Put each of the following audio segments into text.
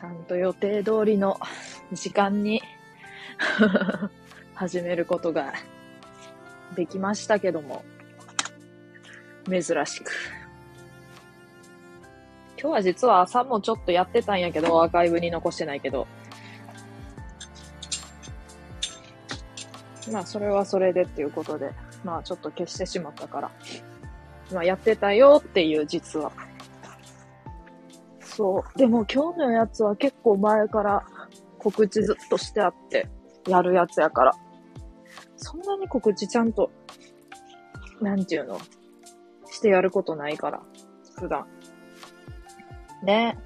ちゃんと予定通りの時間に 始めることができましたけども、珍しく。今日は実は朝もちょっとやってたんやけど、アーカイブに残してないけど。まあ、それはそれでっていうことで、まあ、ちょっと消してしまったから。まあ、やってたよっていう実は。そう。でも今日のやつは結構前から告知ずっとしてあって、やるやつやから。そんなに告知ちゃんと、なんていうのしてやることないから、普段。ね。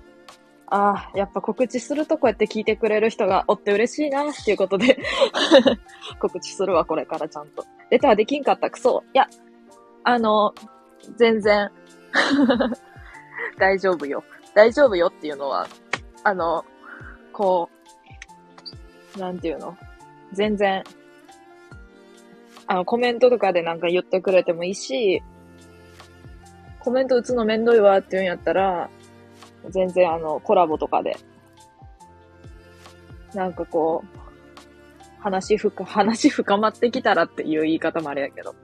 ああ、やっぱ告知するとこうやって聞いてくれる人がおって嬉しいなっていうことで 告知するわ、これからちゃんと。レターできんかったくそ。いや、あの、全然 大丈夫よ。大丈夫よっていうのは、あの、こう、なんていうの？全然、あの、コメントとかでなんか言ってくれてもいいし、コメント打つのめんどいわって言うんやったら、全然あの、コラボとかで、なんかこう、話深、話深まってきたらっていう言い方もあれやけど、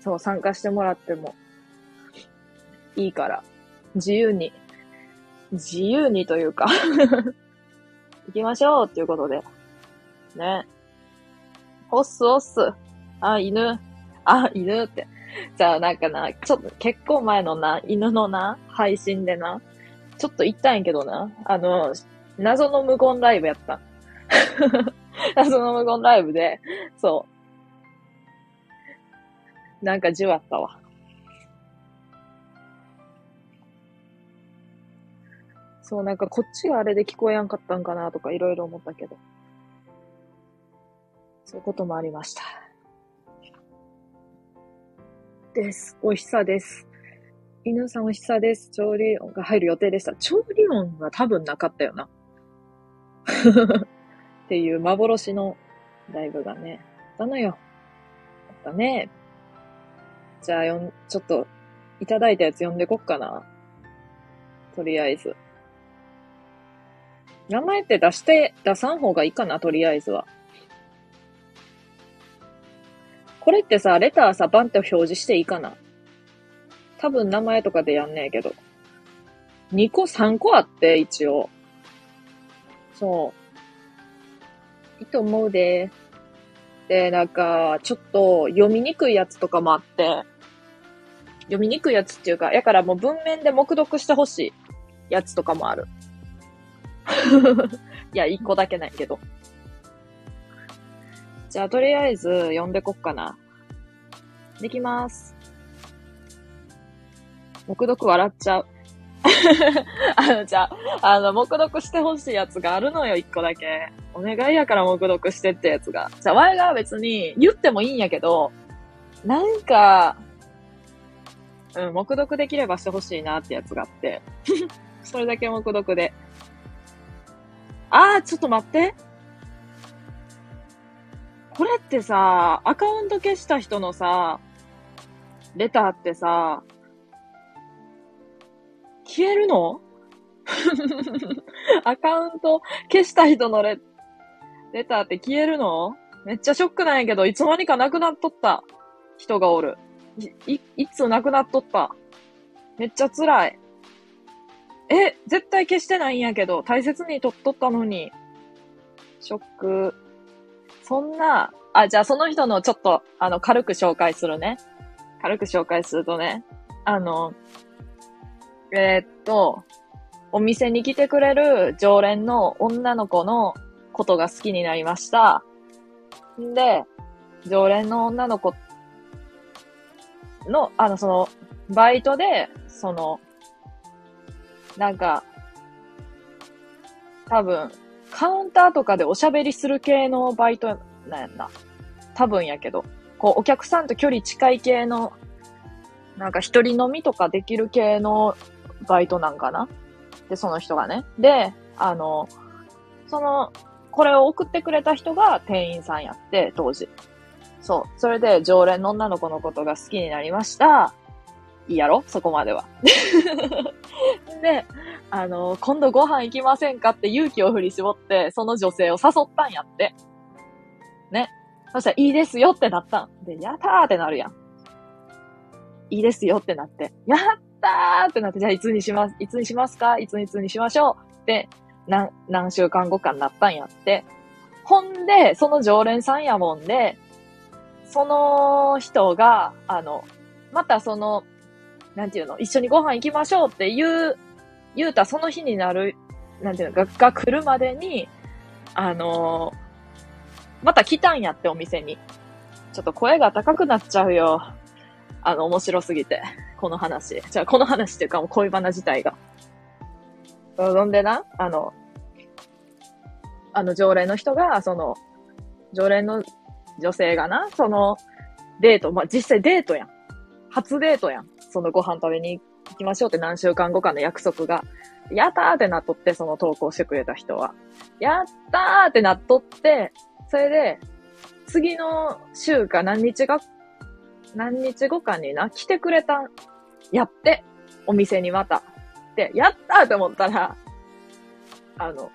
そう、参加してもらってもいいから、自由に、自由にというか 行きましょうっていうことで、ね。おっすおっす。あ、犬。あ、犬って。じゃあなんかな、ちょっと結構前のな、犬のな、配信でな、ちょっと言ったんやけどな、あの、謎の無言ライブやった。謎の無言ライブで、そう。なんかじわったわ。そう、なんかこっちがあれで聞こえやんかったんかなとかいろいろ思ったけど。そういうこともありました。です。おひさです。犬さんおひさです。調理音が入る予定でした。調理音は多分なかったよな。っていう幻のライブがね、あったのよ。あったね。じゃあよん、ちょっと、いただいたやつ読んでこっかな。とりあえず。名前って出して、出さん方がいいかな、とりあえずは。これってさ、レターさ、バンって表示していいかな多分名前とかでやんねえけど。2個、3個あって、一応。そう。いいと思うで。で、なんか、ちょっと読みにくいやつとかもあって、読みにくいやつっていうか、やからもう文面で目読してほしいやつとかもある。いや、1個だけないけど。じゃあ、とりあえず、読んでこっかな。できます。目読笑っちゃう。あの、じゃあ、あの、目読してほしいやつがあるのよ、一個だけ。お願いやから目読してってやつが。じゃあ、前が別に言ってもいいんやけど、なんか、うん、目読できればしてほしいなってやつがあって。それだけ目読で。あー、ちょっと待って。これってさ、アカウント消した人のさ、レターってさ、消えるの？アカウント消した人のレレターって消えるの？めっちゃショックなんやけど、いつの間にかなくなっとった人がおる。い、いつなくなっとった。めっちゃ辛い。え、絶対消してないんやけど、大切に取っとったのに。ショック。そんな、あ、じゃあその人のちょっと、あの、軽く紹介するね。軽く紹介するとね、あの、えー、っと、お店に来てくれる常連の女の子のことが好きになりました。んで、常連の女の子の、あの、その、バイトで、その、なんか、多分、カウンターとかでおしゃべりする系のバイトなんやんな。多分やけど。こう、お客さんと距離近い系の、なんか一人飲みとかできる系のバイトなんかなで、その人がね。で、あの、その、これを送ってくれた人が店員さんやって、当時。そう。それで、常連の女の子のことが好きになりました。いいやろ？そこまでは。で、あの、今度ご飯行きませんかって勇気を振り絞って、その女性を誘ったんやって。ね。そしたら、いいですよってなったん。で、やったーってなるやん。いいですよってなって、やったーってなって、じゃあいつにします、いつにしますか？いつにいつにしましょうって、何、何週間後かになったんやって。ほんで、その常連さんやもんで、その人が、あの、またその、なんていうの、一緒にご飯行きましょうって言う、言うたその日になる、なんていうの、が、が来るまでに、あのー、また来たんやって、お店に。ちょっと声が高くなっちゃうよ。あの、面白すぎて。この話。じゃあ、この話っていうか、もう恋バナ自体が。そんでな、あの、あの、常連の人が、その、常連の女性がな、その、デート、まあ、実際デートやん。初デートやん。そのご飯食べに行きましょうって何週間後かの約束が。やったーってなっとって、その投稿してくれた人は。やったーってなっとって、それで、次の週か何日が、何日後かにな、来てくれたん、やって、お店にまた。で、やったーって思ったら、あの、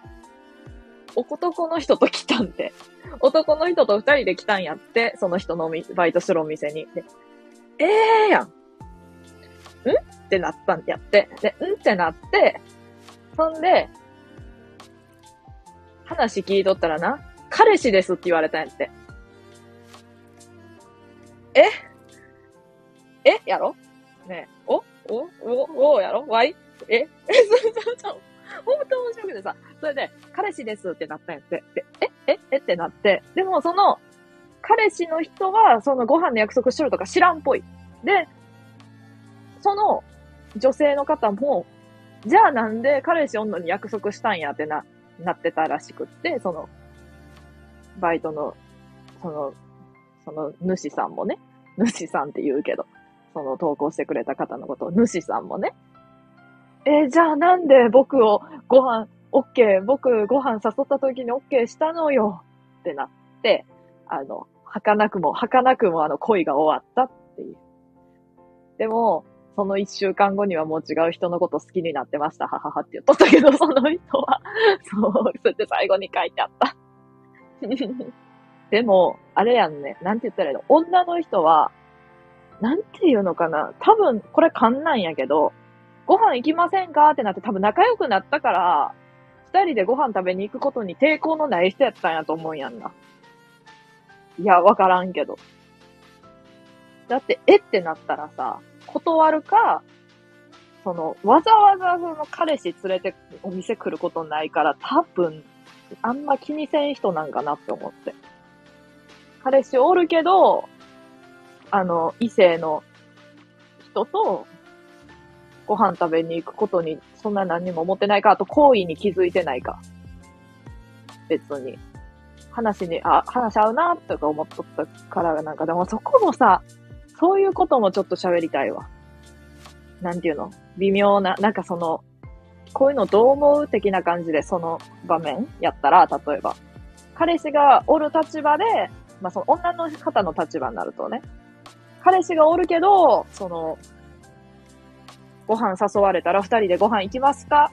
男の人と来たんで、男の人と二人で来たんやって、その人のバイトするお店に。で、ええー、やん。ん？ってなったんやって。で、んってなって、そんで、話聞いとったらな、彼氏ですって言われたんやって。え？え？やろ？ねえ、お？お？お？お？やろ？わいええ？そうそうそう。本当面白くてさ、それで、彼氏ですってなったんやって。で、え？え？え？ってなって。でも、その、彼氏の人は、そのご飯の約束しとるとか知らんっぽい。で、その女性の方も、じゃあなんで彼氏おんのに約束したんやってな、なってたらしくって、その、バイトの、その、その主さんもね、主さんって言うけど、その投稿してくれた方のことを主さんもね、え、じゃあなんで僕をご飯、オッケー、僕ご飯誘った時にオッケーしたのよってなって、あの、儚くも、儚くもあの恋が終わったっていう。でも、その一週間後にはもう違う人のこと好きになってました、はははって言っとったけど、その人は、そう、そうやって最後に書いてあった。でも、あれやんね、なんて言ったらいいの？女の人は、なんて言うのかな？多分、これ勘なんやけど、ご飯行きませんか？ってなって多分仲良くなったから、二人でご飯食べに行くことに抵抗のない人やったんやと思うんやんな。いや、わからんけど。だって、えってなったらさ、断るか、その、わざわざその彼氏連れてお店来ることないから、多分、あんま気にせん人なんかなって思って。彼氏おるけど、あの、異性の人とご飯食べに行くことにそんな何も思ってないか、あと行為に気づいてないか。別に。話に、あ、話合うな、とか思っとったからなんか、でもそこもさ、そういうこともちょっと喋りたいわ。なんていうの？微妙な、なんかその、こういうのどう思う的な感じでその場面やったら、例えば、彼氏がおる立場で、まあその女の方の立場になるとね、彼氏がおるけど、その、ご飯誘われたら二人でご飯行きますか？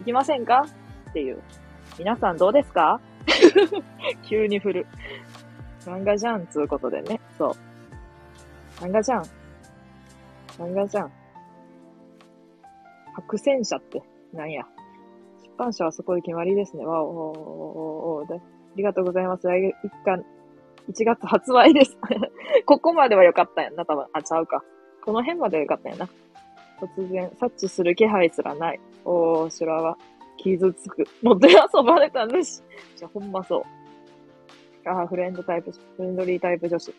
行きませんか？っていう。皆さんどうですか？急に振る。漫画じゃん、つうことでね。そう。漫画じゃん。漫画じゃん。白戦車って、なんや。出版社はそこで決まりですね。わお、おおおありがとうございます。来月、一巻、1月発売です。ここまでは良かったんやな、多分。あ、ちゃうか。この辺までは良かったんやな。突然、察知する気配すらない。おー、修羅は、傷つく。もて遊ばれた主。じゃ、ほんまそう。あフレンドタイプ、フレンドリータイプ女子。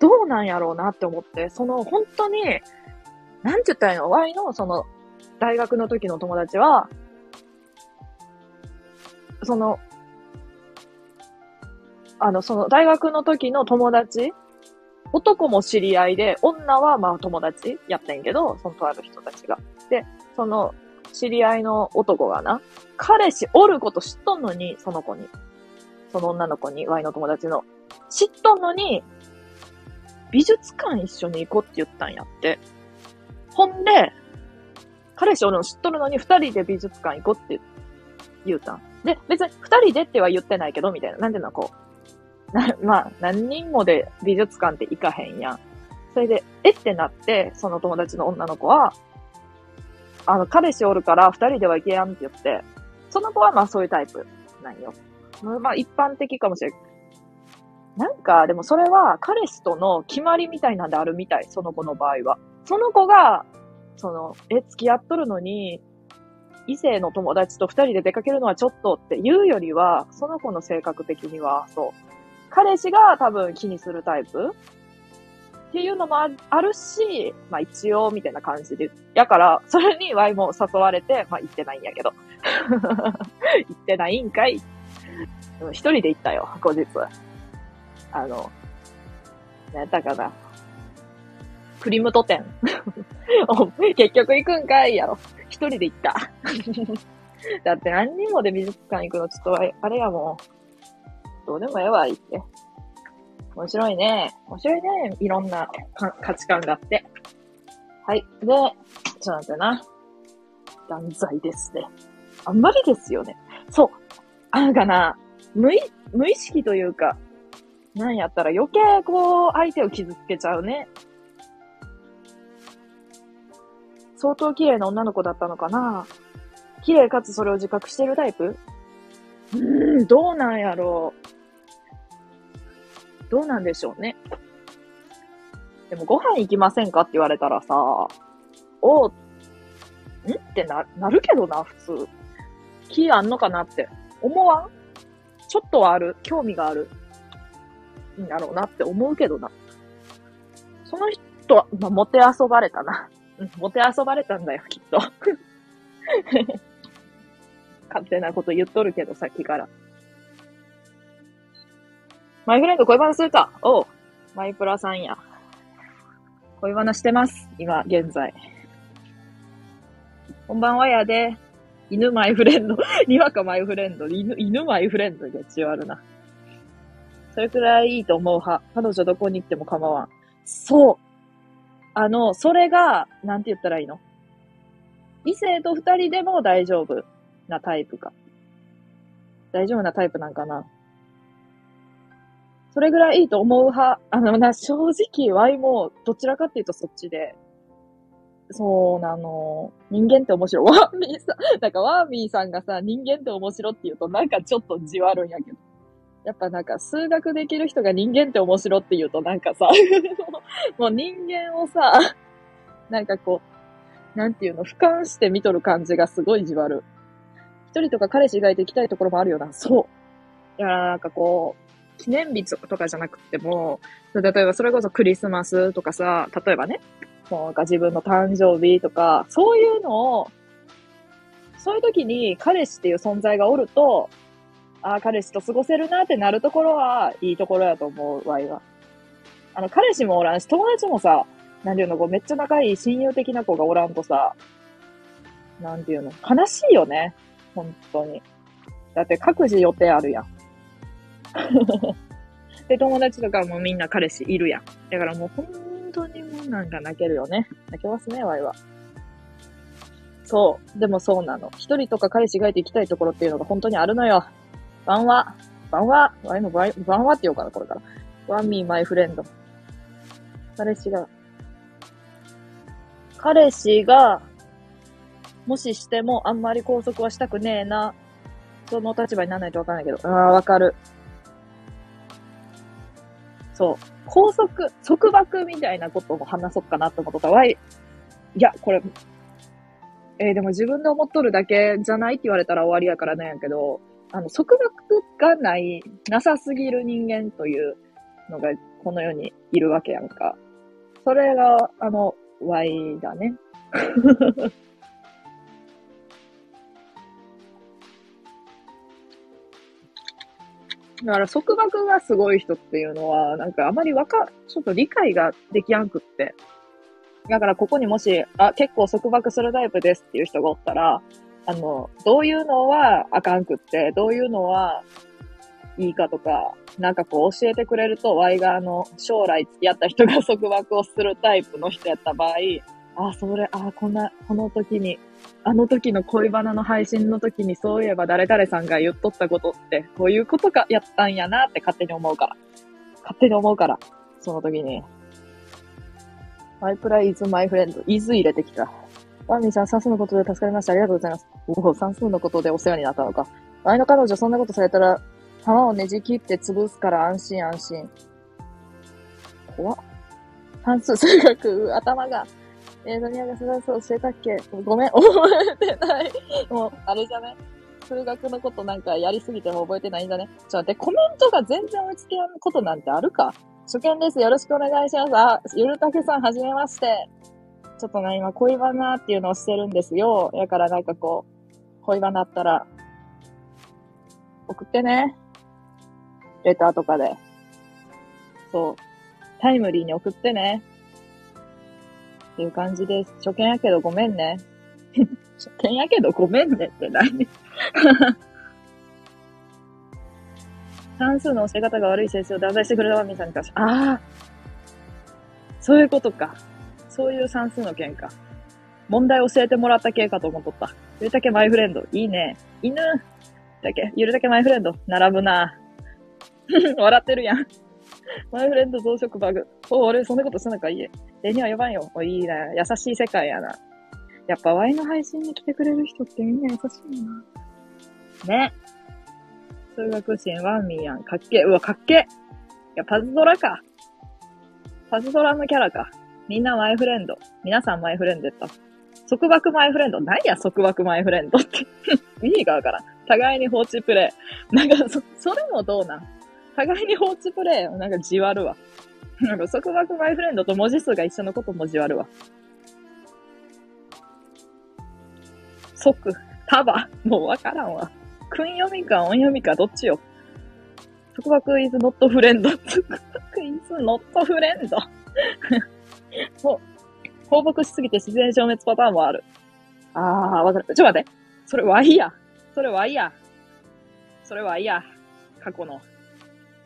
どうなんやろうなって思って、その、本当に、なんて言ったらいいの ?Y の、その、大学の時の友達は、その、あの、その、大学の時の友達男も知り合いで、女はまあ友達やったんけど、そのとある人たちが。で、その、知り合いの男がな、彼氏おること知っとんのに、その子に。その女の子に、ワイの友達の。知っとんのに、美術館一緒に行こうって言ったんやって。ほんで、彼氏おるの知っとるのに二人で美術館行こうって言うたん。で、別に二人でっては言ってないけど、みたいな。なんていうの、こう。な、まあ、何人もで美術館って行かへんやん。それで、えってなって、その友達の女の子は、あの、彼氏おるから二人では行けやんって言って、その子はまあそういうタイプなんよ。まあ一般的かもしれん。なんか、でもそれは彼氏との決まりみたいなんであるみたい、その子の場合は。その子が、その、え、付き合っとるのに、異性の友達と二人で出かけるのはちょっとって言うよりは、その子の性格的には、そう。彼氏が多分気にするタイプ？っていうのもあるし、まあ一応みたいな感じで。やから、それにワイも誘われて、まあ行ってないんやけど。行ってないんかい。一人で行ったよ、後日。あの、何やったかな。クリムト店。結局行くんかいやろ。一人で行った。だって何人もで美術館行くのちょっとあれやもん。どうでもええわ、行って。面白いね。面白いね。いろんな価値観があって。はい。で、ちょっと待ってな。断罪ですね。あんまりですよね。そう。あんかな、無意、無意識というか、なんやったら余計こう、相手を傷つけちゃうね。相当綺麗な女の子だったのかな綺麗かつそれを自覚してるタイプ？うーん、どうなんやろう。どうなんでしょうね。でもご飯行きませんかって言われたらさ、おん？ってな、なるけどな、普通。気あんのかなって思わん？ちょっとはある。興味がある。いんだろうなって思うけどな。その人は、まあ、もてあそばれたな。うん、もてあそばれたんだよ、きっと。勝手なこと言っとるけど、さっきから。マイフレンド恋バナするかおう。マイプラさんや。恋バナしてます。今、現在。こんばんはやで。犬マイフレンド。にわかマイフレンド。犬、犬マイフレンドが違うな。それくらいいいと思う派。彼女どこに行っても構わん。そう。あの、それが、なんて言ったらいいの？異性と二人でも大丈夫なタイプか。大丈夫なタイプなんかな。それぐらいいいと思う派。あのな、正直、ワイも、どちらかっていうとそっちで、そうなの。人間って面白い。ワーミーさん、なんかワーミーさんがさ、人間って面白って言うとなんかちょっとじわるんやけど。やっぱなんか数学できる人が人間って面白って言うとなんかさ もう人間をさ、なんかこう、なんていうの、俯瞰して見とる感じがすごいじわる。一人とか彼氏以外で行きたいところもあるよな。そう。いや、なんかこう、記念日とかじゃなくても、例えばそれこそクリスマスとかさ、例えばね、もうなんか自分の誕生日とか、そういうのを、そういう時に彼氏っていう存在がおると、ああ、彼氏と過ごせるなってなるところは、いいところやと思う、ワイは。あの、彼氏もおらんし、友達もさ、なんていうの、こう、めっちゃ仲いい親友的な子がおらんとさ、なんていうの、悲しいよね。本当に。だって各自予定あるやん。で、友達とかもみんな彼氏いるやん。だからもう本当にもうなんか泣けるよね。泣けますね、ワイは。そう。でもそうなの。一人とか彼氏がいて行きたいところっていうのが本当にあるのよ。晩は、晩は、ワイの晩はって言おうかな、これから。ワンミーマイフレンド。彼氏が、彼氏が、もししてもあんまり拘束はしたくねえな。その立場にならないとわかんないけど。ああ、わかる。そう。拘束、束縛みたいなことも話そうかなと思ったわい。いや、これ、えー、でも自分で思っとるだけじゃないって言われたら終わりやからなんやけど、あの、束縛がない、なさすぎる人間というのがこの世にいるわけやんか。それが、あの、Y だね。だから束縛がすごい人っていうのは、なんかあまりわか、ちょっと理解ができやんくって。だからここにもし、あ、結構束縛するタイプですっていう人がおったら、あの、どういうのはあかんくって、どういうのはいいかとか、なんかこう教えてくれると、ワイがあの、将来付き合った人が束縛をするタイプの人やった場合、あ、それ、あ、こんな、この時に、あの時の恋バナの配信の時にそういえば誰々さんが言っとったことって、こういうことか、やったんやなって勝手に思うから。勝手に思うから。その時に。マイプライズマイフレンド。イズ入れてきた。ワンミーさん、算数のことで助かりました。ありがとうございます。おお、算数のことでお世話になったのか。前の彼女、そんなことされたら、玉をねじ切って潰すから安心安心。怖っ。算数、数学、頭が。えー、何が算数教えたっけごめん、覚えてない。もう、あれじゃね数学のことなんかやりすぎても覚えてないんだね。ちょっと待って、コメントが全然追いつけんことなんてあるか初見です。よろしくお願いします。あ、ゆるたけさん、はじめまして。ちょっとね、今、恋バナっていうのをしてるんですよ。だからなんかこう、恋バナったら、送ってね。レターとかで。そう。タイムリーに送ってね。っていう感じです。初見やけどごめんね。初見やけどごめんねって何？算数の教え方が悪い先生を断罪してくれたわみさんに関して。ああ。そういうことか。そういう算数の件か。問題教えてもらった系かと思っとった。ゆるたけマイフレンド。いいね。犬。だけ、ゆるたけマイフレンド。並ぶな。笑ってるやん。マイフレンド増殖バグ。お、俺そんなことすんのか？いいえ。例には呼ばんよ。お、いいな。優しい世界やな。やっぱワイの配信に来てくれる人ってみんな優しいな。ね。数学支援ワンミーやん。かっけえ。うわ、かっけえ。いや、パズドラか。パズドラのキャラか。みんなマイフレンド。皆さんマイフレンドやった。束縛マイフレンド。何や、束縛マイフレンドって。意味がわからん。互いに放置プレイ。なんか、そ、それもどうなん？互いに放置プレイ。なんかじわるわ。なんか束縛マイフレンドと文字数が一緒のこともじわるわ。即、束。もうわからんわ。訓読みか音読みかどっちよ。束縛 is not friend. 束縛 is not friend. 放牧しすぎて自然消滅パターンもある。あー、わかる。ちょっと待って。それはいいや。それはいいや。それはいいや。過去の。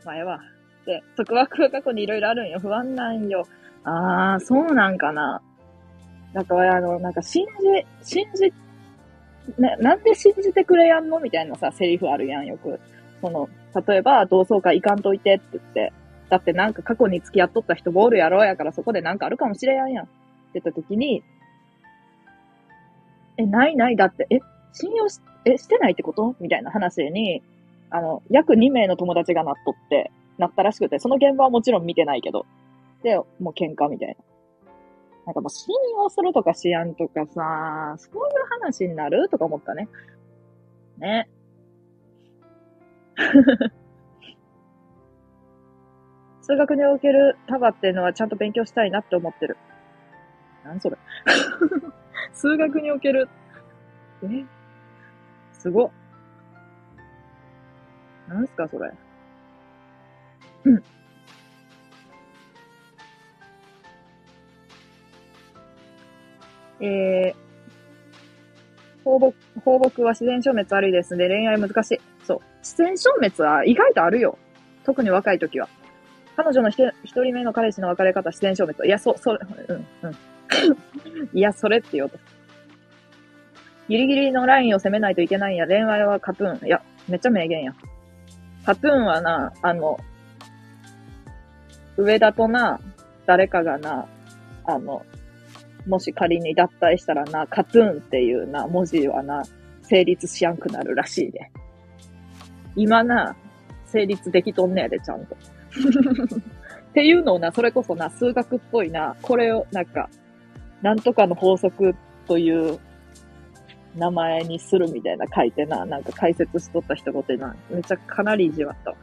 前は。で、束縛が過去にいろいろあるんよ。不安なんよ。あー、そうなんかな。なんか、あの、なんか信じ、信じ、な、なんで信じてくれやんのみたいなさ、セリフあるやん、よく。その、例えば、同窓会行かんといてって言って、だってなんか過去に付き合っとった人もおるやろうやからそこでなんかあるかもしれやんやん。ってた時に、え、ないない、だって、え、信用し、え、してないってこと？みたいな話に、あの、約2名の友達がなっとって、なったらしくて、その現場はもちろん見てないけど、で、もう喧嘩みたいな。なんかもう信用するとかしやんとかさ、そういう話になる？とか思ったね。ね。数学における束っていうのはちゃんと勉強したいなって思ってる。なんそれ。数学における、え？すごっ。なんすかそれ。うん。えー、放牧、放牧は自然消滅悪いですね。恋愛難しい。そう。自然消滅は意外とあるよ。特に若い時は。彼女の一人目の彼氏の別れ方、自然消滅。いや、そう、それ、うん、うん。いや、それって言おうと。ギリギリのラインを攻めないといけないんや。恋愛はカトゥーン。いや、めっちゃ名言や。カトゥーンはな、あの、上田とな、誰かがな、あの、もし仮に脱退したらな、カトゥーンっていうな、文字はな、成立しやんくなるらしいで。今な、成立できとんねやで、ちゃんと。っていうのをな、それこそな、数学っぽいな、これを、なんか、なんとかの法則という名前にするみたいな書いてな、なんか解説しとった人がてな、めちゃかなり意地悪った。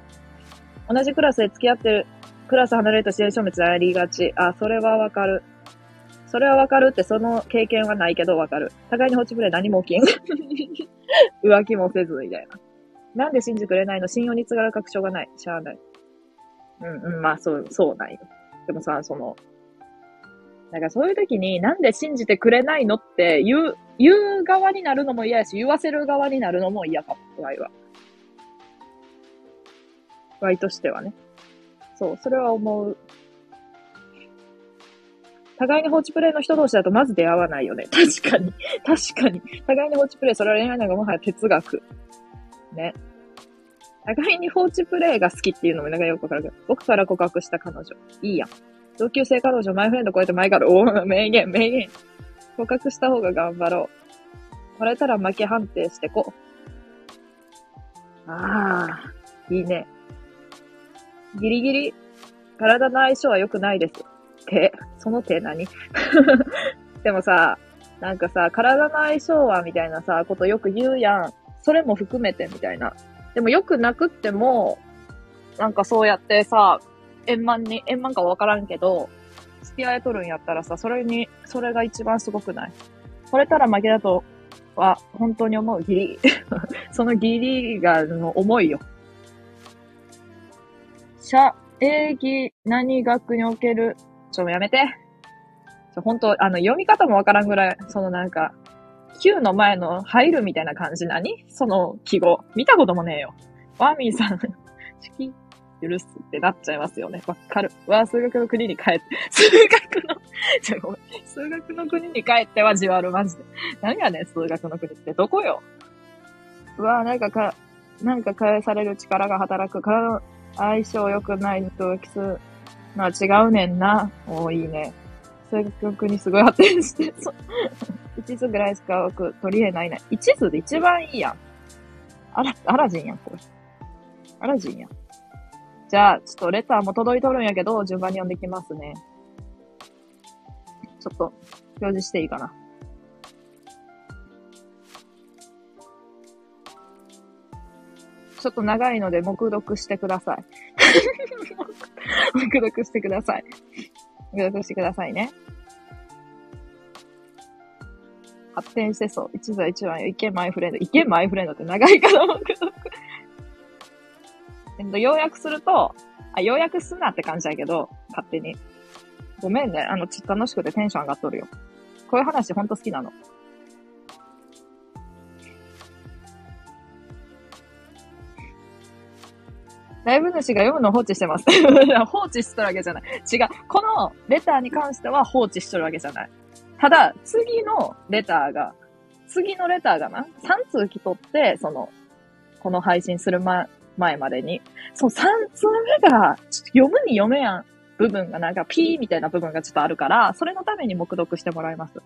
同じクラスで付き合ってる、クラス離れると自然消滅ありがち。あ、それはわかる。それはわかるって、その経験はないけどわかる。互いに放置プレイ何も起きん。浮気もせず、みたいな。なんで信じくれないの？信用につがる確証がない。しゃあない。うんうん、まあそう、そうなんよ。でもさ、その、なんかそういう時になんで信じてくれないのって言う、言う側になるのも嫌やし、言わせる側になるのも嫌かも、ワイは。ワイとしてはね。そう、それは思う。互いに放置プレイの人同士だとまず出会わないよね。確かに。確かに。互いに放置プレイ、それは恋愛なんかもはや哲学。ね。互いに放置プレイが好きっていうのもなんかよくわかるけど、僕から告白した彼女。いいやん。同級生彼女、マイフレンド超えてマイガル。おお、名言、名言。告白した方が頑張ろう。これたら負け判定してこ。ああ、いいね。ギリギリ、体の相性は良くないです。手、その手何？でもさ、なんかさ、体の相性はみたいなさ、ことよく言うやん。それも含めてみたいな。でもよくなくっても、なんかそうやってさ、円満に、円満かわからんけど、付き合いとるんやったらさ、それに、それが一番すごくない？これたら負けだとは、本当に思う。ギリ。そのギリが、の思いよ。社、営義、何学における、ちょ、もうやめて。ちょ、本当あの、読み方もわからんぐらい、そのなんか、Q の前の入るみたいな感じ何その記号。見たこともねえよ。ワーミーさん、許すってなっちゃいますよね。わかる。わ数学の国に帰って、数学の、ちょ、ごめん。数学の国に帰ってはじわる、マジで。何やね、数学の国ってどこよ。うわなんかか、なんか返される力が働く。体の相性良くないのとキスのは違うねんな。お、いいね。数学の国すごい発展してそう。一途ぐらいしか多く取り得ないね。一途で一番いいやん。アラ、アラジンやん、これ。アラジンやん。じゃあ、ちょっとレターも届いとるんやけど、順番に読んできますね。ちょっと、表示していいかな。ちょっと長いので、目読してください。目読してください。目読してくださいね。発展してそう。一座一番よ、いけマイフレンド。いけマイフレンドって長いから目読。えっと、要約すると、あ、要約すんなって感じだけど、勝手に。ごめんね。あの、ちょっと楽しくてテンション上がっとるよ。こういう話ほんと好きなの。ライブ主が読むの放置してます。放置しとるわけじゃない。違う。このレターに関しては放置しとるわけじゃない。ただ、次のレターが、次のレターがな、3通来とって、その、この配信する前、前までに。そう、3通目が、読むに読めやん部分がなんか、ピーみたいな部分がちょっとあるから、それのために目読してもらいます。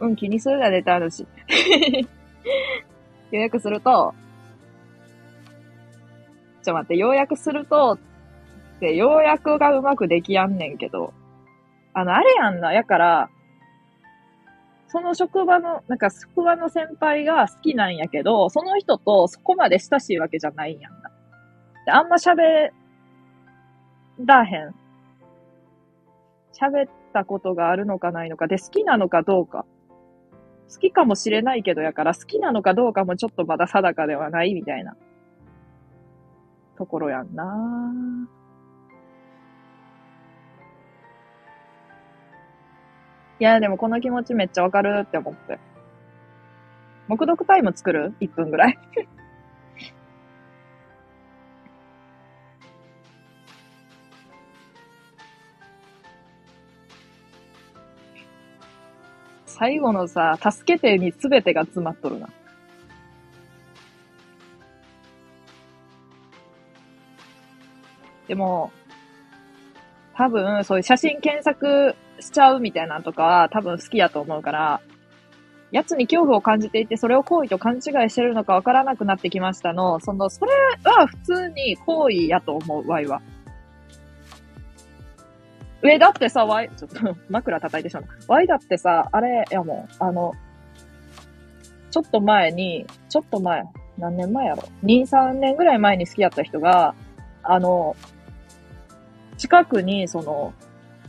うん、気にするが出てあるし。予約すると、ちょ待って、要約すると、で、要約がうまくできやんねんけど、あの、あれやんな、やから、その職場の、なんか職場の先輩が好きなんやけど、その人とそこまで親しいわけじゃないんやんな。で、あんま喋らへん。喋ったことがあるのかないのか、で、好きなのかどうか。好きかもしれないけどやから、好きなのかどうかもちょっとまだ定かではないみたいな。ところやんないや、でもこの気持ちめっちゃわかるって思って。目読タイム作る ?1 分ぐらい最後のさ、助けてに全てが詰まっとるな。でも、多分、そういう写真検索しちゃうみたいなのとかは多分好きやと思うから、奴に恐怖を感じていて、それを行為と勘違いしてるのかわからなくなってきましたの、その、それは普通に行為やと思う、ワイは。上だってさ、ワイ、ちょっと 枕叩いてしまう。ワイだってさ、あれ、いやもう、あの、ちょっと前に、ちょっと前、何年前やろ ?2、3年ぐらい前に好きやった人が、あの、近くに、その、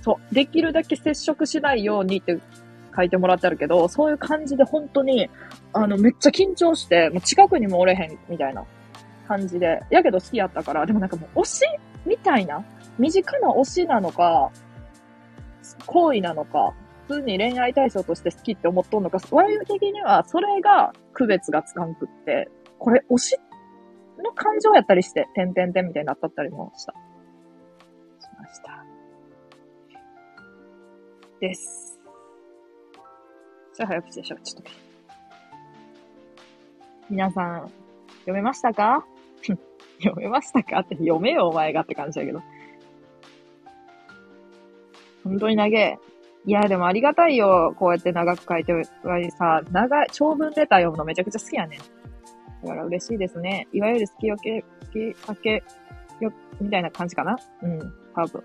そう、できるだけ接触しないようにって書いてもらってあるけど、そういう感じで本当に、あの、めっちゃ緊張して、もう近くにもおれへんみたいな感じで、やけど好きやったから、でもなんかもう推しみたいな、身近な推しなのか、行為なのか、普通に恋愛対象として好きって思っとんのか、我々的にはそれが区別がつかんくって、これ推しの感情やったりして、てんてんてんみたいになったったりもした。しました。です。じゃあ早口でしょ、ちょっと。皆さん、読めましたか？読めましたか？って読めよ、お前がって感じだけど。本当に長え。いや、でもありがたいよ。こうやって長く書いてはさ、長い、長文レター読むのめちゃくちゃ好きやね。だから嬉しいですね。いわゆる好きよけ、好きかけよ、みたいな感じかな？うん、多分。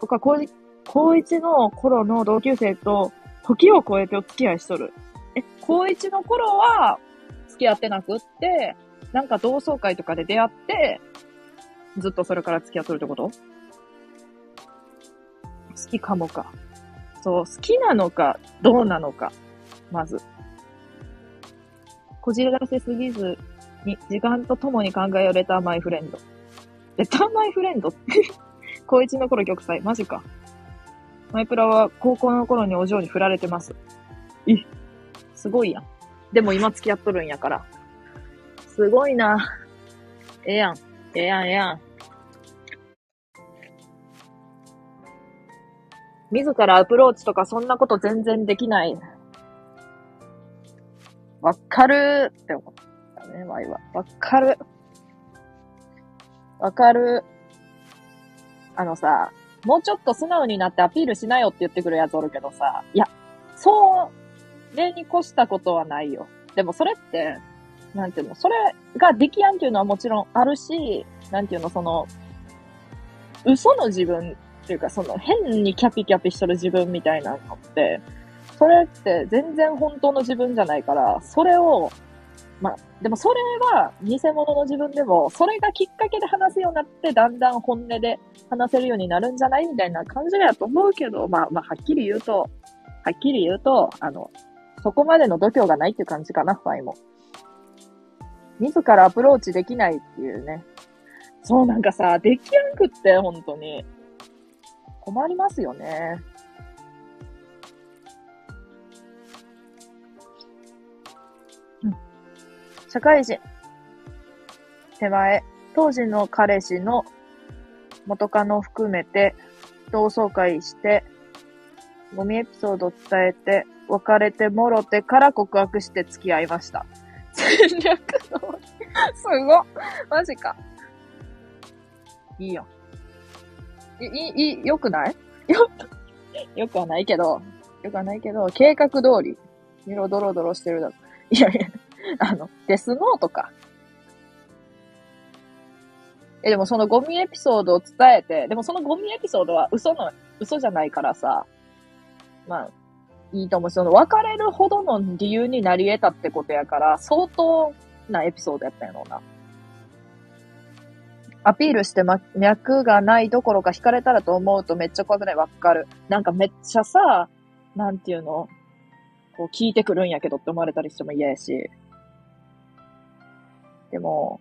とか、高一、高一の頃の同級生と、時を超えてお付き合いしとる。え、高一の頃は、付き合ってなくって、なんか同窓会とかで出会って、ずっとそれから付き合っとるってこと？好きかもか。そう、好きなのか、どうなのか。まず。こじらせすぎずに、時間とともに考えようレターマイフレンド。レターマイフレンドって？高一の頃玉砕。マジか。マイプラは高校の頃にお嬢に振られてます。え、すごいやん。でも今付き合っとるんやから。すごいな。ええやん。ええやん、ええやん。自らアプローチとかそんなこと全然できない。わかるって思ったね、ワイは。わかる。わかる。あのさ、もうちょっと素直になってアピールしなよって言ってくるやつおるけどさ、いや、そう、例に越したことはないよ。でもそれって、なんていうの、それができやんっていうのはもちろんあるし、なんていうの、その、嘘の自分っていうか、その変にキャピキャピしとる自分みたいなのって、それって全然本当の自分じゃないから、それを、まあ、でもそれは偽物の自分でも、それがきっかけで話すようになって、だんだん本音で話せるようになるんじゃないみたいな感じだと思うけど、まあ、まあ、はっきり言うと、はっきり言うと、あの、そこまでの度胸がないっていう感じかな、ファイも。自らアプローチできないっていうね。そう、なんかさ、できやんくって、本当に。困りますよね。社会人。手前。当時の彼氏の元カノを含めて同窓会して、ゴミエピソードを伝えて、別れてもろてから告白して付き合いました。戦略の、すごっマジか。いいよ。い、い、い、よくない？よ、よくはないけど、よくはないけど、計画通り、色ドロドロしてるだろ。いやいや、あの、デスノートか。え、でもそのゴミエピソードを伝えて、でもそのゴミエピソードは嘘の、嘘じゃないからさ、まあ、いいと思うし、その別れるほどの理由になり得たってことやから、相当なエピソードやったんやろうな。アピールして、ま、脈がないどころか惹かれたらと思うとめっちゃ怖くない？わかる。なんかめっちゃさ、なんていうのこう聞いてくるんやけどって思われたりしても嫌やし。でも、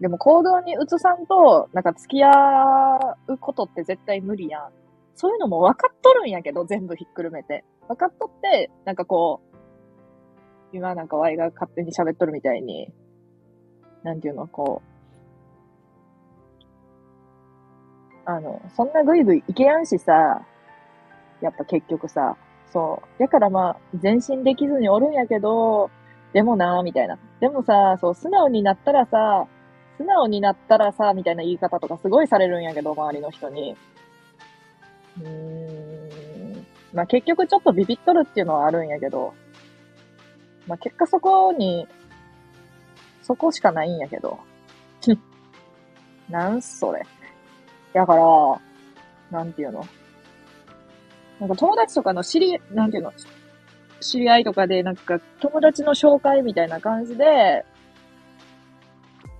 でも行動に移さんと、なんか付き合うことって絶対無理やん。そういうのも分かっとるんやけど、全部ひっくるめて。分かっとって、なんかこう、今なんかワイが勝手に喋っとるみたいに、なんていうの、こう、あの、そんなぐいぐいいけやんしさ、やっぱ結局さ、そう。だからまあ、前進できずにおるんやけど、でもな、みたいな。でもさ、そう、素直になったらさ、素直になったらさ、みたいな言い方とかすごいされるんやけど、周りの人に。うーん。まあ結局ちょっとビビっとるっていうのはあるんやけど、まあ結果そこに、そこしかないんやけど。なんそれ。だから、なんていうの？なんか友達とかの知り、なんていうの？知り合いとかで、なんか友達の紹介みたいな感じで、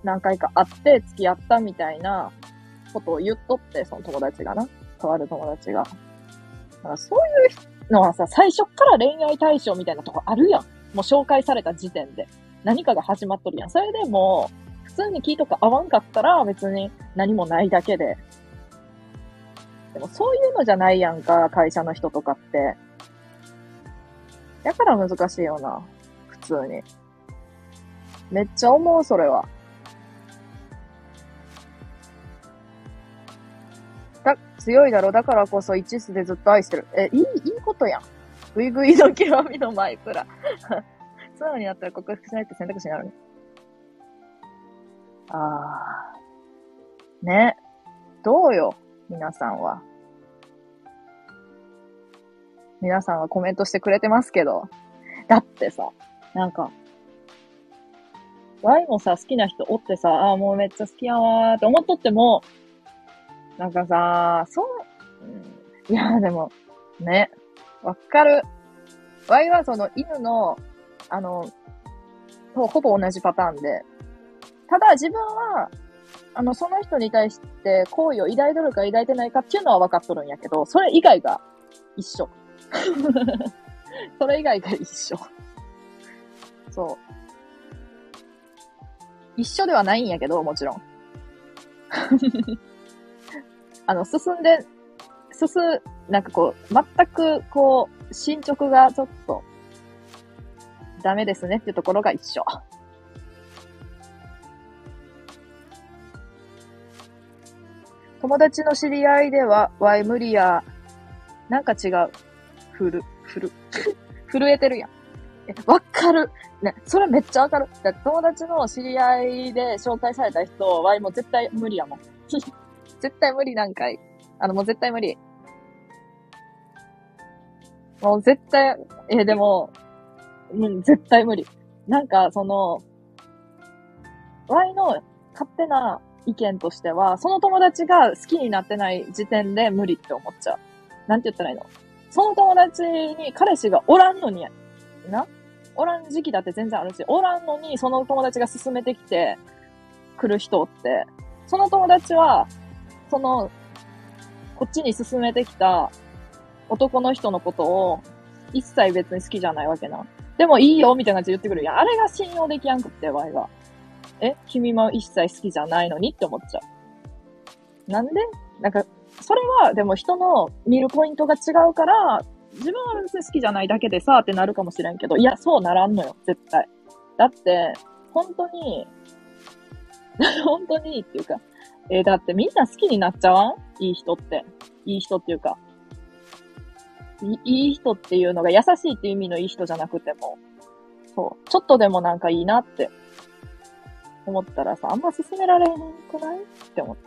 何回か会って付き合ったみたいなことを言っとって、その友達がな。とある友達が。だからそういうのはさ、最初から恋愛対象みたいなとこあるやん。もう紹介された時点で。何かが始まっとるやん。それでも、普通に聞いとか合わんかったら別に何もないだけで。でもそういうのじゃないやんか、会社の人とかって。だから難しいよな。普通に。めっちゃ思う、それは。だ、強いだろ。だからこそ一途でずっと愛してる。え、いい、いいことやん。ぐいぐいの極みのマイクラ。素直になったら克服しないって選択肢になるね。あー。ね。どうよ、皆さんは。皆さんはコメントしてくれてますけど。だってさ、なんか、ワイもさ、好きな人おってさ、ああ、もうめっちゃ好きやわーって思っとっても、なんかさ、そう、いや、でも、ね、わかる。ワイはその犬の、あの、ほほぼ同じパターンで、ただ自分は、あの、その人に対して好意を抱いとるか抱いてないかっていうのは分かっとるんやけど、それ以外が一緒。それ以外が一緒。そう。一緒ではないんやけど、もちろん。あの、進んで、進、なんかこう、全くこう、進捗がちょっと、ダメですねっていうところが一緒。友達の知り合いでは、ワイ無理や、なんか違う。ふる、ふる。震えてるやん。え、わかる。ね、それめっちゃわかる。だ友達の知り合いで紹介された人は、もう絶対無理やもん。絶対無理なんかい。あの、もう絶対無理。もう絶対、え、でも、うん、絶対無理。なんか、その、ワイの勝手な意見としては、その友達が好きになってない時点で無理って思っちゃう。なんて言ったらいいの？その友達に彼氏がおらんのに、な？おらん時期だって全然あるし、おらんのにその友達が勧めてきて来る人って、その友達は、その、こっちに勧めてきた男の人のことを一切別に好きじゃないわけな。でもいいよみたいな感じで言ってくる。いや、あれが信用できやんくって、場合が。え？君も一切好きじゃないのにって思っちゃう。なんで？なんか、それは、でも人の見るポイントが違うから、自分は別に好きじゃないだけでさ、ってなるかもしれんけど、いや、そうならんのよ、絶対。だって、本当に、本当にっていうか、えー、だってみんな好きになっちゃわん？いい人って。いい人っていうか。いいい人っていうのが優しいっていう意味のいい人じゃなくても、そう、ちょっとでもなんかいいなって思ったらさ、あんま進められへんくない？って思っ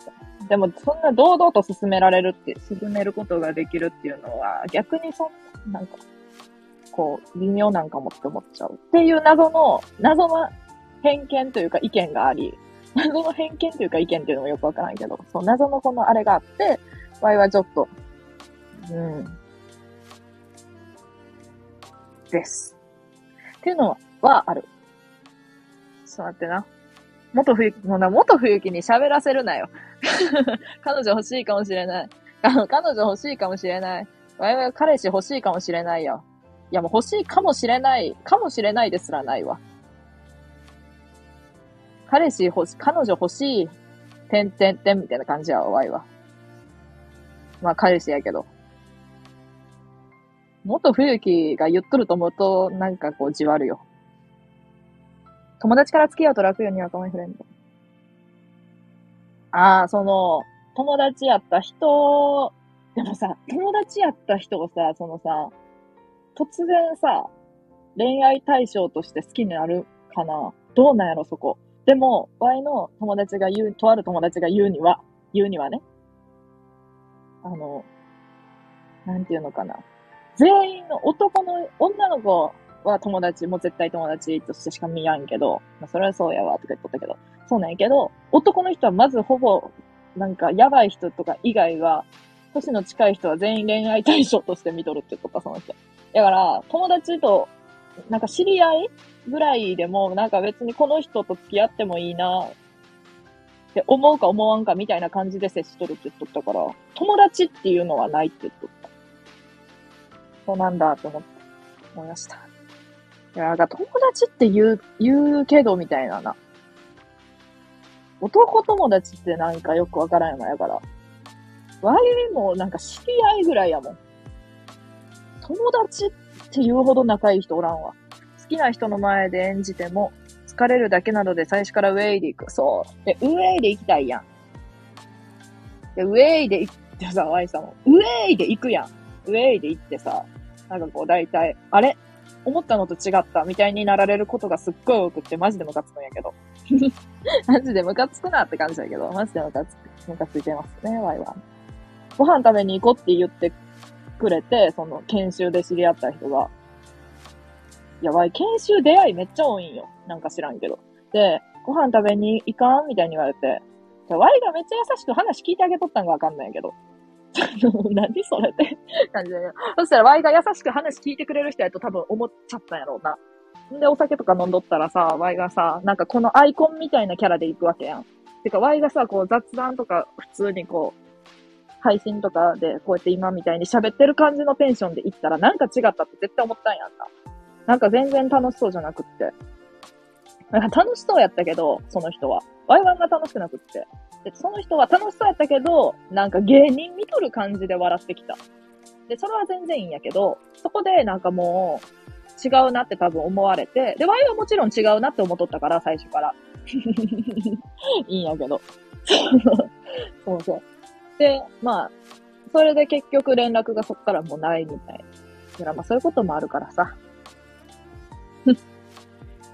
た。でも、そんな堂々と進められるって、進めることができるっていうのは、逆にそんななんか、こう、微妙なんかもって思っちゃう。っていう謎の、謎の偏見というか意見があり、謎の偏見というか意見っていうのもよくわからないけど、そう、謎のこのあれがあって、ワイはちょっと、うん、です。っていうのはある。ちょっと待ってな。元冬木、もな、元冬木に喋らせるなよ。彼女欲しいかもしれない。彼女欲しいかもしれない。わいわい彼氏欲しいかもしれないよ。いや、もう欲しいかもしれない、かもしれないですらないわ。彼氏欲し、彼女欲しい、てんてんてんみたいな感じやわ、わいは。まあ、彼氏やけど。元冬木が言っとると思うと、なんかこう、じわるよ。友達から付き合うと楽よにはカイフレンド。ああ、その、友達やった人、でもさ、友達やった人をさ、そのさ、突然さ、恋愛対象として好きになるかなどうなんやろ、そこ。でも、ワイの友達が言う、とある友達が言うには、言うにはね、あの、なんていうのかな。全員の男の、女の子は友達、もう絶対友達としてしか見やんけど、まあ、それはそうやわ、とか言っとったけど、そうなんやけど、男の人はまずほぼ、なんか、やばい人とか以外は、年の近い人は全員恋愛対象として見とるって言っとった、その人。だから、友達と、なんか知り合いぐらいでも、なんか別にこの人と付き合ってもいいな、って思うか思わんかみたいな感じで接しとるって言っとったから、友達っていうのはないって言っとった。そうなんだって思って、思いました。いや、なんか友達って言う、言うけどみたいなな。男友達ってなんかよくわからんよな、やから。ワイもなんか知り合いぐらいやもん。友達って言うほど仲いい人おらんわ。好きな人の前で演じても、疲れるだけなので最初からウェイで行く。そう。で、ウェイで行きたいやん。で、ウェイで行っでさ、ワイさんも、ウェイで行くやん。ウェイで行ってさ、なんかこう大体、あれ？思ったのと違ったみたいになられることがすっごい多くって、マジでムカつくんやけど。マジでムカつくなって感じだけど、マジでムカつく、ムカついてますね、ワイは。ご飯食べに行こうって言ってくれて、その研修で知り合った人が。や、ワイ研修出会いめっちゃ多いんよ。なんか知らんけど。で、ご飯食べに行かん？みたいに言われて、ワイがめっちゃ優しく話聞いてあげとったんがわかんないけど。何それって感じで。そしたら、ワイが優しく話聞いてくれる人やと多分思っちゃったんやろうな。んで、お酒とか飲んどったらさ、ワイがさ、なんかこのアイコンみたいなキャラで行くわけやん。てか、ワイがさ、こう雑談とか普通にこう、配信とかでこうやって今みたいに喋ってる感じのテンションで行ったらなんか違ったって絶対思ったんやんな。なんか全然楽しそうじゃなくって。なんか楽しそうやったけど、その人は。ワイワンが楽しくなくって。で、その人は楽しそうやったけど、なんか芸人見とる感じで笑ってきた。で、それは全然いいんやけど、そこでなんかもう、違うなって多分思われて、で、ワイはもちろん違うなって思っとったから、最初から。いいんやけど。そうそう。で、まあ、それで結局連絡がそっからもうないみたい。だからまあそういうこともあるからさ。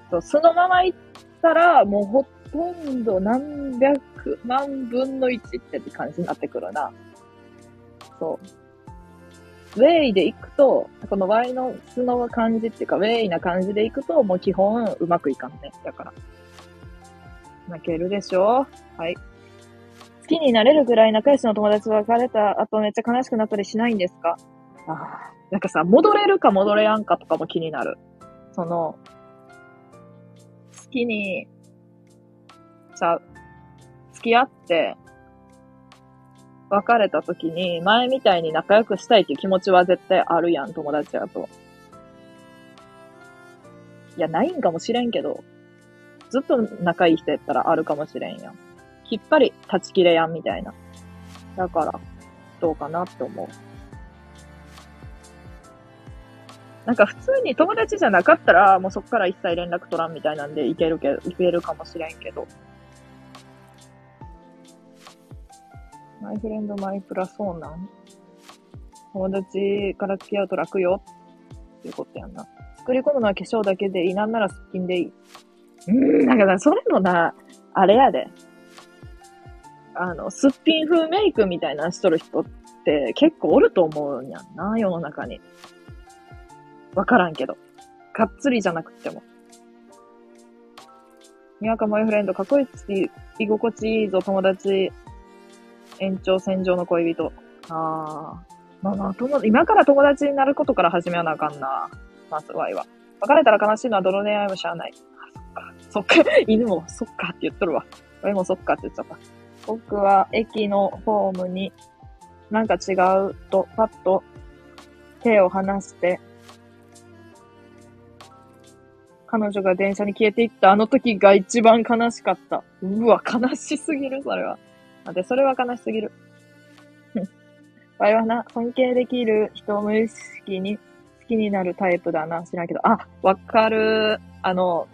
そうそのまま行ったら、もうほっとんど何百万分の1って感じになってくるな。そう。ウェイで行くと、この Y の素の感じっていうか、ウェイな感じで行くと、もう基本うまくいかんね。だから。泣けるでしょ？はい。好きになれるぐらい仲良しの友達と別れた後めっちゃ悲しくなったりしないんですか？ああ。なんかさ、戻れるか戻れやんかとかも気になる。その、好きにさ、付き合って、別れた時に、前みたいに仲良くしたいっていう気持ちは絶対あるやん、友達やと。いや、ないんかもしれんけど、ずっと仲いい人やったらあるかもしれんやん。きっぱり断ち切れやん、みたいな。だから、どうかなって思う。なんか普通に友達じゃなかったら、もうそっから一切連絡取らんみたいなんでいけるけど、いけるかもしれんけど。マイフレンドマイプラそうなん友達から付き合うと楽よっていうことやんな。作り込むのは化粧だけでいい。なんならすっぴんでいい。うん、なんかな、それのな、あれやで。あの、すっぴん風メイクみたいなしとる人って結構おると思うんやんな、世の中に。わからんけど。がっつりじゃなくても。にわかマイフレンド、かっこいいし、居心地いいぞ、友達。延長線上の恋人。ああ。まあまあ、友、今から友達になることから始めなあかんな。まず、ワイは。別れたら悲しいのはどの恋愛もしゃあない。あ、そっか。そっか。犬もそっかって言っとるわ。ワイもそっかって言っちゃった。僕は駅のホームになんか違うとパッと手を離して彼女が電車に消えていったあの時が一番悲しかった。うわ、悲しすぎる、それは。で、それは悲しすぎる。わいはな、尊敬できる人を無意識に好きになるタイプだな。知らんけど。あ、わかる。あの、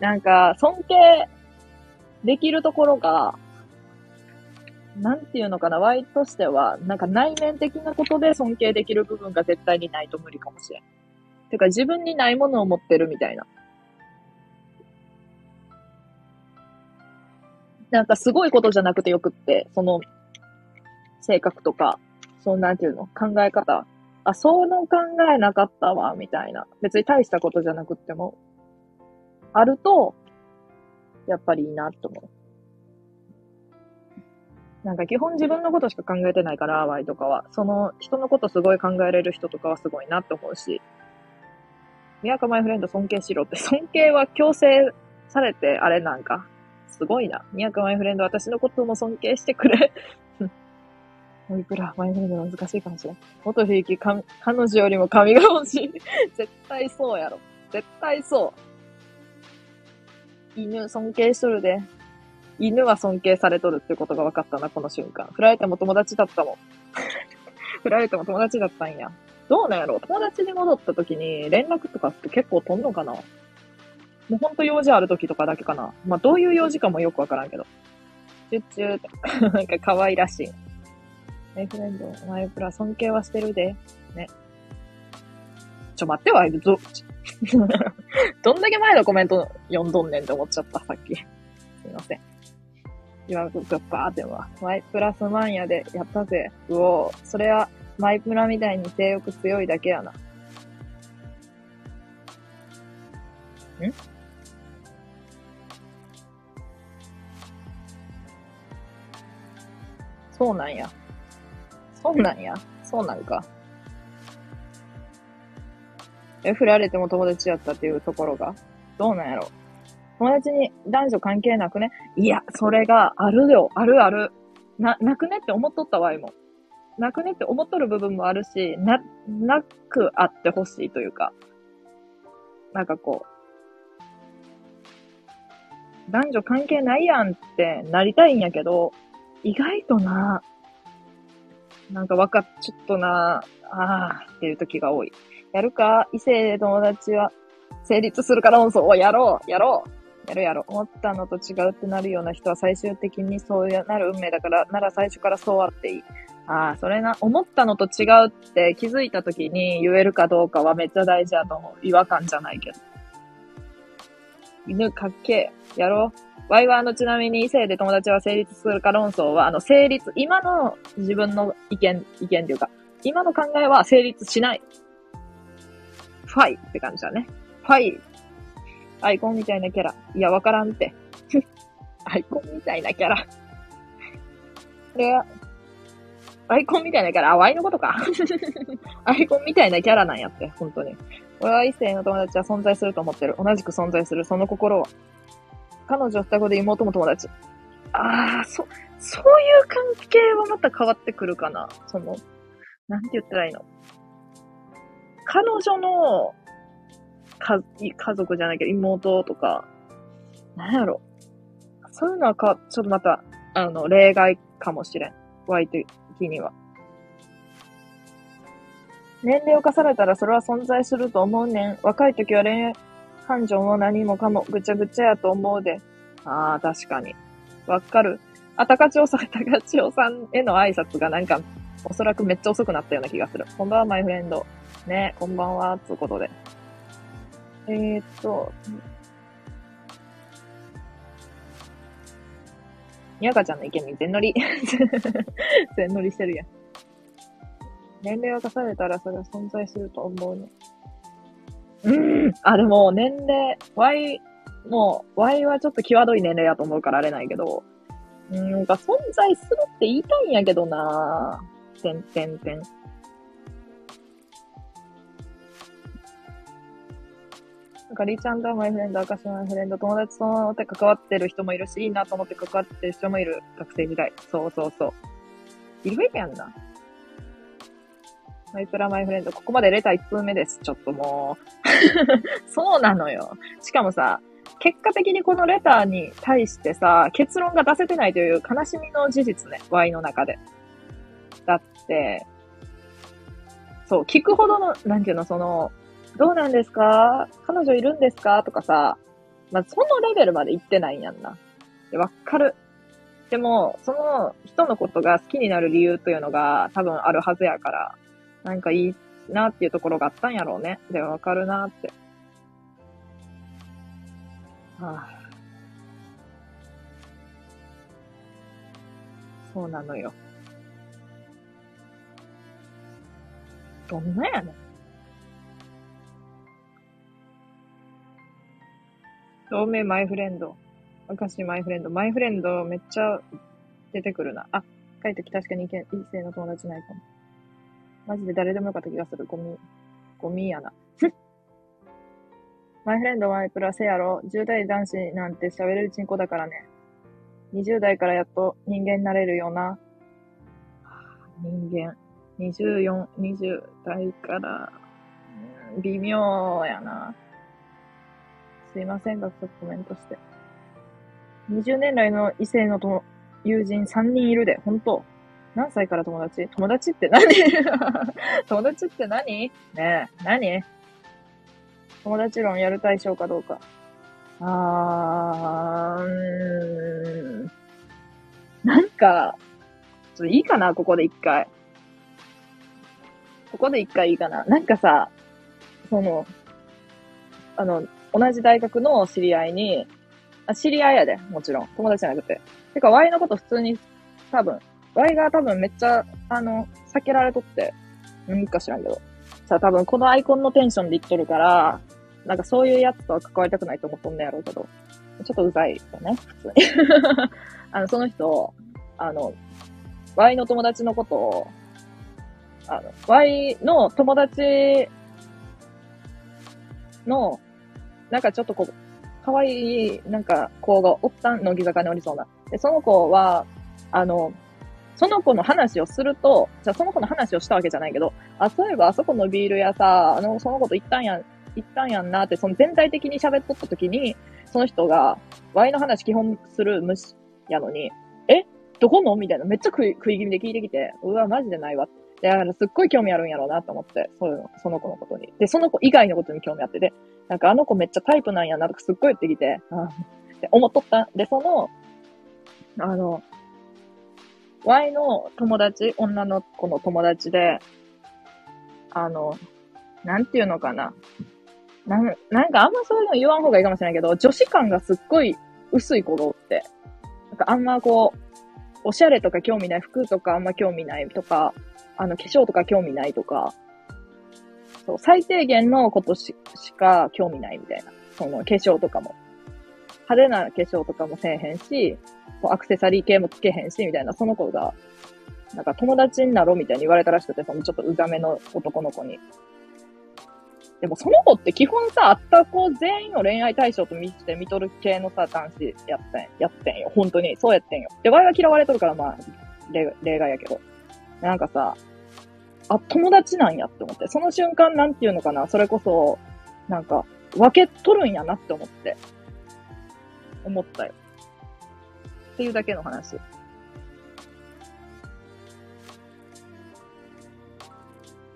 なんか、尊敬できるところが、なんていうのかな、ワイとしては、なんか内面的なことで尊敬できる部分が絶対にないと無理かもしれん。てか自分にないものを持ってるみたいな。なんかすごいことじゃなくてよくって、その、性格とか、そんなんていうの、考え方。あ、その考えなかったわ、みたいな。別に大したことじゃなくっても、あると、やっぱりいいなって思う。なんか基本自分のことしか考えてないから、ワイとかは。その人のことすごい考えれる人とかはすごいなって思うし。宮川マイフレンド尊敬しろって、尊敬は強制されてあれなんか。すごいな。宮川マイフレンド私のことも尊敬してくれ。もういくらマイフレンド難しいかもしれん。元ひいき、彼女よりも髪が欲しい。絶対そうやろ。絶対そう。犬尊敬しとるで。犬は尊敬されとるってことが分かったな、この瞬間。振られても友達だったもん。振られても友達だったんや。どうなんやろ友達に戻った時に連絡とかって結構飛んのかな？もうほんと用事ある時とかだけかな。まあどういう用事かもよくわからんけど。チュッチューって。なんか可愛らしい。マイフレンド、マイプラ尊敬はしてるで。ね。ちょ、待ってわ、ど、どんだけ前のコメント読んどんねんって思っちゃった、さっき。すいません。今、グッパーっては、マイプラスマンヤでやったぜ。うおそれは、マイプラみたいに性欲強いだけやな。ん？そうなんや。そうなんや。そうなんか。え、振られても友達やったっていうところが、どうなんやろ。友達に男女関係なくね？いや、それがあるよ。あるある。な、なくねって思っとったわいも。なくねって思っとる部分もあるし、な、なくあってほしいというか、なんかこう、男女関係ないやんってなりたいんやけど、意外とな、なんかわかっ、ちょっとな、あーっていう時が多い。やるか？異性友達は成立するから論争をやろうやろうやるやろ。思ったのと違うってなるような人は最終的にそうなる運命だから、なら最初からそうあっていい。ああ、それな、思ったのと違うって気づいた時に言えるかどうかはめっちゃ大事だと思う。違和感じゃないけど。犬かっけえ。やろう。ワイはあの、ちなみに異性で友達は成立するか論争は、あの、成立、今の自分の意見、意見というか、今の考えは成立しない。ファイって感じだね。ファイ。アイコンみたいなキャラ。いや、わからんって。アイコンみたいなキャラ。これは、アイコンみたいなキャラ、あ、ワイのことか。アイコンみたいなキャラなんやって、本当に。俺は異性の友達は存在すると思ってる。同じく存在する。その心は。彼女双子で妹も友達。ああ、そ、そういう関係はまた変わってくるかな。その、なんて言ったらいいの？彼女の、か、家族じゃないけど、妹とか、なんやろ？そういうのはか、ちょっとまた、あの、例外かもしれん。ワイ的には。年齢を重ねたらそれは存在すると思うねん。若い時は恋愛感情も何もかもぐちゃぐちゃやと思うで。ああ、確かに。わかる。あ、高千代さん、高千代さんへの挨拶がなんか、おそらくめっちゃ遅くなったような気がする。こんばんは、マイフレンド。ね、こんばんは、つうことで。えー、っと、にゃかちゃんの意見に全乗り。全乗りしてるやん。年齢を重ねたらそれは存在すると思うね。うん。あ、でも、年齢、Y、もう、Y はちょっと際どい年齢やと思うからあれないけど、うん、なんか存在するって言いたいんやけどなぁ。てんてんてん。なんか、リーちゃんとマイフレンド、赤島マイフレンド、友達とて関わってる人もいるし、いいなと思って関わってる人もいる。学生時代。そうそうそう。いるべきやんな。マイプラマイフレンド、ここまでレター1通目です。ちょっともう そうなのよ。しかもさ、結果的にこのレターに対してさ、結論が出せてないという悲しみの事実ね。Y の中で。だって、そう、聞くほどの、なんていうの、その、どうなんですか？彼女いるんですか？とかさ、まあ、そのレベルまで行ってないんやんな。わかる。でも、その人のことが好きになる理由というのが多分あるはずやから、なんかいいなっていうところがあったんやろうね。で、わかるなって。はあ、そうなのよ。どんなやねん。透明マイフレンド。昔マイフレンド。マイフレンドめっちゃ出てくるな。あ、書いてきた確かに異性の友達ないかも。マジで誰でもよかった気がする。ゴミ、ゴミやな。マイフレンドマイプラセやろ。10代男子なんて喋れるチンコだからね。20代からやっと人間になれるよな。人間。24、20代から、微妙やな。すいませんが、ちょっとコメントして。20年来の異性の友人3人いるで、本当何歳から友達？友達って何？友達って何？ねえ、何？友達論やる対象かどうか。あー、んなんか、ちょっといいかなここで一回。ここで一回いいかななんかさ、その、あの、同じ大学の知り合いに、あ知り合いやで、もちろん。友達じゃなくて。てか、Y のこと普通に、多分、Y が多分めっちゃ、あの、避けられとって、何か知らんけど。さ、多分このアイコンのテンションで言っとるから、なんかそういうやつとは関わりたくないと思っとんねやろうけど。ちょっとうざいよね、普通に。あの、その人、あの、Y の友達のことを、あの、Y の友達の、なんかちょっとこう、可愛い、なんか、子がおったん、乃木坂におりそうな。で、その子は、あの、その子の話をすると、じゃあその子の話をしたわけじゃないけど、あ、そういえばあそこのビール屋さ、あの、その子と行ったんや、行ったんやんなって、その全体的に喋っとった時に、その人が、Y の話基本する虫やのに、え？どこの？みたいな、めっちゃ食い、食い気味で聞いてきて、うわ、マジでないわ。だからすっごい興味あるんやろうなと思って、そういうの、その子のことに。で、その子以外のことに興味あってて、なんかあの子めっちゃタイプなんやなとかすっごい言ってきて、あって思っとった。で、その、あの、Y の友達、女の子の友達で、あの、なんていうのかな。なん、なんかあんまそういうの言わん方がいいかもしれないけど、女子感がすっごい薄い子がおって、なんかあんまこう、おしゃれとか興味ない、服とかあんま興味ないとか、あの、化粧とか興味ないとか、そう、最低限のことしか興味ないみたいな。その、化粧とかも。派手な化粧とかもせえへんし、アクセサリー系もつけへんし、みたいな、その子が、なんか友達になろうみたいに言われたらしくて、そのちょっとうざめの男の子に。でもその子って基本さ、あった子全員を恋愛対象と見て見とる系のさ、男子やってん、やってんよ。本当に。そうやってんよ。で、ワイは嫌われとるから、まあ、例例外やけど。なんかさ、あ、友達なんやって思って。その瞬間なんていうのかな、それこそ、なんか、分けとるんやなって思って。思ったよ。っていうだけの話。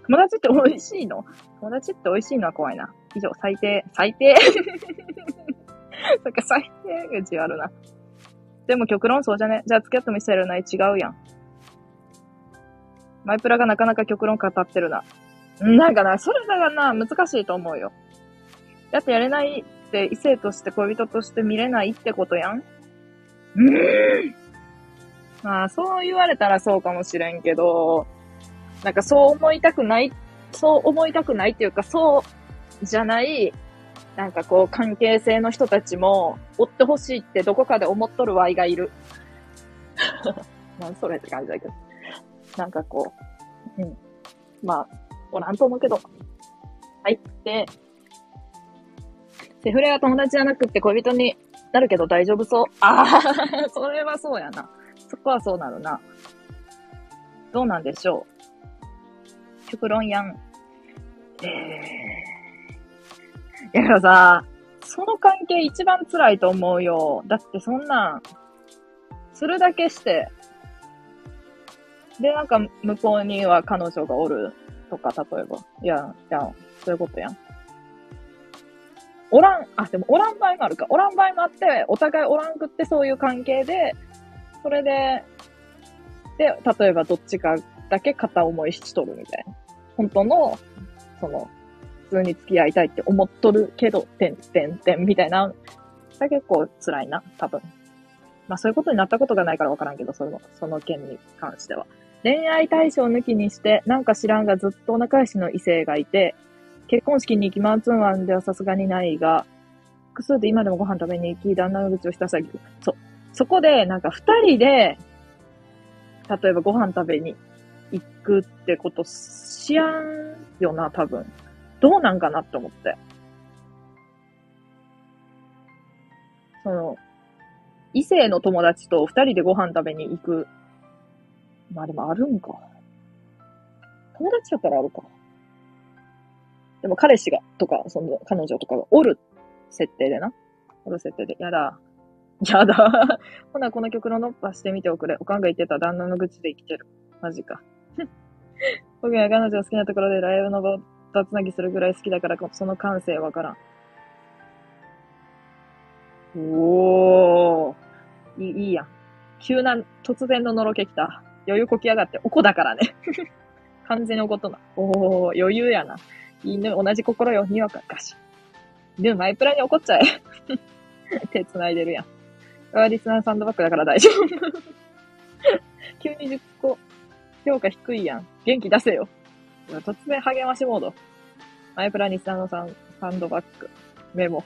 友達って美味しいの？友達って美味しいのは怖いな。以上、最低。最低そっか、最低口あるな。でも極論そうじゃね？じゃあ付き合っても一切やらない？違うやん。マイプラがなかなか極論語ってるな。なんかな、それだがな、難しいと思うよ。だってやれないって異性として恋人として見れないってことやんうーん。まあ、そう言われたらそうかもしれんけど、なんかそう思いたくない、そう思いたくないっていうか、そうじゃない、なんかこう関係性の人たちも追ってほしいってどこかで思っとるワイがいる。なんそれって感じだけど。なんかこう、うん。まあ、おらんと思うけど。はい。で、セフレは友達じゃなくて恋人になるけど大丈夫そう？ああ、それはそうやな。そこはそうなるな。どうなんでしょう？極論やん。えー。いやさ、その関係一番辛いと思うよ。だってそんなん、するだけして、で、なんか、向こうには彼女がおるとか、例えば。いや、いや、そういうことやん。おらん、あ、でもおらん場合もあるか。おらん場合もあって、お互いおらんくってそういう関係で、それで、で、例えばどっちかだけ片思いしとるみたいな。本当の、その、普通に付き合いたいって思っとるけど、てんてんてんみたいな。結構辛いな、多分。まあそういうことになったことがないからわからんけど、その、その件に関しては。恋愛対象抜きにして、なんか知らんがずっと仲良しの異性がいて、結婚式に行きまつんわんではさすがにないが、複数で今でもご飯食べに行き、旦那の口をひたすら聞く。そ、そこで、なんか二人で、例えばご飯食べに行くってことしやんよな、多分。どうなんかなって思って。その、異性の友達と二人でご飯食べに行くまあでもあるんか。友達だったらあるか。でも彼氏が、とか、その、彼女とかがおる設定でな。おる設定で。やだ。やだ。ほな、この曲のノッパしてみておくれ。おかんが言ってた旦那の愚痴で生きてる。マジか。僕が彼女が好きなところでライブの場とつなぎするぐらい好きだからその感性わからん。おー。いいいいやん。急な、突然ののろけきた。余裕こきやがって、おこだからね。完全におことな。おー、余裕やな。犬、同じ心よ、にわか、ガシ。でも、マイプラに怒っちゃえ。手繋いでるやん。これリスナーサンドバッグだから大丈夫。急に10個、評価低いやん。元気出せよ。突然励ましモード。マイプラリスナーのサンサンドバッグ。メモ。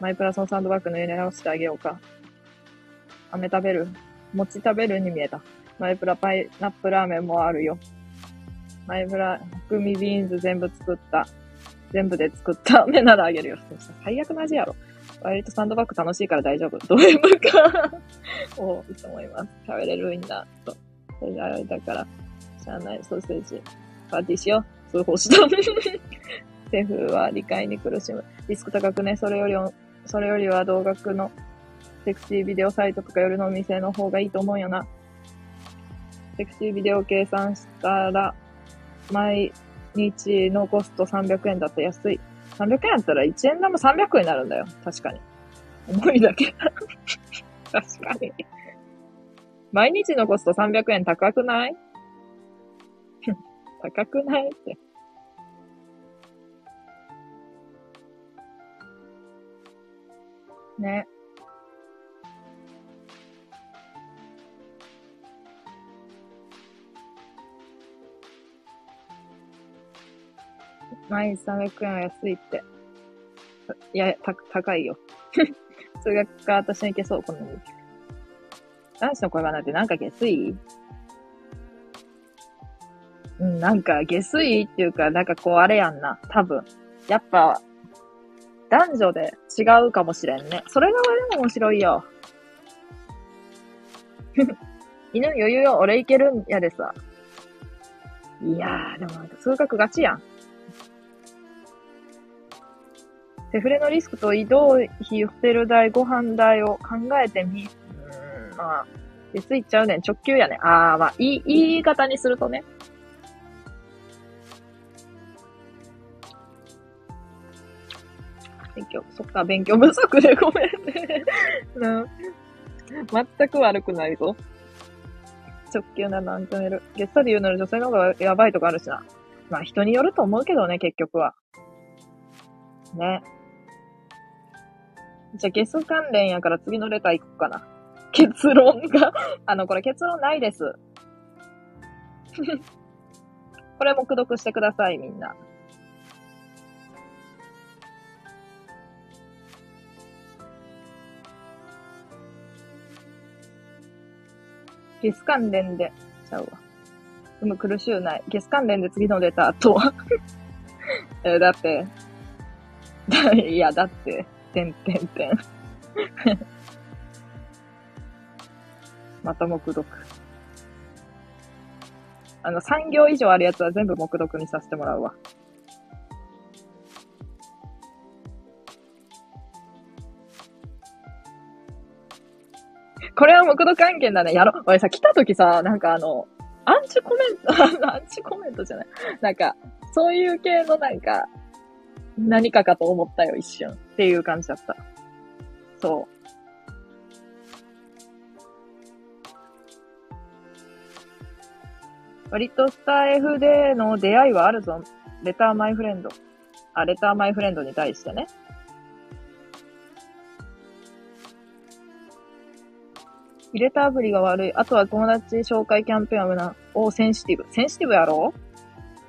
マイプラソンサンドバッグの上に直してあげようか。飴食べる餅食べるに見えた。マイプラパイナップラーメンもあるよ。マイプラグミビーンズ全部作った。全部で作った 飴ならあげるよ。最悪な味やろ。割とサンドバッグ楽しいから大丈夫。ド M かおいいと思います。食べれるんだ。と。それであれだから、しゃあないソーセージ。パーティーしよう。通報した。政府は理解に苦しむ。リスク高くね。それよりそれよりは同額のセクシービデオサイトとか夜のお店の方がいいと思うよな。セクシービデオ計算したら、毎日のコスト300円だと安い。300円やったら1円玉300円になるんだよ。確かに。思いだけ。確かに。毎日のコスト300円高くない？高くないって。ね。毎日300円は安いって。いや、た、高いよ。数学科私に行けそう、この男子の声はなんてなんか下水？うん、なんか下水っていうか、なんかこうあれやんな。多分。やっぱ、男女で違うかもしれんね。それがでも面白いよ。犬余裕よ、俺いけるんやでさ。いやー、でもなんか数学ガチやん。セフレのリスクと移動費、ホテル代、ご飯代を考えてみ。うーん、まあ、安いっちゃうねん。直球やねん。あー、まあ、いい、言い方にするとね。勉強、そっか、勉強不足でごめんね。全く悪くないぞ。直球なランクメル。ゲストで言うなら女性の方がやばいとかあるしな。まあ人によると思うけどね、結局は。ね。じゃあゲス関連やから次のレター行こうかな。結論が あの、これ結論ないです。これもく読してください、みんな。ゲス関連で、ちゃうわ。うむ苦しゅうない。ゲス関連で次のレターとは えだって、いや、だって、てんてんてん。また目読。あの、3行以上あるやつは全部目読にさせてもらうわ。これは目読案件だね。やろ。俺さ、来た時さ、なんかあの、アンチコメント、アンチコメントじゃない。なんか、そういう系のなんか、何かかと思ったよ、一瞬。っていう感じだった。そう。割とスター F での出会いはあるぞ。レターマイフレンド。あ、レターマイフレンドに対してね。入れたアプリが悪い。あとは友達紹介キャンペーンはな、おセンシティブ。センシティブやろう？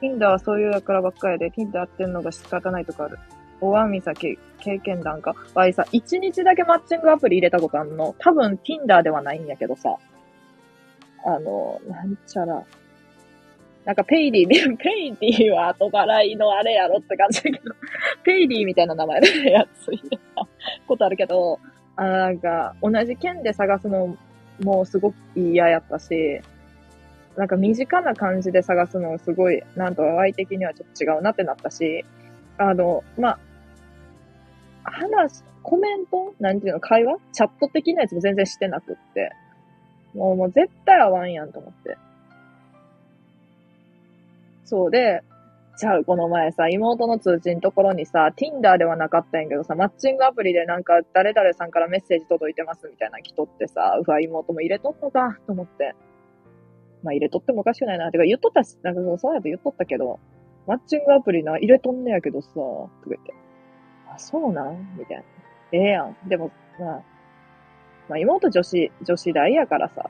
Tinder はそういうやからばっかりで、Tinder ってんのが仕方ないとかある。おわみさき、経験談か？わいさ、一日だけマッチングアプリ入れたことあんの？多分 Tinder ではないんやけどさ。あの、なんちゃら。なんかペイディ、ペイディは後払いのあれやろって感じだけど、ペイディみたいな名前でやつ入れたことあるけど、あなんか、同じ県で探すのもすごく嫌やったし、なんか身近な感じで探すのすごい、なんと淡い的にはちょっと違うなってなったし、あの、まあ、話、コメントなんていうの会話チャット的なやつも全然してなくって。もう、もう絶対合わんやんと思って。そうで、ちゃう、この前さ、妹の通知のところにさ、Tinder ではなかったんやけどさ、マッチングアプリでなんか、誰々さんからメッセージ届いてますみたいな来とってさ、うわ、妹も入れとんのか、と思って。まあ入れとってもおかしくないな。てか言っとったし、なんかそうやと言っとったけど、マッチングアプリな、入れとんねやけどさ、とか言って。あ、そうなん？みたいな。ええ、やん。でも、まあ、まあ妹女子、女子大やからさ、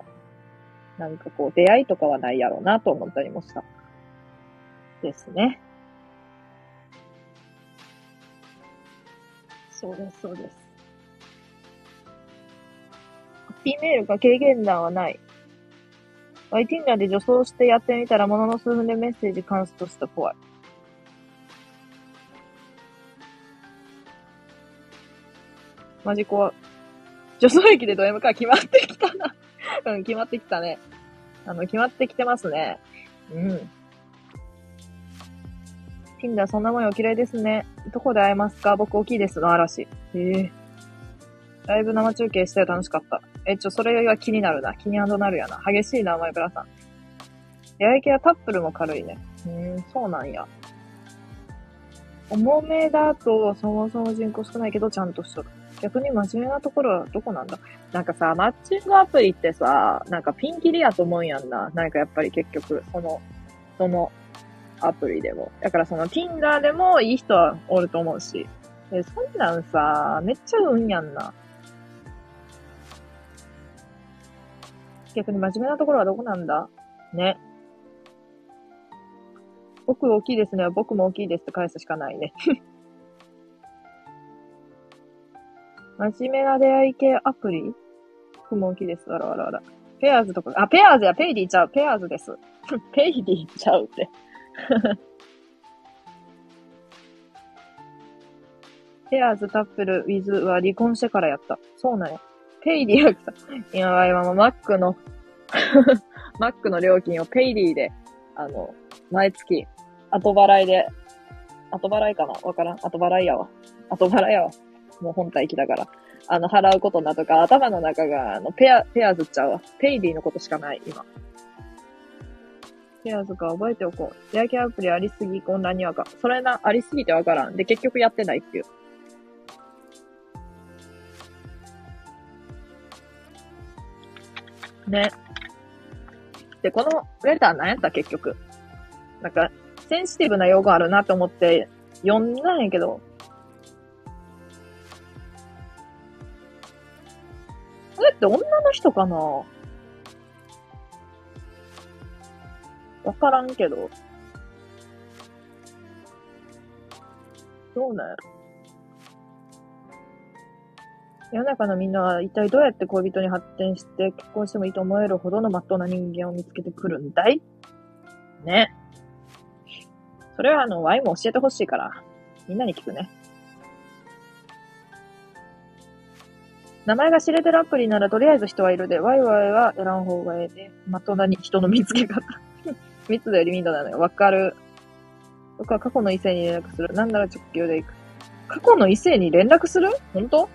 なんかこう出会いとかはないやろうなと思ったりもした。ですね。そうです、そうです。ハッピーメールか経験談はない。ワイティンダーで女装してやってみたら、ものの数分でメッセージカンストした怖い。マジ怖い。女装駅でド M か決まってきたな うん、決まってきたね。あの、決まってきてますね。うん。Tinder そんな模様嫌いですね。どこで会えますか？僕大きいですの嵐。へえ。ライブ生中継したよ楽しかった。え、ちょ、それが気になるな。気になるやな。激しいな、マイブラさん。出会い系はタップルも軽いね。うん、そうなんや。重めだと、そもそも人口少ないけど、ちゃんとしとる。逆に真面目なところはどこなんだ？なんかさ、マッチングアプリってさ、なんかピンキリやと思うんやんな。なんかやっぱり結局、その、その、アプリでも。だからその Tinder でもいい人はおると思うし。え、そんなんさ、めっちゃ運やんな。逆に真面目なところはどこなんだ？ね。僕大きいですね。僕も大きいですって返すしかないね。真面目な出会い系アプリ？僕も大きいです。わらわらわら。ペアーズとか、あ、ペアーズや、ペイディちゃう。ペアーズです。ペイディちゃうって ペアーズタップルウィズは離婚してからやった。そうなんや。ペイディやった。今は今もマックの マックの料金をペイディで、あの、毎月、後払いで、後払いかな？わからん。後払いやわ。後払いやわ。もう本体機だから。あの、払うことなとか、頭の中が、あの、ペア、ペアズっちゃうわ。ペイディのことしかない、今。ペアーズか覚えておこう。出会いアプリありすぎ、混乱にわか。それな、ありすぎてわからん。で、結局やってないっていう。ね。で、このレター何やった結局？なんか、センシティブな用語あるなと思って読んだんやけど、それって女の人かな？わからんけど。どうなんやろ？世の中のみんなは一体どうやって恋人に発展して結婚してもいいと思えるほどの真っ当な人間を見つけてくるんだい？ね。それはあの、Y も教えてほしいから、みんなに聞くね。名前が知れてるアプリならとりあえず人はいるで、ワイワイは選ん方がええで、まっとうな人の見つけ方。密度より密度なのよ。わかる。とか、過去の異性に連絡する。なんなら直球で行く。過去の異性に連絡する？本当？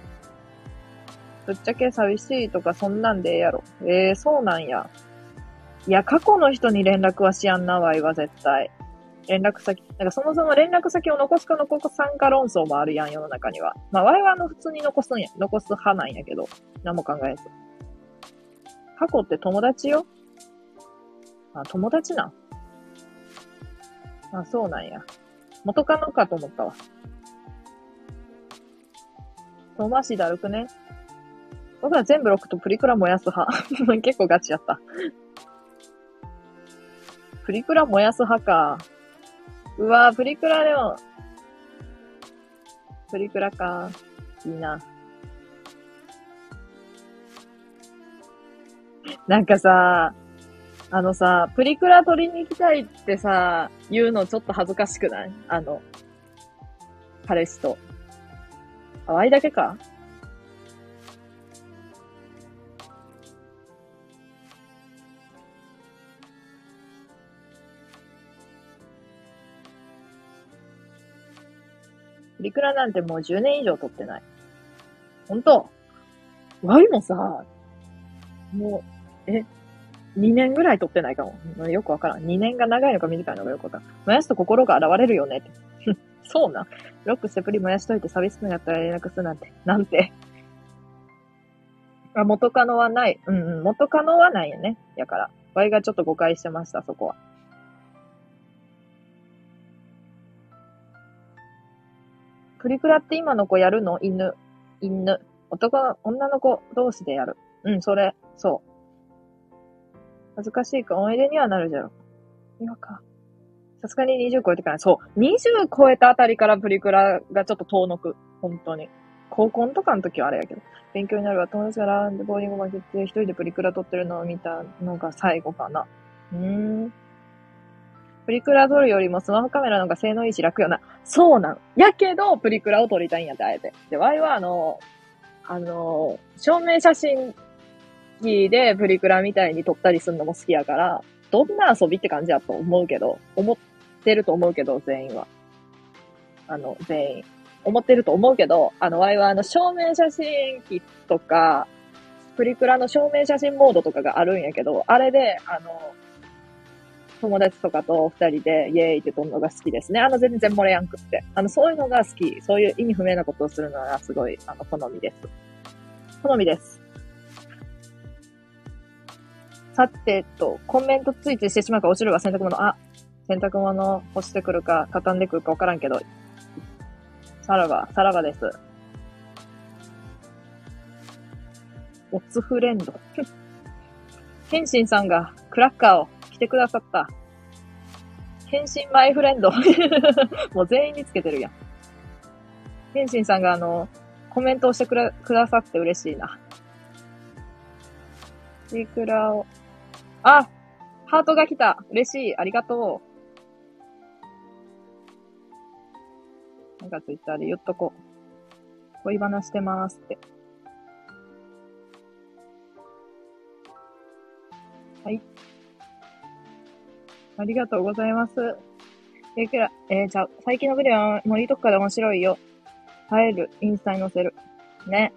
ぶっちゃけ寂しいとかそんなんでええやろ。ええー、そうなんや。いや、過去の人に連絡はしやんな、わいは絶対。連絡先、なんかそもそも連絡先を残すか残さんか論争もあるやん、世の中には。まあ、ワイはあの普通に残すんや、残す派なんやけど、何も考えず。過去って友達よあ、友達なんあ、そうなんや。元カノかと思ったわ。遠回しで歩くね。僕は全部ロックとプリクラ燃やす派。結構ガチやった。プリクラ燃やす派か。うわぁ、プリクラでも。プリクラか。いいな。なんかさ、あのさ、プリクラ撮りに行きたいってさ、言うのちょっと恥ずかしくない？あの、彼氏と。あ、ワイだけか？リクラなんてもう10年以上撮ってない。ほんとワイもさ、もう、え、2年ぐらい撮ってないかも。よくわからん。2年が長いのか短いのかよくわからん。燃やすと心が現れるよねって。そうな。ロックしてプリ燃やしといて寂しくなったら連絡するなんて。なんて。あ、元カノはない。うんうん。元カノはないよね。やから。ワイがちょっと誤解してました、そこは。プリクラって今の子やるの？犬。犬。男の、女の子同士でやる。うん、それ。そう。恥ずかしいか思い出にはなるじゃろ。今か。さすがに20超えてから、そう。20超えたあたりからプリクラがちょっと遠のく。本当に。高校とかの時はあれやけど。勉強になるわ。友達がランでボーリング負けて一人でプリクラ撮ってるのを見たのが最後かな。うーん。プリクラ撮るよりもスマホカメラの方が性能いいし楽よな。そうなん。やけど、プリクラを撮りたいんやって、あえて。で、ワイはあの、あの、証明写真機でプリクラみたいに撮ったりするのも好きやから、どんな遊びって感じやと思うけど、思ってると思うけど、全員は。あの、全員。思ってると思うけど、あの、ワイはあの、証明写真機とか、プリクラの証明写真モードとかがあるんやけど、あれで、あの、友達とかと二人でイエーイって撮るのが好きですね。あの全然漏れやんくって。あの、そういうのが好き。そういう意味不明なことをするのがすごい、あの、好みです。好みです。さて、えっと、コメントついてしてしまうか落ちるわ、洗濯物。あ、洗濯物干してくるか、畳んでくるかわからんけど。さらば、さらばです。オツフレンド。ケンシンさんがクラッカーを来てくださった。変身マイフレンド。もう全員につけてるやん。変身さんがあの、コメントをしてくら、くださって嬉しいな。シークラを。あハートが来た嬉しいありがとうなんかツイッターで言っとこう。恋バナしてますって。はい。ありがとうございます。えー、くら、えー、じゃあ、最近のビデオは森とかで面白いよ。映える。インスタに載せる。ね。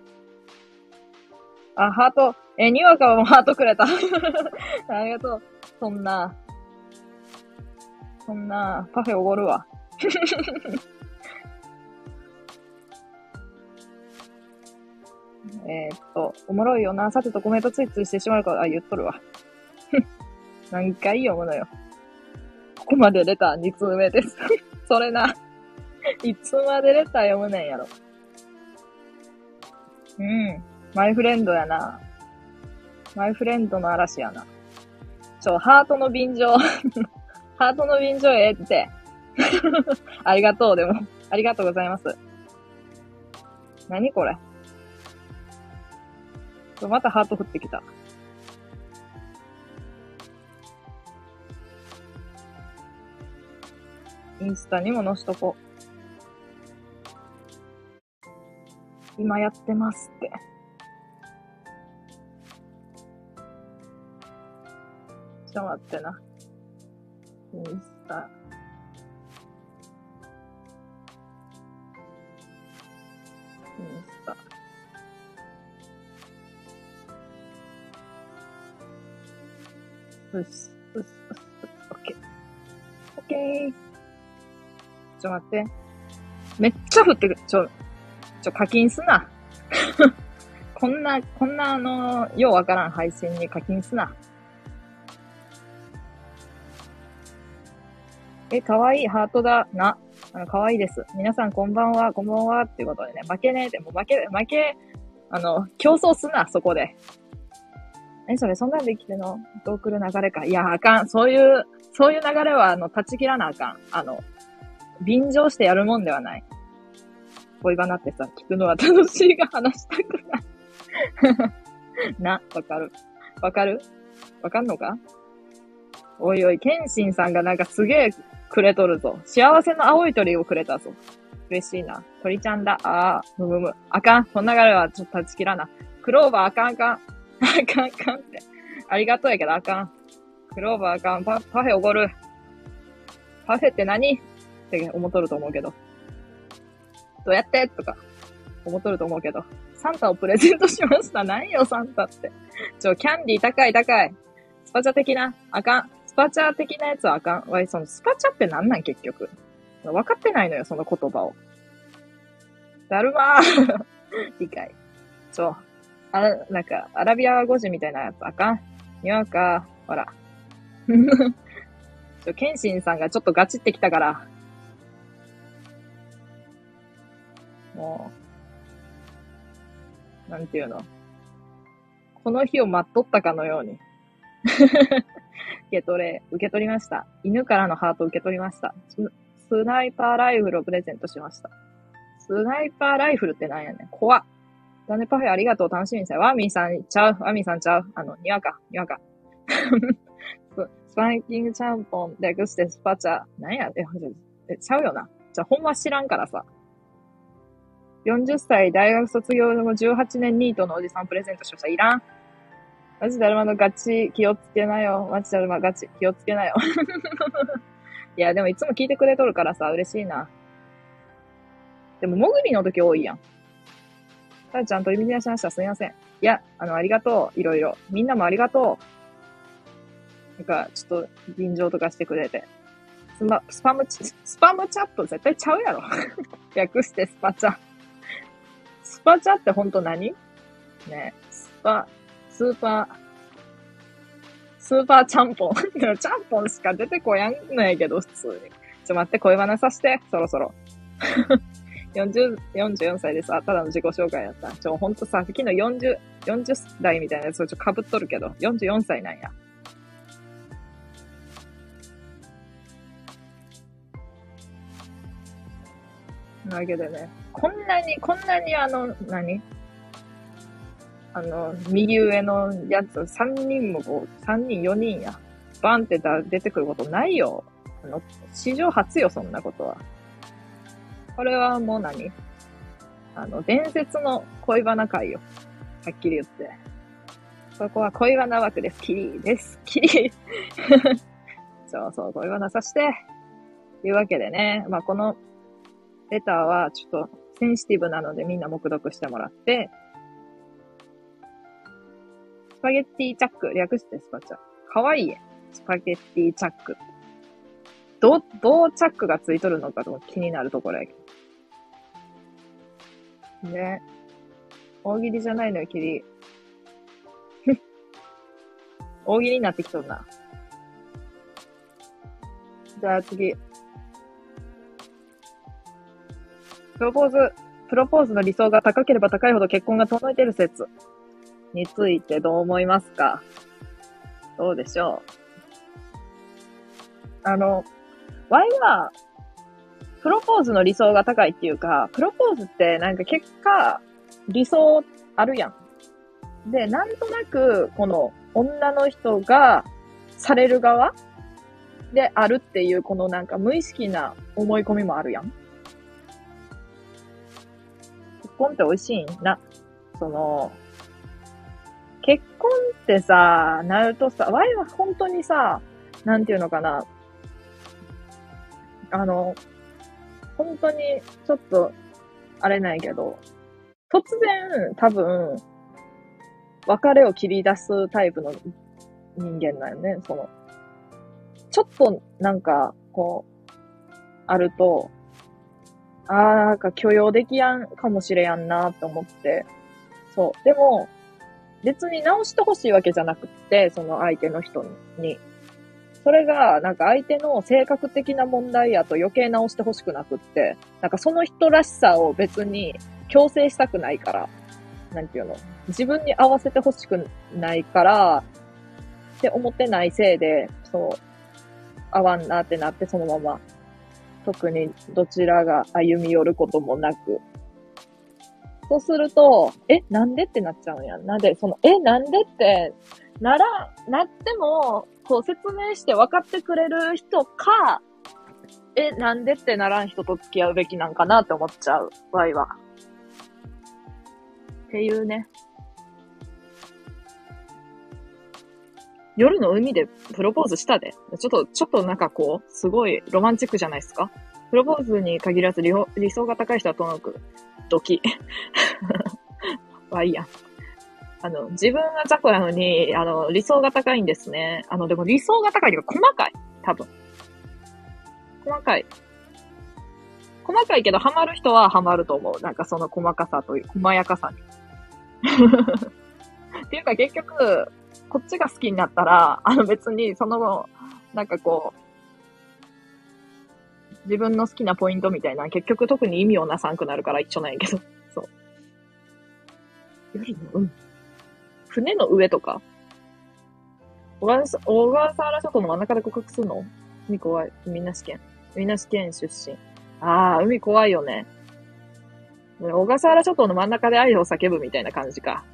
あ、ハート。えー、にわかもハートくれた。ありがとう。そんな。そんな、カフェおごるわ。えっと、おもろいよな。さてとコメントツイツイしてしまうから、あ、言っとるわ。何回読むのよ。までレター2通目です。それな。いつまでレター読むねんやろ。うん。マイフレンドやな。マイフレンドの嵐やな。ちょ、ハートの便乗。ハートの便乗ええって。ありがとう、でも。ありがとうございます。何これ。またハート降ってきた。インスタにも載しとこう。今やってますって。ちょっと待ってな。インスタ。インスタ。うっす、うっす、うっす、オッケー。オッケー。ちょ、待って。めっちゃ降ってくる。ちょ、ちょ、課金すな。こんな、こんなあの、ようわからん配信に課金すな。え、かわいい、ハートだ、な。あの、かわいいです。皆さんこんばんは、こんばんは、っていうことでね、負けねえでも負け、負け、あの、競争すな、そこで。え、それ、そんなんできての、どう来る流れか。いや、あかん。そういう、そういう流れは、あの、断ち切らなあかん。あの、便乗してやるもんではない。恋バナってさ、聞くのは楽しいが話したくない な、わかる。わかる？わかんのか？おいおい、ケンシンさんがなんかすげえくれとるぞ。幸せの青い鳥をくれたぞ。嬉しいな。鳥ちゃんだ。ああ、むむむ。あかん。この流れはちょっと断ち切らな。クローバーあかんあかん。あかんあかんって。ありがとうやけどあかん。クローバーあかん。パ、パフェおごる。パフェって何？って思っとると思うけど。どうやってとか、思っとると思うけど。サンタをプレゼントしました。何よ、サンタって。ちょ、キャンディー高い高い。スパチャ的なあかん。スパチャ的なやつはあかん。わい、そのスパチャってなんなん結局。分かってないのよ、その言葉を。だるまー 理解。ちょ、あ、なんか、アラビア語字みたいなやつあかん。にわか、ほら、ちょ、ケンシンさんがちょっとガチってきたから。もう、なんていうの？この日を待っとったかのように。受け取れ、受け取りました。犬からのハート受け取りました。スナイパーライフルをプレゼントしました。スナイパーライフルってなんやねん。怖っ。ダネパフェありがとう。楽しみにしたワーミーさんちゃう。ワーミーさんちゃう。あの、にわか、にわか。スパイキングチャンポン、レクステスパチャ。なんや？え、え、ちゃうよな。じゃ、ほんま知らんからさ。40歳、大学卒業後18年ニートのおじさんプレゼントしました。いらん。マジだるまのガチ気をつけなよ。マジだるまガチ気をつけなよ。いや、でもいつも聞いてくれとるからさ、嬉しいな。でも、もぐりの時多いやん。ただちゃんと指出しました。すみません。いや、あの、ありがとう。いろいろ。みんなもありがとう。なんか、ちょっと、便乗とかしてくれて。スパ、スパムチ、スパムチャット絶対ちゃうやろ。略してスパチャ。スパチャってほんと何？ねスパ、スーパー、スーパーちゃんぽん。ちゃんぽんしか出てこやんのやけど、普通に。ちょ、待って、声話させて、そろそろ。40、44歳でさ、ただの自己紹介やった。ちょ、ほんとさ、昨日40、40代みたいなやつをちょ、被っとるけど、44歳なんや。なわけでね、こんなに、こんなにあの、何？あの、右上のやつ、3人もこう、3人、4人や。バンってだ出てくることないよ。あの、史上初よ、そんなことは。これはもう何？あの、伝説の恋バナ会よ。はっきり言って。そこは恋バナ枠です。キリです。キリ そうそう、恋バナさして。いうわけでね。まあ、このレターはちょっとセンシティブなのでみんな目読してもらって、スパゲッティチャック、略してスパチャ。かわいいスパゲッティチャック。ど、どうチャックがついとるのかと気になるところやけど。ね。大喜利じゃないのよ、キリ。大喜利になってきとるな。じゃあ次。プロポーズ、プロポーズの理想が高ければ高いほど結婚が遠のいてる説。についてどう思いますか？どうでしょう？あの、ワイは、プロポーズの理想が高いっていうか、プロポーズってなんか結果、理想あるやん。で、なんとなく、この女の人がされる側であるっていう、このなんか無意識な思い込みもあるやん。婚って美味しいな。その、結婚ってさ、なるとさ、ワイは本当にさ、なんていうのかな。あの、本当にちょっと、あれないけど、突然、多分、別れを切り出すタイプの人間だよね。その、ちょっとなんか、こう、あると、ああ、なんか許容できやんかもしれやんなって思って。そう。でも、別に直してほしいわけじゃなくって、その相手の人に。それが、なんか相手の性格的な問題やと余計直してほしくなくって、なんかその人らしさを別に強制したくないから、なんていうの、自分に合わせてほしくないから、って思ってないせいで、そう、合わんなってなってそのまま、特にどちらが歩み寄ることもなく、そうすると、え、なんでってなっちゃうんやんなん。で、その、え、なんでって、なら、なっても、こう説明して分かってくれる人か、え、なんでってならん人と付き合うべきなんかなって思っちゃう場合は。っていうね。夜の海でプロポーズしたで。ちょっと、ちょっとなんかこう、すごいロマンチックじゃないですかプロポーズに限らず理理想が高い人はともく、ドキ。はいいや。あの、自分が雑魚なのに、あの、理想が高いんですね。あの、でも理想が高いけど細かい。多分。細かい。細かいけど、ハマる人はハマると思う。なんかその細かさという、細やかさに。っていうか結局、こっちが好きになったら、あの別にその、なんかこう、自分の好きなポイントみたいな、結局特に意味をなさんくなるから一緒なんやけど。そう。夜の海。船の上とか小笠小笠原諸島の真ん中で告白するの？海怖い。海なし県。海なし県出身。ああ、海怖いよね。小笠原諸島の真ん中で愛を叫ぶみたいな感じか。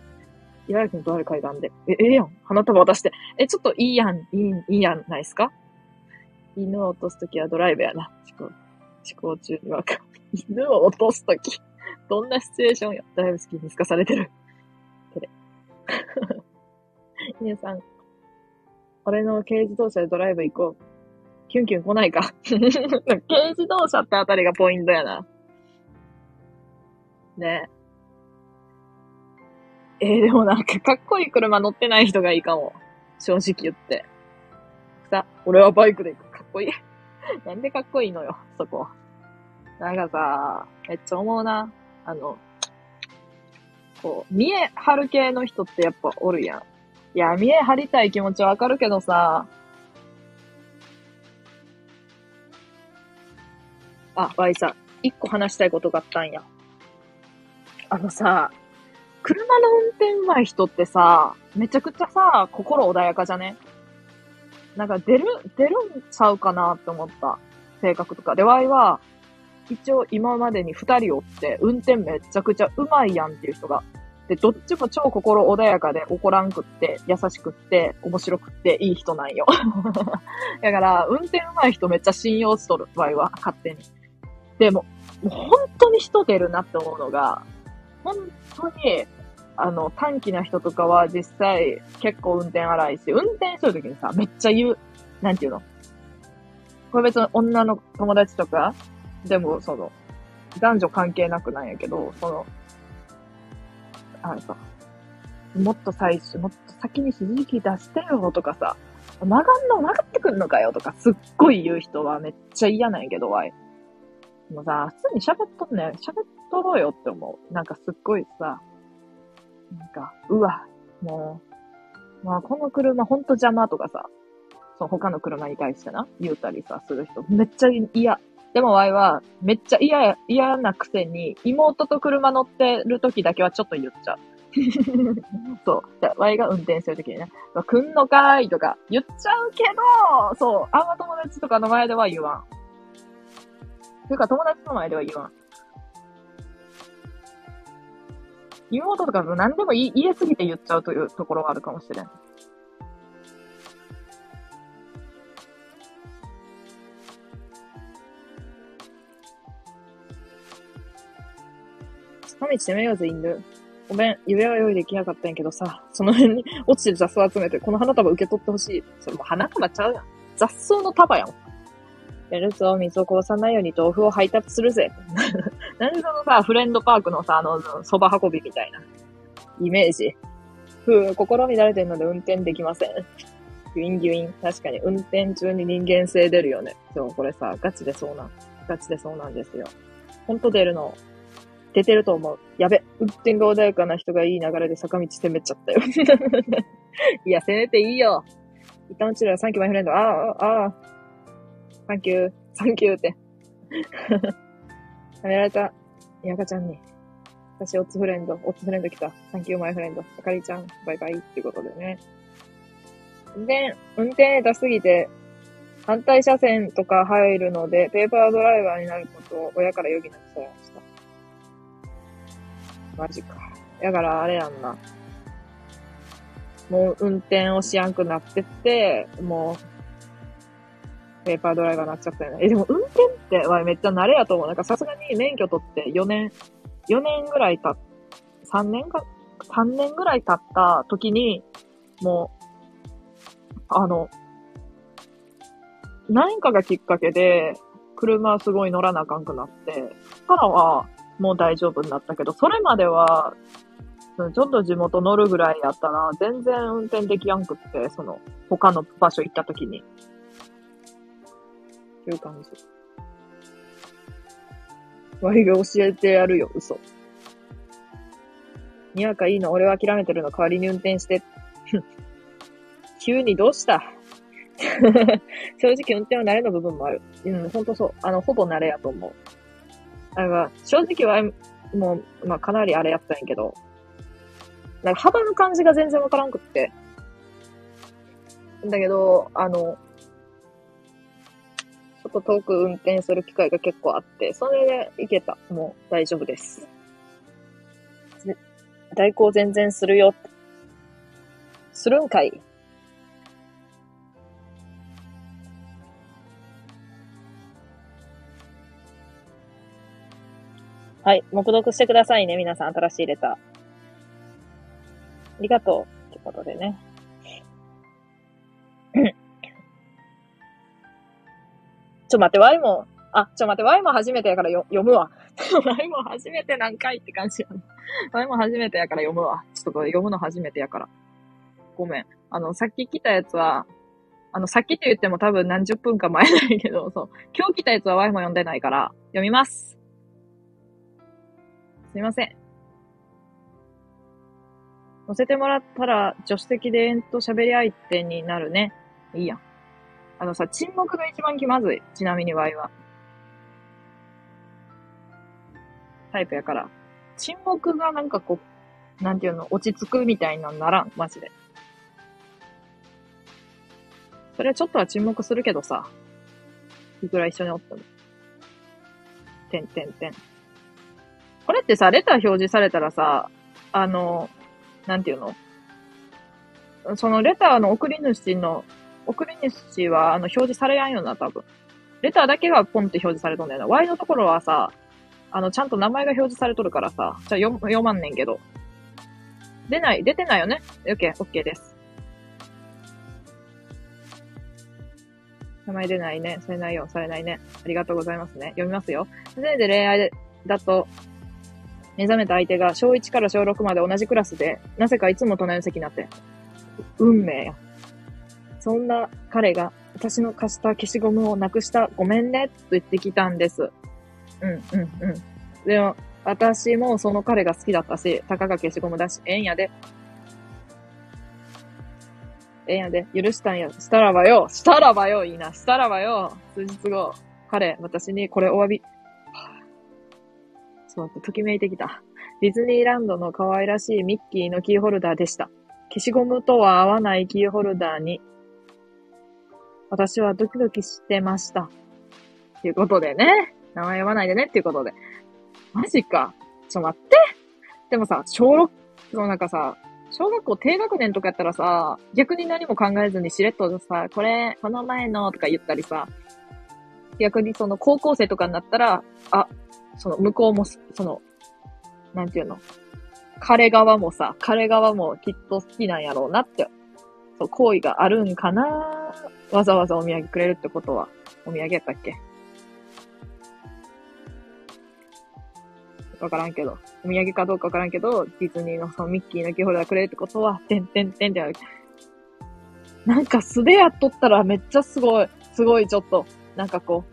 茨城のとある海岸で。え、ええやん。花束渡して。え、ちょっといいやん、いい、いいやん、ないっすか？犬を落とすときはドライブやな。思考、思考中にわかる。犬を落とすとき。どんなシチュエーションや？ドライブ好きに透かされてる。てれ。皆さん、俺の軽自動車でドライブ行こう。キュンキュン来ないか。軽自動車ってあたりがポイントやな。ねえー、でもなんかかっこいい車乗ってない人がいいかも。正直言って。さ、俺はバイクで行く。かっこいい。なんでかっこいいのよ、そこ。なんかさ、めっちゃ思うな。あの、こう、見え張る系の人ってやっぱおるやん。いや、見え張りたい気持ちはわかるけどさ、あ、わいさん、一個話したいことがあったんや。あのさ、車の運転上手い人ってさ、めちゃくちゃさ、心穏やかじゃね？なんか出る、出るんちゃうかなって思った。性格とか。で、ワイは、一応今までに二人おって、運転めちゃくちゃ上手いやんっていう人が。で、どっちも超心穏やかで怒らんくって、優しくって、面白くっていい人なんよ。だから、運転上手い人めっちゃ信用しとる、ワイは、勝手に。でも、もう本当に人出るなって思うのが、本当に、あの、短期な人とかは実際結構運転荒いし、運転するときにさ、めっちゃ言う、なんていうの？これ別に女の友達とか、でもその、男女関係なくなんやけど、その、あのさ、もっと最初、もっと先に指示器出してよとかさ、曲がんの曲がってくんのかよとかすっごい言う人はめっちゃ嫌なんやけど、わい。もうさ、普通に喋っとんね、喋っとろうよって思う。なんかすっごいさ、なんか、うわ、もう、まあこの車ほんと邪魔とかさ、そう、他の車に対してな、言うたりさ、する人、めっちゃ嫌。でも、ワイは、めっちゃ嫌、嫌なくせに、妹と車乗ってる時だけはちょっと言っちゃう。そう。で、ワイが運転してる時にね、来んのかーいとか言っちゃうけど、そう、あんま友達とかの前では言わん。ていうか友達の前では言わん。妹とか何でも言えすぎて言っちゃうというところがあるかもしれん。坂道攻めようぜ、インド。ごめん、指輪は用意できなかったんやけどさ、その辺に落ちてる雑草集めて、この花束受け取ってほしい。それも花束ちゃうやん。雑草の束やん。やるぞ、水をこぼさないように豆腐を配達するぜ。なんでそのさ、フレンドパークのさ、あの、蕎麦運びみたいな、イメージ。ふう、心乱れてるので運転できません。ギュインギュイン。確かに、運転中に人間性出るよね。そう、これさ、ガチでそうなん。ガチでそうなんですよ。ほんと出るの。出てると思う。やべ、運転が穏やかな人がいい流れで坂道攻めちゃったよ。いや、攻めていいよ。一旦落ちるよ、サンキューマイフレンド。ああ、ああ。サンキュー、サンキューって。はめられた、やかちゃんに。私、オッツフレンド、オッツフレンド来た。 Thank you my friend。あかりちゃん、バイバイってことでね。で、運転下手すぎて、反対車線とか入るので、ペーパードライバーになることを親から余儀なくされました。マジか。だからあれやんな。もう運転をしやんくなってって、もうペーパードライバーになっちゃったよね。え、でも運転ってはめっちゃ慣れやと思う。なんかさすがに免許取って4年、4年ぐらい経っ、3年か、3年ぐらい経った時に、もう、あの、何かがきっかけで、車すごい乗らなあかんくなって、そっからはもう大丈夫になったけど、それまでは、ちょっと地元乗るぐらいやったら、全然運転できやんくって、その、他の場所行った時に。っていう感じ。ワイが教えてやるよ、嘘。にわかいいの、俺は諦めてるの、代わりに運転して。急にどうした？正直運転は慣れの部分もある。うん、ほんとそう。あの、ほぼ慣れやと思う。だから、正直は、もう、まあ、かなりあれやったんやけど、なんか幅の感じが全然わからんくって。だけど、あの、と遠く運転する機会が結構あって、それで行けた。もう大丈夫です。代行全然するよ。するんかい？はい。目読してくださいね、皆さん。新しいレター。ありがとう。ってことでね。ちょ、待って、Y も、あ、ちょ、待って、Y も初めてやからよ読むわ。Y も初めて何回って感じやな。Y も初めてやから読むわ。ちょっとこれ読むの初めてやから。ごめん。あの、さっき来たやつは、あの、さっきって言っても多分何十分か前だけど、そう。今日来たやつは Y も読んでないから、読みます。すいません。乗せてもらったら、助手席で延と喋り相手になるね。いいやん。あのさ、沈黙が一番気まずい。ちなみにワイは。タイプやから。沈黙がなんかこう、なんていうの、落ち着くみたいなんならん。マジで。それはちょっとは沈黙するけどさ。いくら一緒におっても。てんてんてん。これってさ、レター表示されたらさ、あの、なんていうの？そのレターの送り主の、送り主は、あの、表示されやんよな、多分。レターだけがポンって表示されとんだよな。Y のところはさ、あの、ちゃんと名前が表示されとるからさ、じゃあ読読まんねんけど。出ない、出てないよね ?OK、OK です。名前出ないね。されないよ、されないね。ありがとうございますね。読みますよ。初めて恋愛だと、目覚めた相手が小1から小6まで同じクラスで、なぜかいつも隣の席になって。運命や。そんな彼が私の貸した消しゴムをなくしたごめんねと言ってきたんです。うん、うん、うん。でも、私もその彼が好きだったし、たかが消しゴムだし、ええんやで。ええんやで。許したんや。したらばよ。したらばよ。いいな。したらばよ。数日後、彼、私にこれお詫び、と待って、ときめいてきた。ディズニーランドの可愛らしいミッキーのキーホルダーでした。消しゴムとは合わないキーホルダーに、私はドキドキしてました。ということでね。名前読まないでねっていうことで。マジか。ちょ、待って。でもさ、小6、そのなんかさ、小学校低学年とかやったらさ、逆に何も考えずにしれっとさ、これ、この前のとか言ったりさ、逆にその高校生とかになったら、あ、その向こうも、その、なんていうの、彼側もさ、彼側もきっと好きなんやろうなって、そう、行為があるんかな？わざわざお土産くれるってことは、お土産やったっけ？わからんけど、お土産かどうかわからんけど、ディズニーのそのミッキーのキーホルダーくれるってことは、てんてんてんってある。なんか素でやっとったらめっちゃすごい、すごいちょっと、なんかこ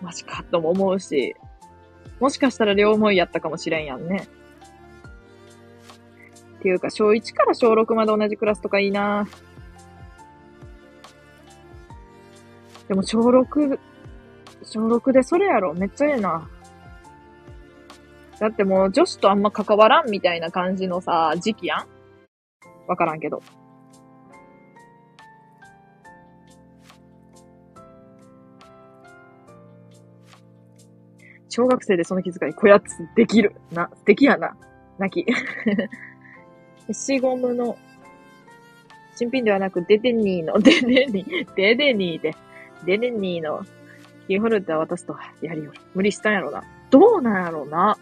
う、マジかとも思うし、もしかしたら両思いやったかもしれんやんね。っていうか、小1から小6まで同じクラスとかいいな。ぁでも小6、小6でそれやろ。めっちゃええな。だってもう女子とあんま関わらんみたいな感じのさ、時期やんわからんけど。小学生でその気遣い、こやつできる。な、素敵やな。泣き。消しゴムの、新品ではなく、デデニーの、デデニー、デデニーで、デデニーのキーホルダー渡すとやりよる。無理したんやろな。どうなんやろな。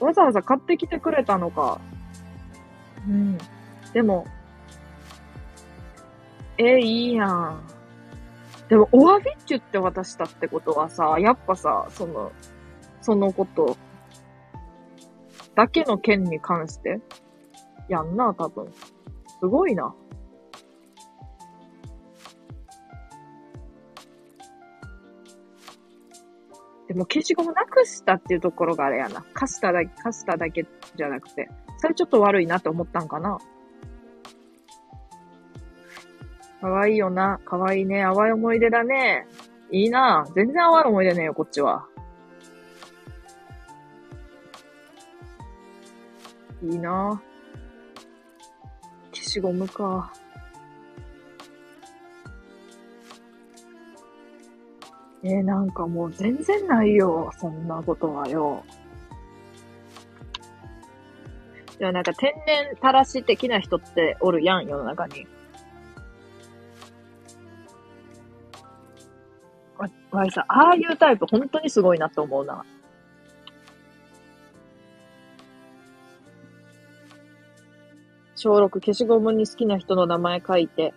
わざわざ買ってきてくれたのか。うん。でも、え、いいやん。でも、お詫びって言って渡したってことはさ、やっぱさ、その、そのこと、だけの件に関して、やんな、多分。すごいな。でも消しゴムなくしたっていうところがあれやな。貸しただけ、貸しただけじゃなくて、それちょっと悪いなって思ったんかな。かわいいよな。かわいいね。淡い思い出だね。いいな。全然淡い思い出ねえよ、こっちは。いいな。消しゴムか。えー、なんかもう全然ないよ。そんなことはよ。でもなんか天然たらし的な人っておるやん、世の中に。わ、わいさ、ああいうタイプ本当にすごいなと思うな。小6消しゴムに好きな人の名前書いて、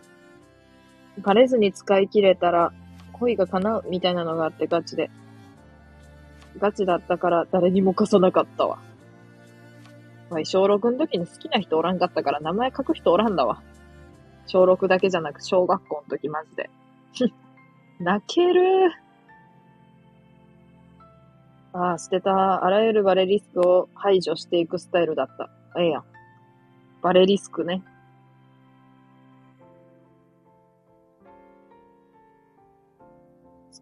バレずに使い切れたら恋が叶うみたいなのがあってガチで。ガチだったから誰にも貸さなかったわ。わい、小6の時に好きな人おらんかったから名前書く人おらんだわ。小6だけじゃなく小学校の時マジで。泣けるああ、捨てた。あらゆるバレリスクを排除していくスタイルだった。ええやん。バレリスクね。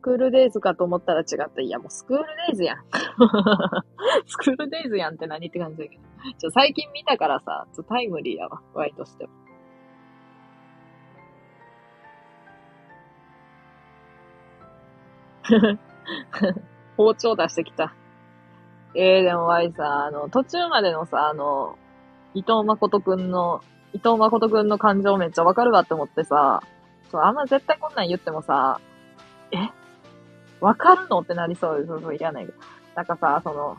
クールデイズかと思ったら違った。いや、もうスクールデイズやん。スクールデイズやんって何って感じだけど。ちょ、最近見たからさ、ちょタイムリーやわ。ワイとしても。包丁出してきた。えー、でもワイさ、あの、途中までのさ、あの、伊藤誠くんの、伊藤誠くんの感情めっちゃわかるわって思ってさ、そう、あんま絶対こんなん言ってもさ、え？わかるのってなりそうで、そうそう、嫌ないけど。なんかさ、その、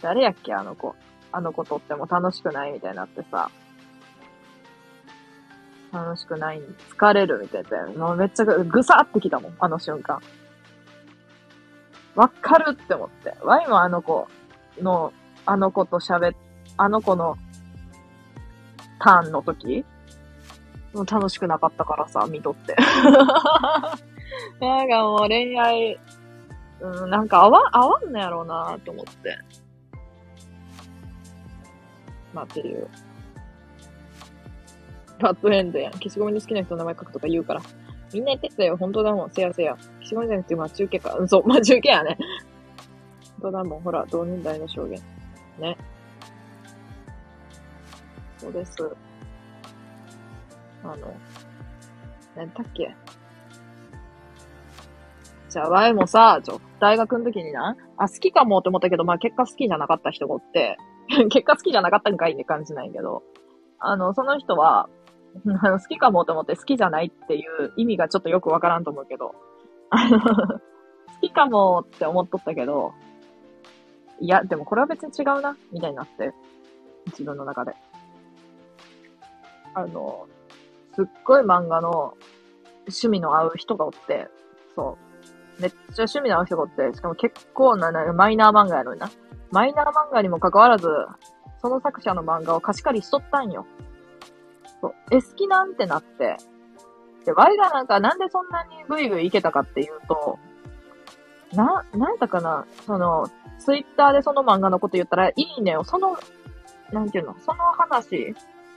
誰やっけ、あの子。あの子とっても楽しくないみたいになってさ、楽しくない、疲れるみたいな。もうめっちゃぐ、ぐさってきたもん、あの瞬間。わかるって思って。ワイもあの子の、あの子と喋っ、あの子のターンの時もう楽しくなかったからさ、見とって。なんかもう恋愛、うん、なんか合わ、合わんのやろうなと思って。まあっていう。バッドエンドやん。消しゴムに好きな人の名前書くとか言うから。みんな言ってたよ。本当だもん。せやせや。消しゴムじゃなくて、まあ中継か。うん、そう。まあ中継やね。本当だもん。ほら、同年代の証言。ね。そうです。あの、何だっけ？じゃあ、ワイもさ、ちょ、大学の時にな、あ、好きかもって思ったけど、まあ結果好きじゃなかった人がおって、結果好きじゃなかったんかいって感じないけど、あの、その人は、あの好きかもと思って好きじゃないっていう意味がちょっとよくわからんと思うけど、あの、好きかもって思っとったけど、いや、でもこれは別に違うな、みたいになって、自分の中で。あの、すっごい漫画の趣味の合う人がおって、そう。めっちゃ趣味の合う人がおって、しかも結構な、なマイナー漫画やのにな。マイナー漫画にもかかわらず、その作者の漫画を貸し借りしとったんよ。そう。え、好きなんてなって。で、ワイがなんか、なんでそんなにグイグイいけたかっていうと、な、なんやったかなその、ツイッターでその漫画のこと言ったら、いいねを、その、なんていうの、その話、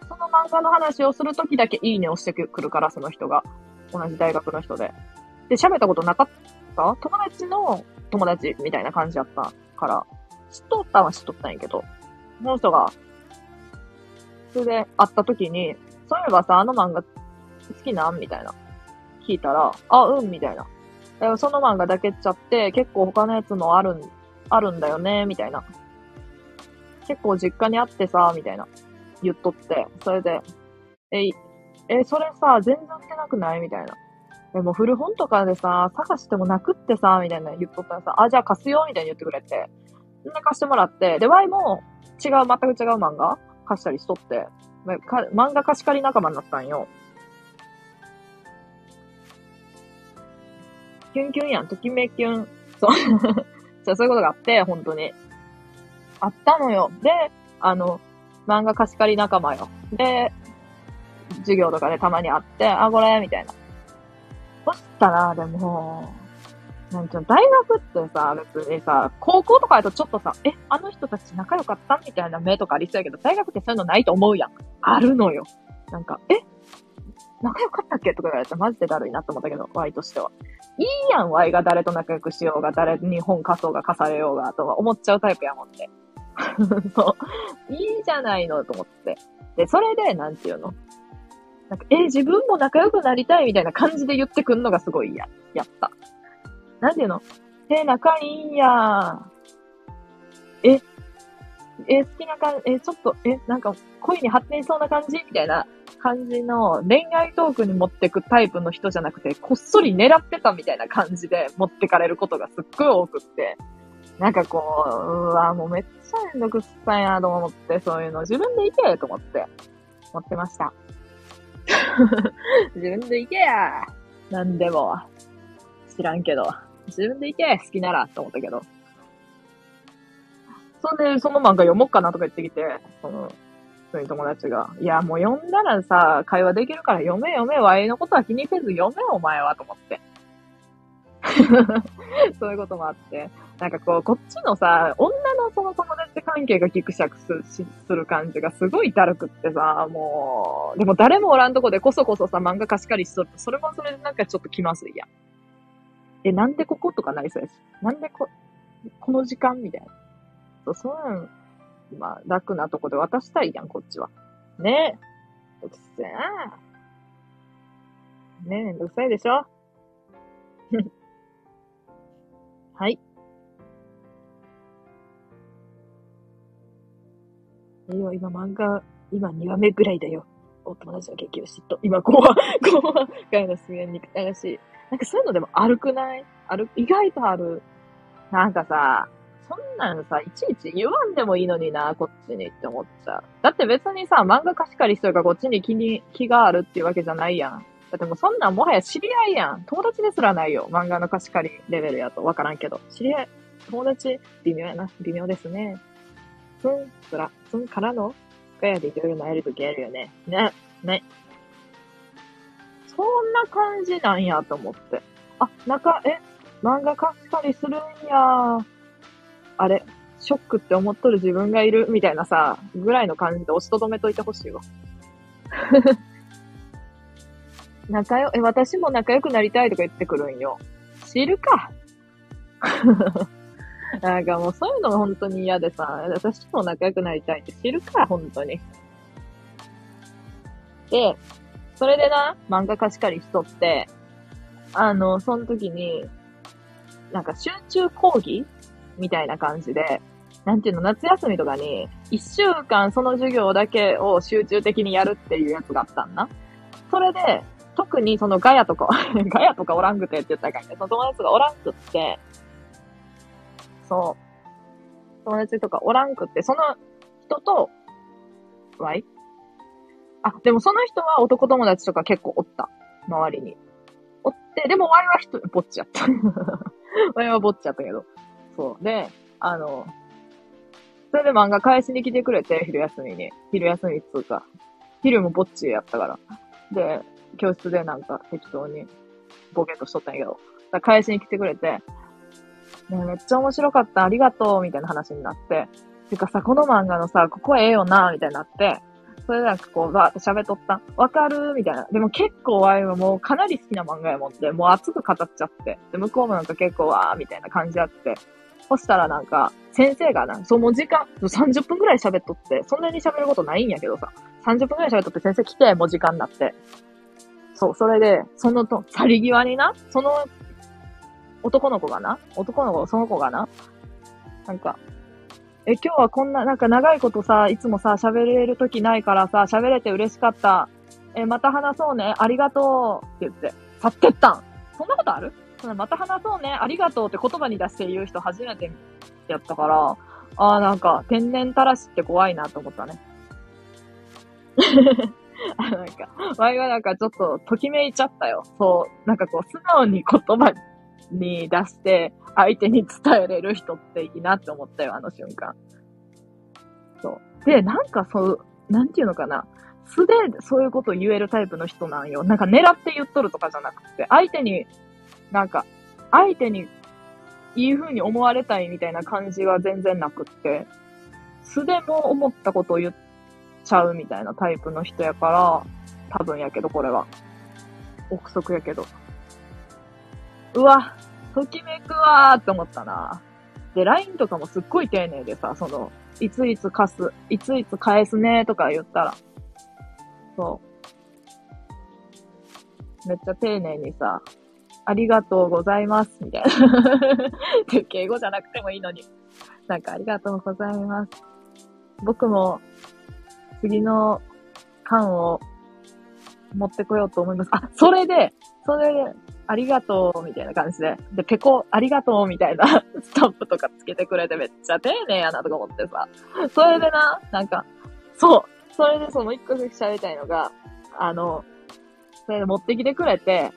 その漫画の話をするときだけいいねをしてくるから、その人が。同じ大学の人で。で、喋ったことなかった？友達の友達みたいな感じだったから、知っとったは知っとったんやけど、その人が、それで会ったときに、そういえばさ、あの漫画好きなん？みたいな。聞いたら、あ、うん、みたいな。その漫画だけっちゃって、結構他のやつもあるん、あるんだよね、みたいな。結構実家にあってさ、みたいな。言っとって、それで、え、え、それさ、全然売ってなくない？みたいな。でも古本とかでさ、探してもなくってさ、みたいな言っとったらさ、あ、じゃあ貸すよみたいに言ってくれて。そんで貸してもらって、で、Y も違う、全く違う漫画貸したりしとって、漫画貸し借り仲間になったんよ。キュンキュンやん、ときめキュン。そう。じゃそういうことがあって、本当に。あったのよ。で、あの、漫画貸し借り仲間よ。で、授業とかでたまに会って、あ、これ、みたいな。そしたら、でも、なんていうの、大学ってさ、別にさ、高校とかやとちょっとさ、え、あの人たち仲良かったみたいな目とかありそうやけど、大学ってそういうのないと思うやん。あるのよ。なんか、え仲良かったっけとか言われたらマジでだるいなと思ったけど、ワイとしては。いいやん、ワイが誰と仲良くしようが、誰に本貸そうが貸されようが、とは思っちゃうタイプやもんね。そう。いいじゃないの、と思って。で、それで、なんていうの？なんか、え、自分も仲良くなりたいみたいな感じで言ってくんのがすごいや、やった。なんていうの？え、仲いいんや。え、え、好きな感じ、え、ちょっと、え、なんか恋に発展しそうな感じみたいな感じの恋愛トークに持ってくタイプの人じゃなくて、こっそり狙ってたみたいな感じで持ってかれることがすっごい多くって、なんかこう、うわ、もうめっちゃめんどくさいなと思って、そういうの。自分で行けと思って、思ってました。自分で行けやなんでも。知らんけど。自分で行け好きならと思ったけど。そんで、その漫画読もうかなとか言ってきて、その、そういう友達が、いや、もう読んだらさ、会話できるから読め読め、ワイのことは気にせず読め、お前は、と思って。そういうこともあって。なんかこう、こっちのさ、女のその友達関係がギクシャクする感じがすごいだるくってさ、もう、でも誰もおらんとこでこそこそさ、漫画貸し借りしとると、それもそれでなんかちょっと気まずいや。え、なんでこことかなりそうやし。なんでこ、この時間みたいな。そう、そうなん、まあ、楽なとこで渡したいやん、こっちは。ねえ。めんどくせえ。ねえ、めんどくさいでしょ はい。いいよ、今漫画、今2話目ぐらいだよ。お友達の激推しと。今5話、5話回の出現に流しい。なんかそういうのでも歩くない？歩、意外とある。なんかさ、そんなんさ、いちいち言わんでもいいのにな、こっちにって思っちゃう。だって別にさ、漫画貸し借りしとるからこっちに気に、気があるっていうわけじゃないやん。だってもうそんなんもはや知り合いやん。友達ですらないよ。漫画の貸し借りレベルやと。わからんけど。知り合い、友達、微妙やな。微妙ですね。ツン、つら、からのガヤでいろいろなえるときあるよね。ね、ね。そんな感じなんやと思って。あ、なんか、え、漫画貸し借りするんや。あれ、ショックって思っとる自分がいるみたいなさ、ぐらいの感じで押しとどめといてほしいわ。仲良、え、私も仲良くなりたいとか言ってくるんよ。知るか。なんかもうそういうのが本当に嫌でさ、私も仲良くなりたいって知るから、本当に。で、それでな、漫画貸し借りしとって、あの、その時に、なんか集中講義みたいな感じで、なんていうの、夏休みとかに、一週間その授業だけを集中的にやるっていうやつがあったんな。それで、特にそのガヤとか、ガヤとかおらんくてって言ったかんね。その友達がおらんくって、そう。友達とかおらんくって、その人と、ワイあ、でもその人は男友達とか結構おった。周りに。おって、でもワイは人、ぼっちやった。ワイはぼっちやったけど。そう。で、あの、それで漫画返しに来てくれて、昼休みに。昼休みっつうか。昼もぼっちやったから。で、教室でなんか適当にボケとしとったんやけど。返しに来てくれて、ねめっちゃ面白かった、ありがとう、みたいな話になって。てかさ、この漫画のさ、ここええよな、みたいになって、それでなんかこう、ばーって喋っとった。わかるみたいな。でも結構ワイはもうかなり好きな漫画やもんで、もう熱く語っちゃって。で、向こうもなんか結構わーみたいな感じあって。そしたらなんか、先生がな、そうもう時間、30分くらい喋っとって、そんなに喋ることないんやけどさ、30分くらい喋っとって先生来て、もう時間になって。そう、それで、そのと、去り際にな、その、男の子がな、男の子、その子がな、なんか、え、今日はこんな、なんか長いことさ、いつもさ、喋れる時ないからさ、喋れて嬉しかった。え、また話そうね。ありがとう。って言って、去ってったん。そんなことある？また話そうね。ありがとうって言葉に出して言う人初めてやったから、ああ、なんか、天然たらしって怖いなと思ったね。なんか、前はなんかちょっとときめいちゃったよ。そう、なんかこう、素直に言葉にに出して、相手に伝えれる人っていいなって思ったよ、あの瞬間。そう。で、なんかそう、なんていうのかな。素でそういうことを言えるタイプの人なんよ。なんか狙って言っとるとかじゃなくて、相手に、なんか、相手にいい風に思われたいみたいな感じは全然なくって、素でも思ったことを言っちゃうみたいなタイプの人やから、多分やけど、これは。憶測やけど。うわ、ときめくわーって思ったな。で、LINE とかもすっごい丁寧でさ、その、いついつ貸す、いついつ返すねとか言ったら、そう。めっちゃ丁寧にさ、ありがとうございます、みたいな。敬語じゃなくてもいいのに。なんかありがとうございます。僕も次の缶を持ってこようと思います。あ、それで、それで、ありがとう、みたいな感じで。で、ペコ、ありがとう、みたいな スタンプとかつけてくれてめっちゃ丁寧やな、とか思ってさ。それでな、なんか、そう。それでその一個喋りたいのが、あの、それで持ってきてくれて、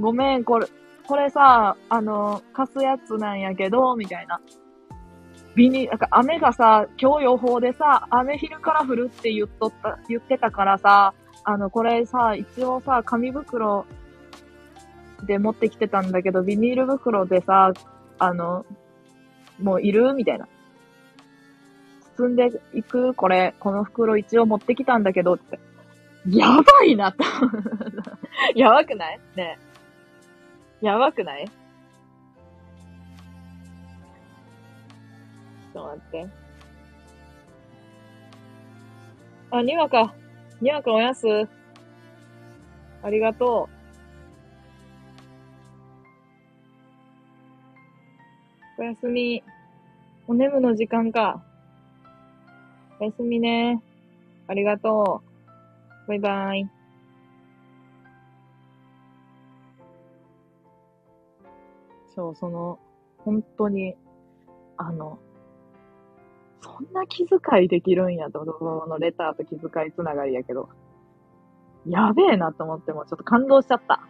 ごめん、これ、これさ、あの、貸すやつなんやけど、みたいな。ビニ、なんか雨がさ、今日予報でさ、雨昼から降るって言っとった、言ってたからさ、あの、これさ、一応さ、紙袋で持ってきてたんだけど、ビニール袋でさ、あの、もういるみたいな。包んでいくこれ、この袋一応持ってきたんだけどって。やばいなと。やばくない？ねやばくない？ちょっと待って。あ、にわか。にわかおやす。ありがとう。おやすみ。お眠の時間か。おやすみね。ありがとう。バイバイ。そう、その、本当に、あの、そんな気遣いできるんやと、のレターと気遣いつながりやけど。やべえなと思っても、ちょっと感動しちゃった。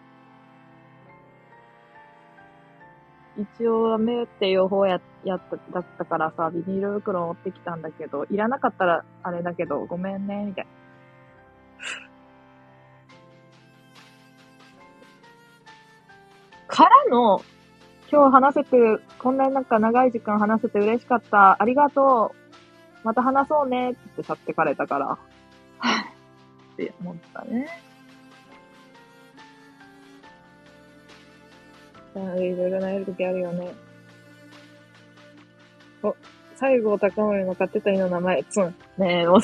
一応、雨って予報や、やった、だったからさ、ビニール袋持ってきたんだけど、いらなかったらあれだけど、ごめんね、みたいな。からの、今日話せて、こんなになんか長い時間話せて嬉しかった。ありがとう。また話そうねって去ってかれたから、はぁ、って思ったね。いろいろなえるときあるよね。お、西郷隆盛の飼ってた犬の名前、つん。ねえ、もう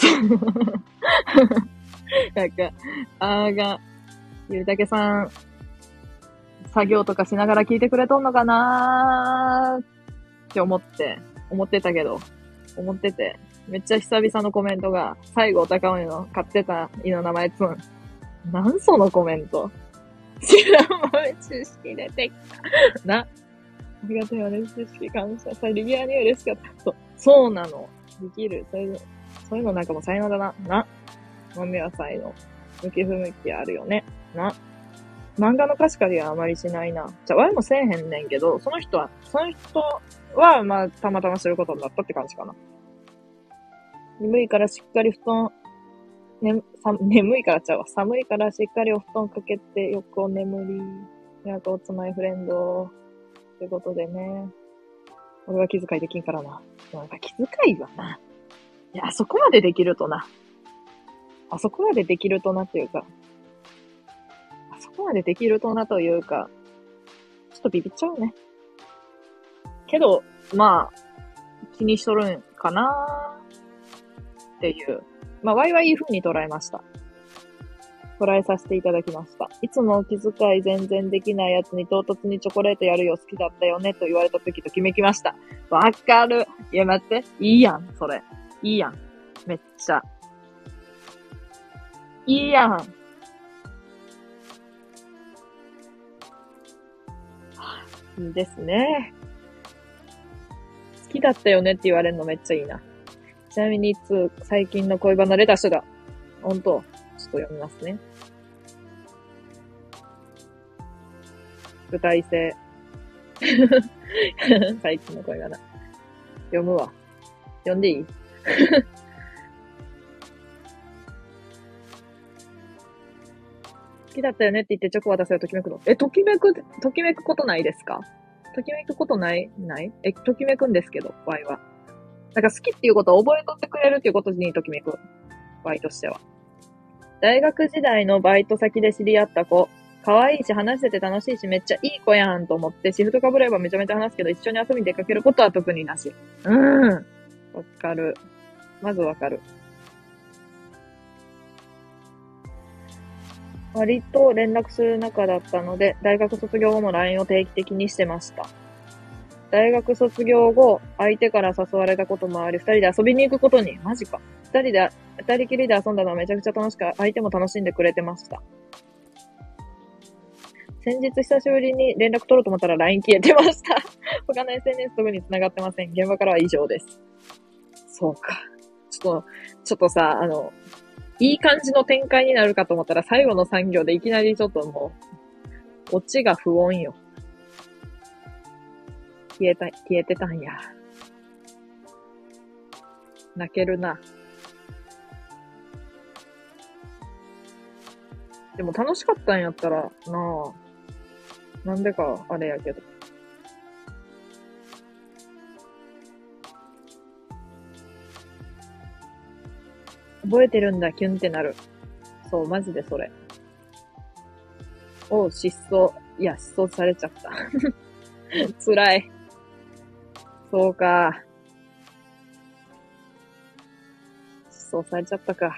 なんか、あーが、ゆうたけさん、作業とかしながら聞いてくれとんのかなーって思って、思ってたけど、思ってて、めっちゃ久々のコメントが、最後高森の飼ってた犬の名前つん。なんそのコメント。知らん豆知識出てきた。な。ありがとうよね、知識感謝。さ、リビアに嬉しかった。そう、そうなの。できる。そういうの、そういうのなんかも才能だな。な。豆は才能。向き不向きあるよね。な。漫画の貸し借りはあまりしないな。じゃあ、ワイもせえへんねんけど、その人は、その人は、まあ、たまたますることになったって感じかな。眠いからしっかり布団、ね、さ、眠いからちゃうわ。寒いからしっかりお布団かけてよくお眠り。やっとおつまいフレンド。ってことでね。俺は気遣いできんからな。なんか気遣いはな。いや、あそこまでできるとな。あそこまでできるとなっていうか。あそこまでできるとなというか。ちょっとビビっちゃうね。けど、まあ、気にしとるんかなっていう、まあ、ワイはいい風に捉えました。捉えさせていただきました。いつも気遣い全然できないやつに唐突にチョコレートやるよ好きだったよねと言われた時ときめきました。わかる。いや、待って。いいやん、それ。いいやん。めっちゃ。いいやん。いいですね。好きだったよねって言われるのめっちゃいいな。ちなみに、いつ、最近の恋バナレター人が、本当ちょっと読みますね。具体性。最近の恋バナ。読むわ。読んでいい？好きだったよねって言ってチョコ渡せるときめくの？え、ときめく、ときめくことないですか？ときめくことない、ない？え、ときめくんですけど、場合は。なんか好きっていうことを覚えとってくれるっていうことにときめく。場合としては。大学時代のバイト先で知り合った子。可愛いし、話してて楽しいし、めっちゃいい子やんと思って、シフト被ればめちゃめちゃ話すけど、一緒に遊びに出かけることは特になし。うん。わかる。まずわかる。割と連絡する仲だったので、大学卒業後も LINE を定期的にしてました。大学卒業後、相手から誘われたこともあり、二人で遊びに行くことに。マジか。二人で、二人きりで遊んだのはめちゃくちゃ楽しく、相手も楽しんでくれてました。先日久しぶりに連絡取ろうと思ったら LINE 消えてました。他の SNS 特に繋がってません。現場からは以上です。そうか。ちょっと、ちょっとさ、あの、いい感じの展開になるかと思ったら最後の産業でいきなりちょっともう、オチが不穏よ。消えた、消えてたんや。泣けるな。でも楽しかったんやったらなあ。なんでか、あれやけど。覚えてるんだ、キュンってなる。そう、マジでそれ。おう、失踪。いや、失踪されちゃった。辛い。そうか。失踪されちゃったか。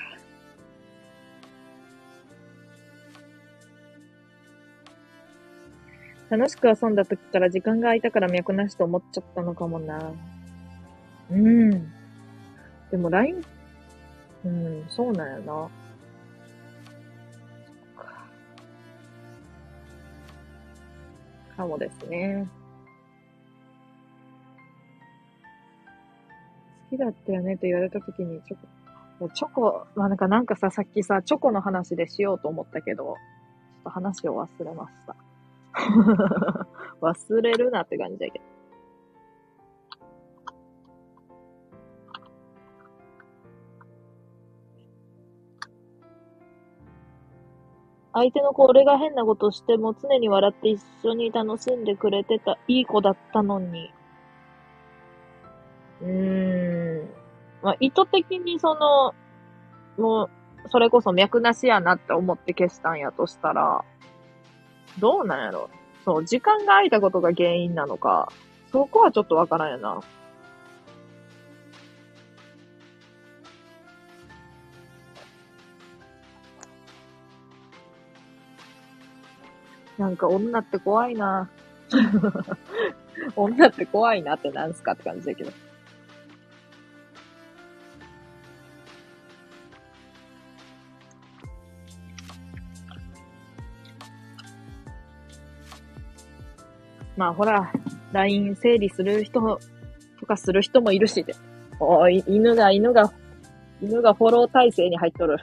楽しく遊んだ時から時間が空いたから脈なしと思っちゃったのかもな。うん。でも LINE、うん、そうなんやな。かもですね。きだったよねって言われた時にチョコ、チョコ、まあなんかなんかさ、さっきさ、チョコの話でしようと思ったけど、ちょっと話を忘れました。忘れるなって感じだけど。相手の子、俺が変なことしても常に笑って一緒に楽しんでくれてたいい子だったのに。うーん。まあ、意図的にその、もう、それこそ脈なしやなって思って消したんやとしたら、どうなんやろそう、時間が空いたことが原因なのか、そこはちょっとわからんやな。なんか女って怖いな 女って怖いなってなんすかって感じだけど。まあほら、LINE 整理する人とかする人もいるしで。おい、犬が、犬が、犬がフォロー体制に入っとる。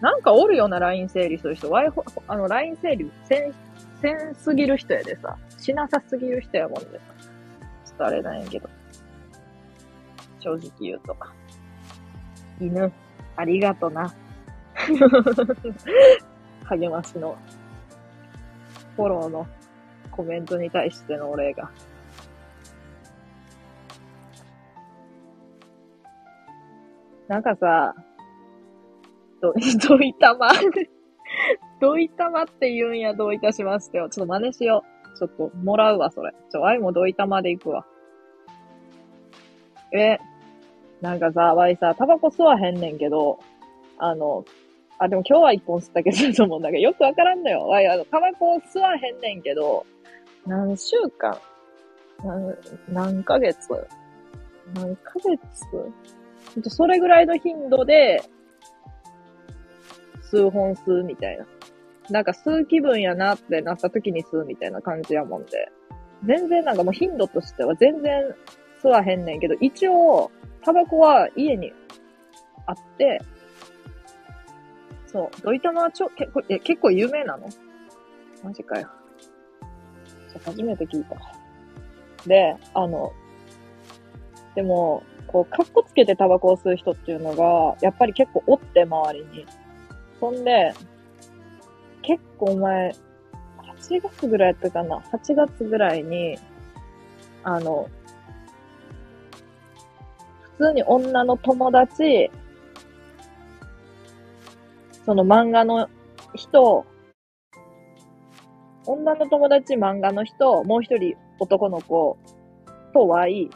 なんかおるような LINE 整理する人。ワイあの、LINE 整理せん、せんすぎる人やでさ。しなさすぎる人やもんでさ。ちょっとあれなんやけど。正直言うと。犬、ありがとな。励ましのフォローのコメントに対してのお礼が。なんかさ、ど、どいたまどいたまって言うんや、どういたしましてよ。ちょっと真似しよう。ちょっと、もらうわ、それ。ちょ、あいもどいたまで行くわ。え、なんかさ、わいさ、タバコ吸わへんねんけど、あの、あ、でも今日は一本吸ったけど、もうなんかよくわからんのよ。わい、あの、タバコ吸わへんねんけど、何週間？何、何ヶ月？何ヶ月？とそれぐらいの頻度で、数本吸うみたいな。なんか吸う気分やなってなった時に吸うみたいな感じやもんで。全然なんかもう頻度としては全然吸わへんねんけど、一応、タバコは家にあって、そう。ドイタマはちょ、結構、え、結構有名なの？マジかよ。初めて聞いた。で、あの、でも、こう、カッコつけてタバコを吸う人っていうのが、やっぱり結構おって周りに。そんで、結構前、8月ぐらいやったかな ?8 月ぐらいに、あの、普通に女の友達その漫画の人、女の友達漫画の人、もう一人男の子と Y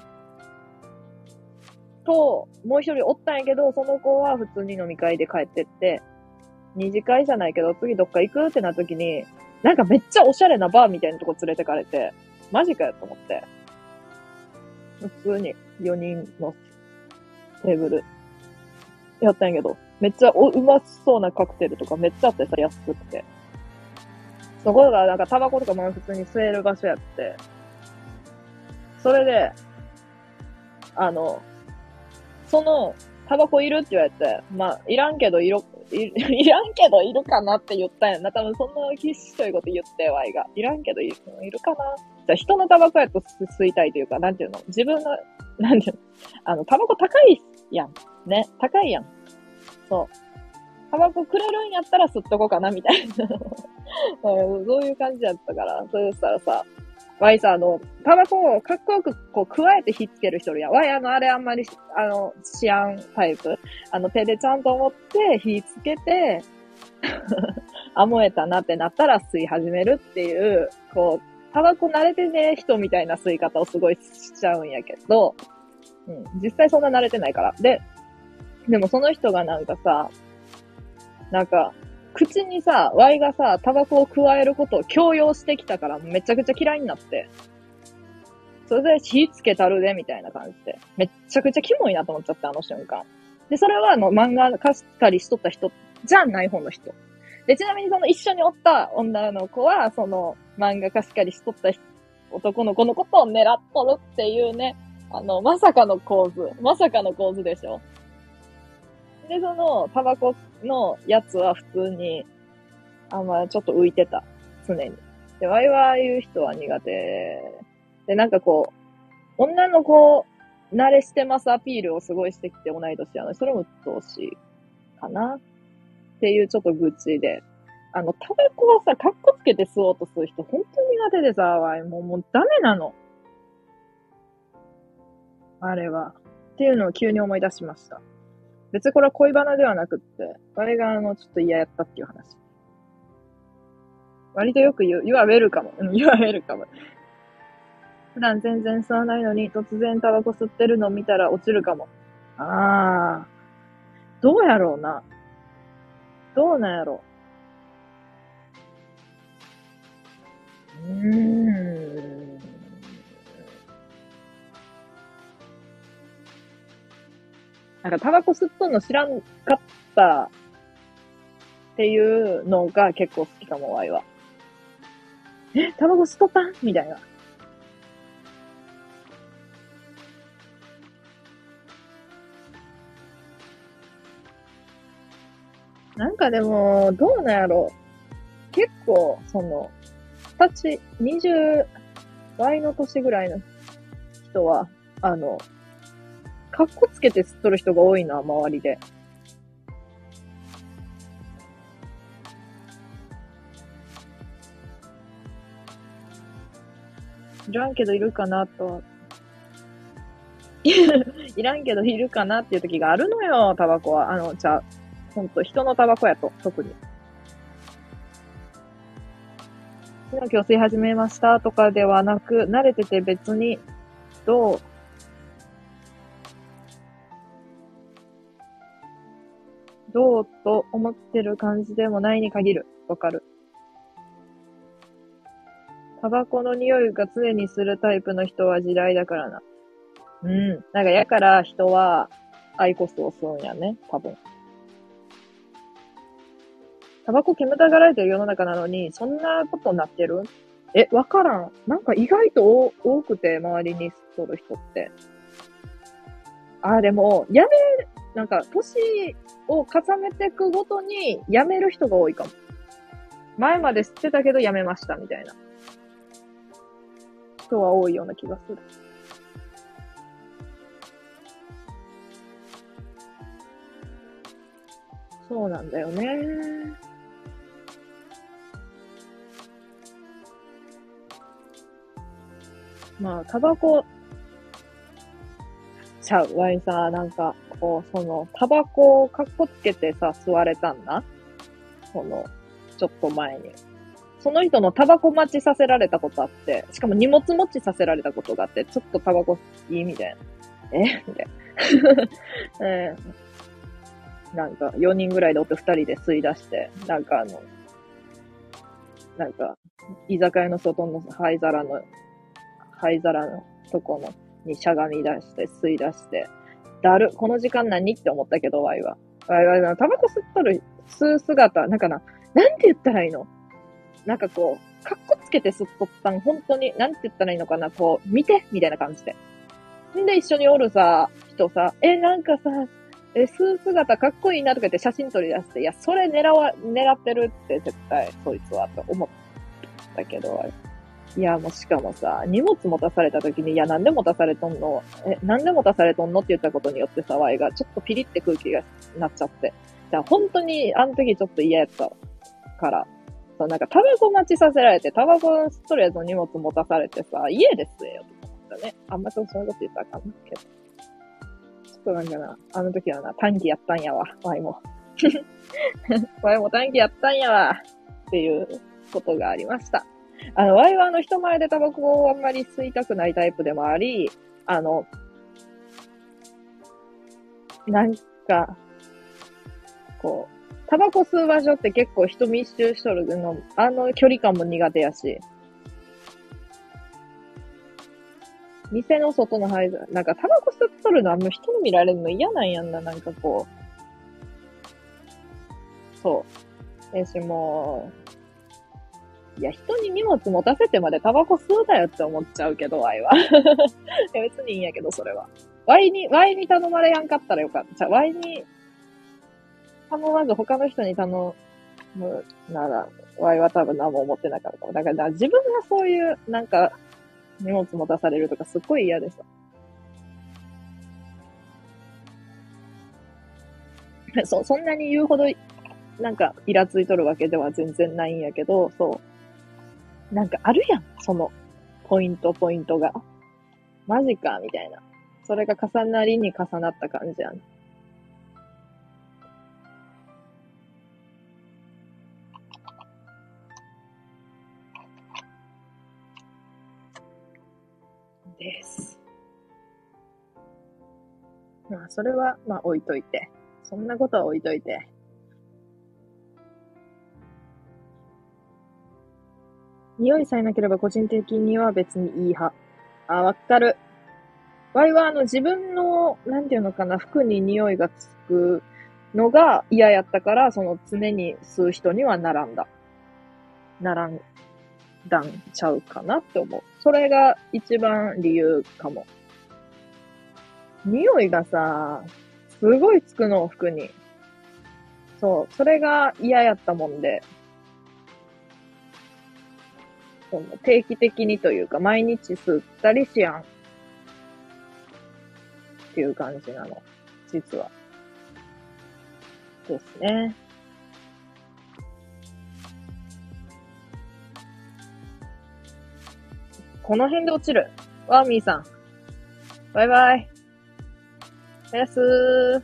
と、もう一人おったんやけど、その子は普通に飲み会で帰ってって、二次会じゃないけど、次どっか行くってな時に、なんかめっちゃおしゃれなバーみたいなとこ連れてかれて、マジかよと思って。普通に4人のテーブルやったんやけど、めっちゃおうまそうなカクテルとかめっちゃあってさ、安くって。そこがなんかタバコとかも普通に吸える場所やって、それで、あの、その、タバコいるって言われて、まあ、いらんけどいる、い いらんけどいるかなって言ったんやな。多分そんなきしということ言って、ワイが。いらんけどいるいるかなじゃ人のタバコやと吸いたいというか、なんていうの？自分の、なんていうの？あの、タバコ高いやん。ね。高いやん。そう。タバコくれるんやったら吸っとこうかな、みたいな。そういう感じやったから、そうしたらさ、ワイさ、あの、タバコをかっこよくこう、加えて火つける人や。ワイ、あの、あれあんまり、あの、シアンタイプ。あの、手でちゃんと持って火つけて、あ、燃えたなってなったら吸い始めるっていう、こう、タバコ慣れてね、人みたいな吸い方をすごいしちゃうんやけど、うん、実際そんな慣れてないから。で、でもその人がなんかさ、なんか、口にさ、ワイがさ、タバコを加えることを強要してきたからめちゃくちゃ嫌いになって。それで火つけたるで、みたいな感じで。めっちゃくちゃキモいなと思っちゃって、あの瞬間。で、それはあの漫画貸したりしとった人じゃない方の人。で、ちなみにその一緒におった女の子は、その漫画貸し借りしとった男の子のことを狙っとるっていうね、あの、まさかの構図。まさかの構図でしょ。で、その、タバコのやつは普通に、あんまちょっと浮いてた。常に。で、ワイワイ言う人は苦手。で、なんかこう、女の子、慣れしてますアピールをすごいしてきて同い年やのに、それも鬱陶しいかなっていうちょっと愚痴で。あの、タバコはさ、カッコつけて吸おうとする人、本当に苦手でさ、ワイもう、もうダメなの。あれは。っていうのを急に思い出しました。別にこれは恋バナではなくって、あれがあの、ちょっと嫌やったっていう話。割とよく言う、言われるかも。うん、言われるかも。普段全然吸わないのに、突然タバコ吸ってるの見たら落ちるかも。ああ。どうやろうな。どうなんやろう。うーん。なんかタバコ吸っとんの知らんかったっていうのが結構好きかも、ワイは。え、タバコ吸っとった？んみたいな。なんかでも、どうなんやろう結構、その、二十歳、二十倍の年ぐらいの人は、あの、かっこつけて吸っとる人が多いな、周りで。いらんけどいるかなと。いらんけどいるかなっていう時があるのよ、タバコは。あの、じゃあ、ほんと、人のタバコやと、特に。今日吸い始めましたとかではなく、慣れてて別に、どうどうと思ってる感じでもないに限る。わかる。タバコの匂いが常にするタイプの人は地雷だからな。うん。なんかやから人はアイコスを吸うんやね。多分。タバコ煙たがられてる世の中なのに、そんなことになってる？え、わからん。なんか意外と多くて、周りに吸っとる人って。あ、でも、やめなんか、年を重ねていくごとに辞める人が多いかも。前まで知ってたけど辞めましたみたいな人は多いような気がする。そうなんだよね。まあ、タバコ、ちゃう、ワインさ、なんか、こう、その、タバコをかっこつけてさ、吸われたんだ。その、ちょっと前に。その人のタバコ待ちさせられたことあって、しかも荷物持ちさせられたことがあって、ちょっとタバコいいみたいな。え？みたいな。えーなんか、4人ぐらいでおって2人で吸い出して、なんかあの、なんか、居酒屋の外の灰皿の、灰皿のとこの、にしゃがみ出して、吸い出して、だる、この時間何って思ったけど、ワイは。ワイは、タバコ吸っとる、吸う姿、なんかな、なんて言ったらいいの？なんかこう、かっこつけて吸っとったん、本当に、なんて言ったらいいのかな、こう、見て？みたいな感じで。んで、一緒におるさ、人さ、え、なんかさ、え、吸う姿かっこいいなとか言って写真撮り出して、いや、それ狙わ、狙ってるって絶対、そいつは、と思ったけど、いや、もうしかもさ、荷物持たされた時に、いや、なんで持たされとんの？え、なんで持たされとんのって言ったことによってさ、ワイがちょっとピリって空気がなっちゃって。じゃあ、本当に、あの時ちょっと嫌やったから、そう、なんか、タバコ待ちさせられて、タバコ吸っとるやつの荷物持たされてさ、家で吸えよと思ったね。あんまそうそういうこと言ったらあかんけど。ちょっとなんかな、あの時はな、短期やったんやわ、ワイも。ワイも短期やったんやわ、っていうことがありました。あの、ワイはあの人前でタバコをあんまり吸いたくないタイプでもあり、あの、なんか、こう、タバコ吸う場所って結構人密集しとるの、あの距離感も苦手やし、店の外の灰皿、なんかタバコ吸っとるのあんま人に見られるの嫌なんやんな、なんかこう。そう。えし、もう、いや、人に荷物持たせてまでタバコ吸うなよって思っちゃうけど、ワイは。いや別にいいんやけど、それは。ワイに、ワイに頼まれやんかったらよかった。じゃ、ワイに頼まず他の人に頼むなら、ワイは多分何も思ってなかったかも。だから、自分がそういう、なんか、荷物持たされるとかすっごい嫌でさ。そ、そんなに言うほど、なんか、イラついとるわけでは全然ないんやけど、そう。なんかあるやん、その、ポイント、ポイントが。マジか、みたいな。それが重なりに重なった感じやん。です。まあ、それは、まあ、置いといて。そんなことは置いといて。匂いさえなければ個人的には別にいい派。あ、わかる。ワイはあの自分の、なんていうのかな、服に匂いがつくのが嫌やったから、その常に吸う人には並んだ。並んだんちゃうかなって思う。それが一番理由かも。匂いがさ、すごいつくの、服に。そう、それが嫌やったもんで、その定期的にというか、毎日吸ったりしやん。っていう感じなの。実は。ですね。この辺で落ちる？ワーミーさん。バイバイ。おやすー。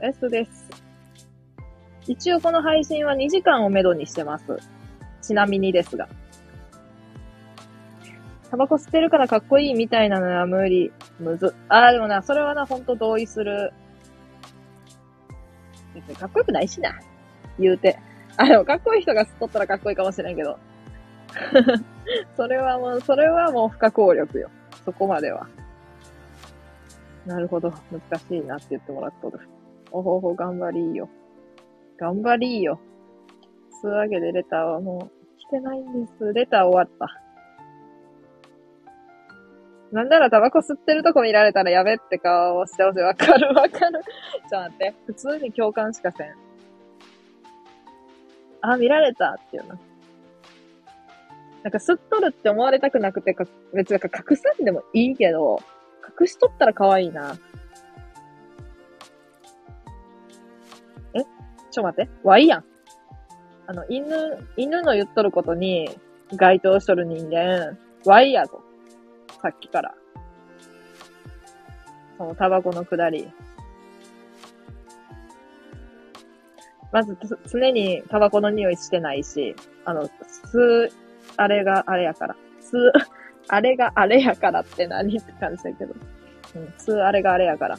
おやすです。一応この配信は2時間をめどにしてます。ちなみにですが。タバコ吸ってるからかっこいいみたいなのは無理。むず。あーでもな、それはな、ほんと同意する。別にかっこよくないしな。言うて。あ、でもかっこいい人が吸っとったらかっこいいかもしれんけど。それはもう、それはもう不可抗力よ。そこまでは。なるほど。難しいなって言ってもらっとる。おほほ、頑張りーよ。頑張りーよ。つうわけでレターはもう来てないんです。レター終わった。なんならタバコ吸ってるとこ見られたらやべって顔をしてほしい。わかるわかる。ちょっと待って。普通に共感しかせん。あ、見られたっていうな。なんか吸っとるって思われたくなくてか、別に隠さんでもいいけど、隠しとったら可愛いな。え？ちょっと待って。ワイやん。あの、犬、犬の言っとることに該当しとる人間、ワイやぞ。さっきから。そのタバコのくだり。まずつ常にタバコの匂いしてないし、あの、吸う、あれがあれやから。吸う、あれがあれやからって何って感じだけど。うん、吸うあれがあれやから。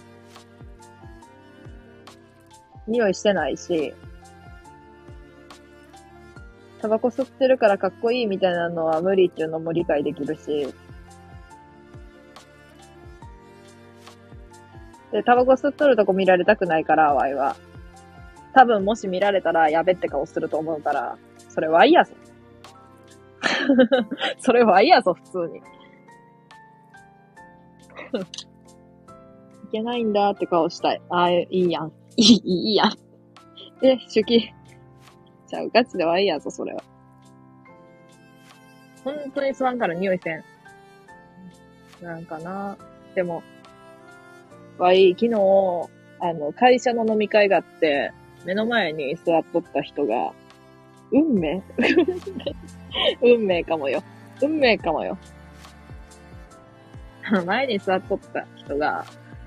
匂いしてないし、タバコ吸ってるからかっこいいみたいなのは無理っていうのも理解できるし、で、タバコ吸っとるとこ見られたくないから、ワイは。多分もし見られたらやべって顔すると思うから、それワイやぞ。それワイやぞ、普通に。いけないんだって顔したい。ああ、いいやん。いい、いいやん。え、手記。ちゃう。ガチではいいやぞ、それは。本当に吸わんから匂いせん。なんかな。でも、わい、昨日、あの、会社の飲み会があって、目の前に座っとった人が、運命？運命かもよ。運命かもよ。前に座っとった人が、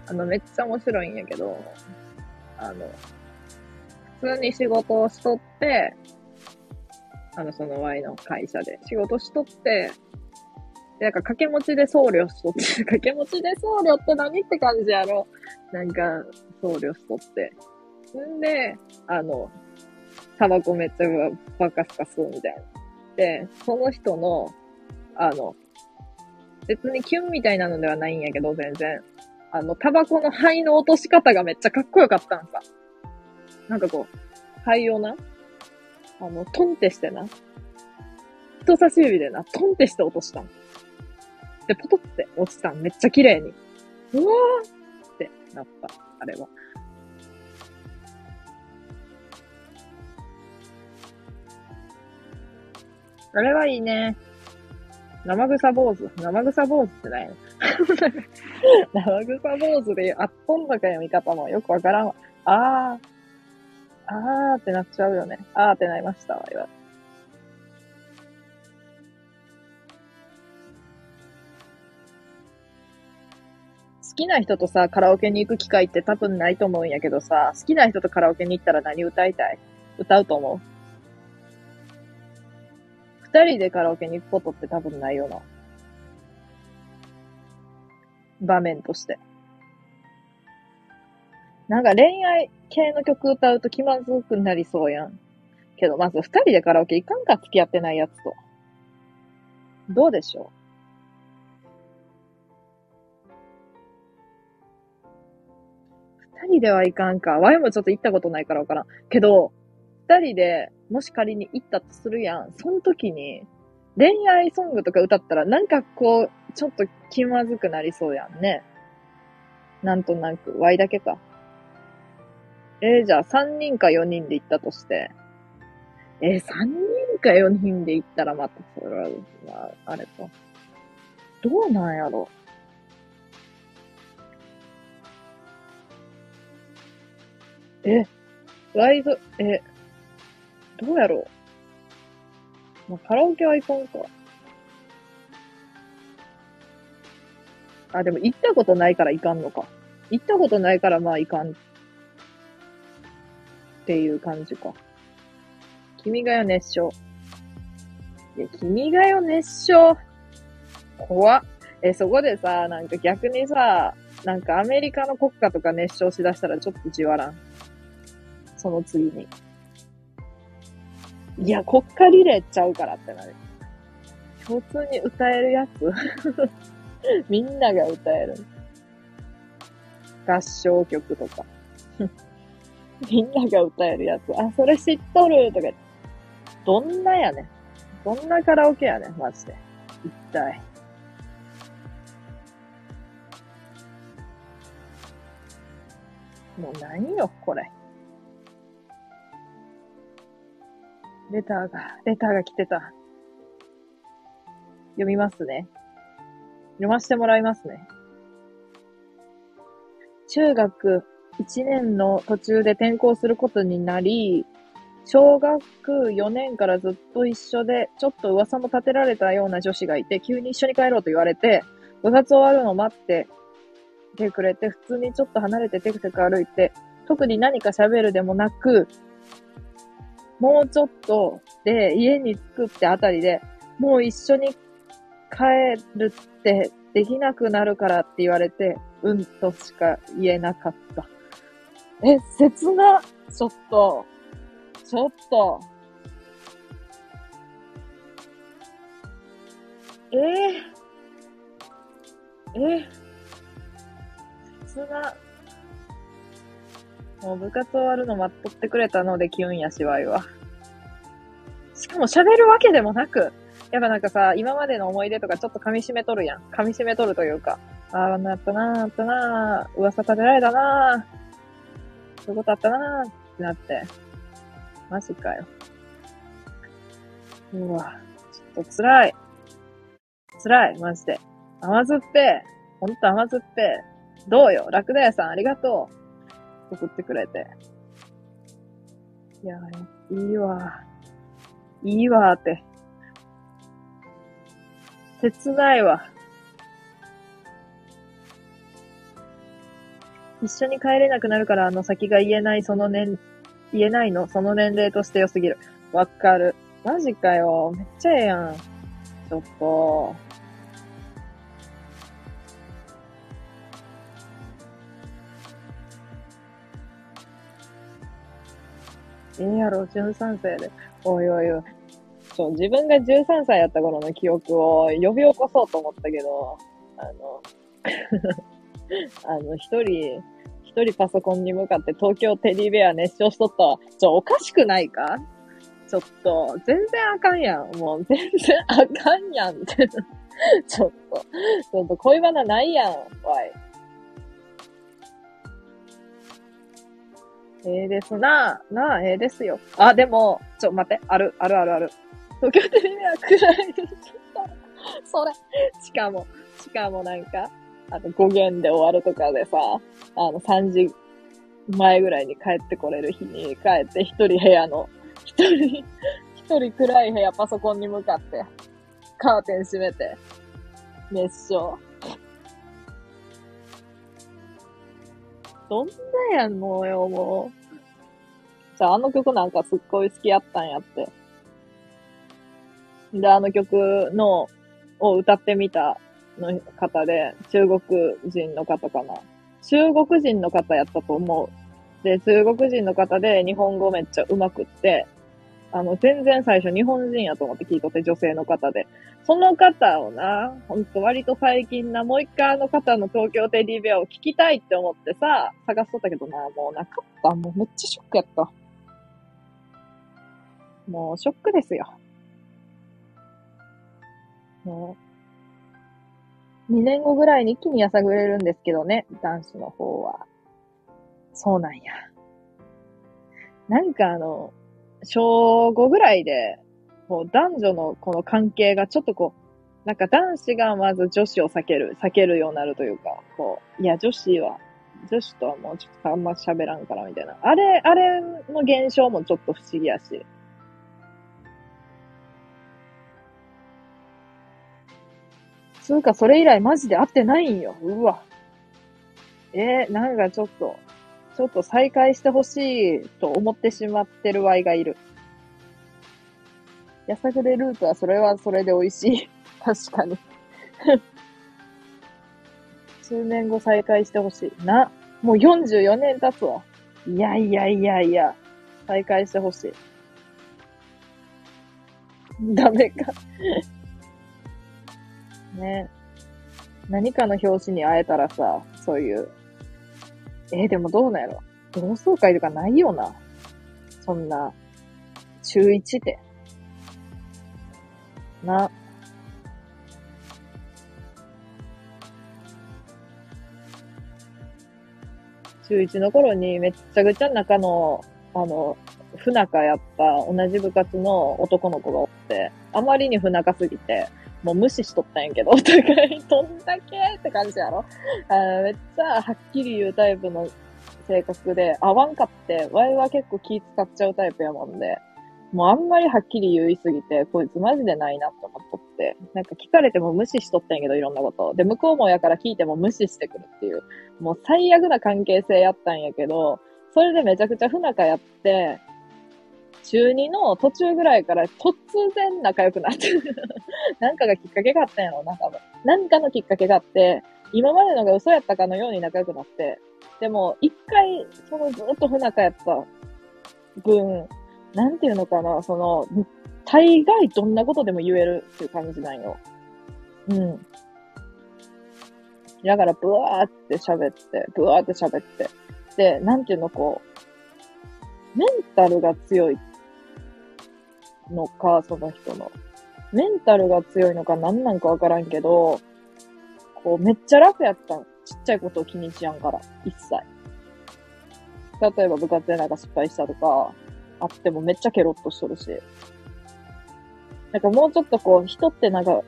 あの、めっちゃ面白いんやけど、あの、普通に仕事をしとって、あの、その Y の会社で仕事しとって、なんか掛け持ちで送料しとって、掛け持ちで送料って何って感じやろなんか、送料しとって。んで、あの、タバコめっちゃバカスカ吸うみたいな。で、その人の、あの、別にキュンみたいなのではないんやけど、全然。あの、タバコの灰の落とし方がめっちゃかっこよかったんさ。なんかこう、灰をな、あの、トンってしてな、人差し指でな、トンってして落としたん。で、ポトって落ちた。めっちゃ綺麗に。うわーってなった。あれは。あれはいいね。生臭坊主。生臭坊主ってないの？生臭坊主であっとんだか読み方もよくわからんわ。あー。あーってなっちゃうよね。あーってなりましたわ、今。きな人とさ、カラオケに行く機会って多分ないと思うんやけどさ、好きな人とカラオケに行ったら何歌いたい？歌うと思う？二人でカラオケに行くことって多分ないよな。場面として。なんか恋愛系の曲歌うと気まずくなりそうやん。けど、まず二人でカラオケ行かんか？付き合ってないやつと。どうでしょう？二人ではいかんか。ワイもちょっと行ったことないからわからん。けど、二人で、もし仮に行ったとするやん。その時に、恋愛ソングとか歌ったら、なんかこう、ちょっと気まずくなりそうやんね。なんとなく、ワイだけか。えー、じゃあ3人か4人で行ったとして。えー、3人か4人で行ったらまた、それは、あ、あれか。どうなんやろ。え、ワイド、え、どうやろう。まあ、カラオケは行かんか。あ、でも行ったことないから行かんのか。行ったことないからまあ行かんっていう感じか。君が代熱唱。いや、君が代熱唱。怖っ。え、そこでさ、なんか逆にさ、なんかアメリカの国歌とか熱唱しだしたらちょっとじわらん。その次に。いや、国歌リレーちゃうからってなる。共通に歌えるやつ みんなが歌える。合唱曲とか。みんなが歌えるやつ。あ、それ知っとるとか。どんなやね。どんなカラオケやね、マジで。一体。もう何よ、これ。レターが、レターが来てた。読みますね。読ませてもらいますね。中学1年の途中で転校することになり、小学4年からずっと一緒で、ちょっと噂も立てられたような女子がいて、急に一緒に帰ろうと言われて、部活終わるのを待っててくれて、普通にちょっと離れてテクテク歩いて、特に何か喋るでもなく、もうちょっとで家に着くってあたりで、もう一緒に帰るってできなくなるからって言われて、うんとしか言えなかった。え、切な。ちょっと。ちょっと。えー、え切な。もう部活終わるの待っとってくれたのでキュンやしわいわ。しかも喋るわけでもなく、やっぱなんかさ、今までの思い出とかちょっと噛み締めとるやん。噛み締めとるというか、ああ、なったなー、あったなー、噂立てられたなー、そういうことあったなーってなって。マジかよ。うわ、ちょっと辛い。辛い、マジで。甘酸っぺほんと甘酸っぺどうよ、楽だよさん、ありがとう。送ってくれて。いや、いいわ。いいわって。切ないわ。一緒に帰れなくなるからあの先が言えないその年、言えないの？その年齢として良すぎる。わかる。マジかよ。めっちゃええやん。ちょっと。ええやろ、13歳で。おいおいおい。そう、自分が13歳やった頃の記憶を呼び起こそうと思ったけど、あの、あの、一人、一人パソコンに向かって東京テディベア熱唱しとったわ。ちょ、おかしくないか？ちょっと、全然あかんやん。もう、全然あかんやんって。ちょっと、ちょっと恋バナないやん、わい。ええですなぁ。なあ、ええですよ。あ、でも、ちょ、待って、ある、あるあるある。東京テレビは暗い。それ。しかも、しかもなんか、あの、5限で終わるとかでさ、あの、3時前ぐらいに帰ってこれる日に帰って一人部屋の、一人、一人暗い部屋パソコンに向かって、カーテン閉めて、熱唱。どんなやんのよ、もう。じゃあ、あの曲なんかすっごい好きやったんやって。で、あの曲の、を歌ってみたの方で、中国人の方かな。中国人の方やったと思う。で、中国人の方で日本語めっちゃ上手くって、あの、全然最初日本人やと思って聞いとって、女性の方で。その方をな、ほんと割と最近な、もう一回あの方の東京テディベアを聞きたいって思ってさ、探しとったけどな、もうなかった。もうめっちゃショックやった。もうショックですよ。もう、2年後ぐらいに一気にやさぐれるんですけどね、男子の方は。そうなんや。なんかあの、小5ぐらいで、もう男女のこの関係がちょっとこう、なんか男子がまず女子を避ける、避けるようになるというか、こう、いや、女子は、女子とはもうちょっとあんま喋らんからみたいな。あれ、あれの現象もちょっと不思議やし。つうか、それ以来マジで会ってないんよ。うわ。えー、なんかちょっと、ちょっと再会してほしいと思ってしまってるワイがいる。やさぐれルートはそれはそれで美味しい。確かに 数年後再会してほしい。な、もう44年経つわ。いやいやいやいや、再会してほしい。ダメかね。何かの表紙に会えたらさ、そういう。えー、でもどうなんやろ？同窓会とかないよな？そんな、中1で。な。中1の頃にめっちゃくちゃ中の、あの、不仲やった同じ部活の男の子がおって、あまりに不仲すぎて、もう無視しとったんやけど、お互い、どんだけって感じやろ？あめっちゃはっきり言うタイプの性格で、合わんかって、ワイは結構気使っちゃうタイプやもんで、もうあんまりはっきり言いすぎて、こいつマジでないなって思っとって、なんか聞かれても無視しとったんやけど、いろんなこと。で、向こうもやから聞いても無視してくるっていう、もう最悪な関係性やったんやけど、それでめちゃくちゃ不仲やって、中2の途中ぐらいから突然仲良くなって なんかがきっかけがあったんやろな、多分。何かのきっかけがあって、今までのが嘘やったかのように仲良くなって、でも、一回、そのずっと不仲やった分、なんていうのかな、その、大概どんなことでも言えるっていう感じなんよ。うん。だから、ブワーって喋って、ブワーって喋って。で、なんていうの、こう、メンタルが強いのか、その人の。メンタルが強いのか何なんかわからんけど、こう、めっちゃ楽やったん。ちっちゃいことを気にしやんから、一切。例えば部活でなんか失敗したとか、あってもめっちゃケロッとしとるし。なんかもうちょっとこう、人ってなんか、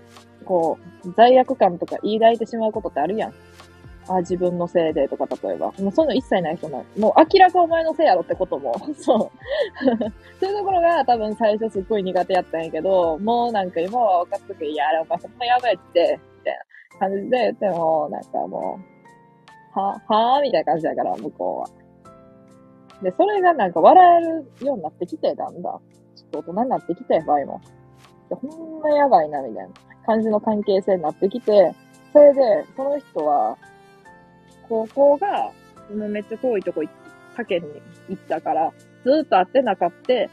こう、罪悪感とか言い抱いてしまうことってあるやん。あ、自分のせいでとか、例えば。もうそういうの一切ない人ない。もう明らかお前のせいやろってことも。そう。そういうところが多分最初すっごい苦手やったんやけど、もうなんか今は分かっとくいや、あれお前ほんまやばいって、みたいな感じで言っても、なんかもう、は、はぁみたいな感じだから、向こうは。で、それがなんか笑えるようになってきて、だんだん。ちょっと大人になってきて、場合も。で、ほんまやばいな、みたいな感じの関係性になってきて、それで、その人は、高校が、もうめっちゃ遠いとこ行って他県に行ったから、ずっと会ってなかって。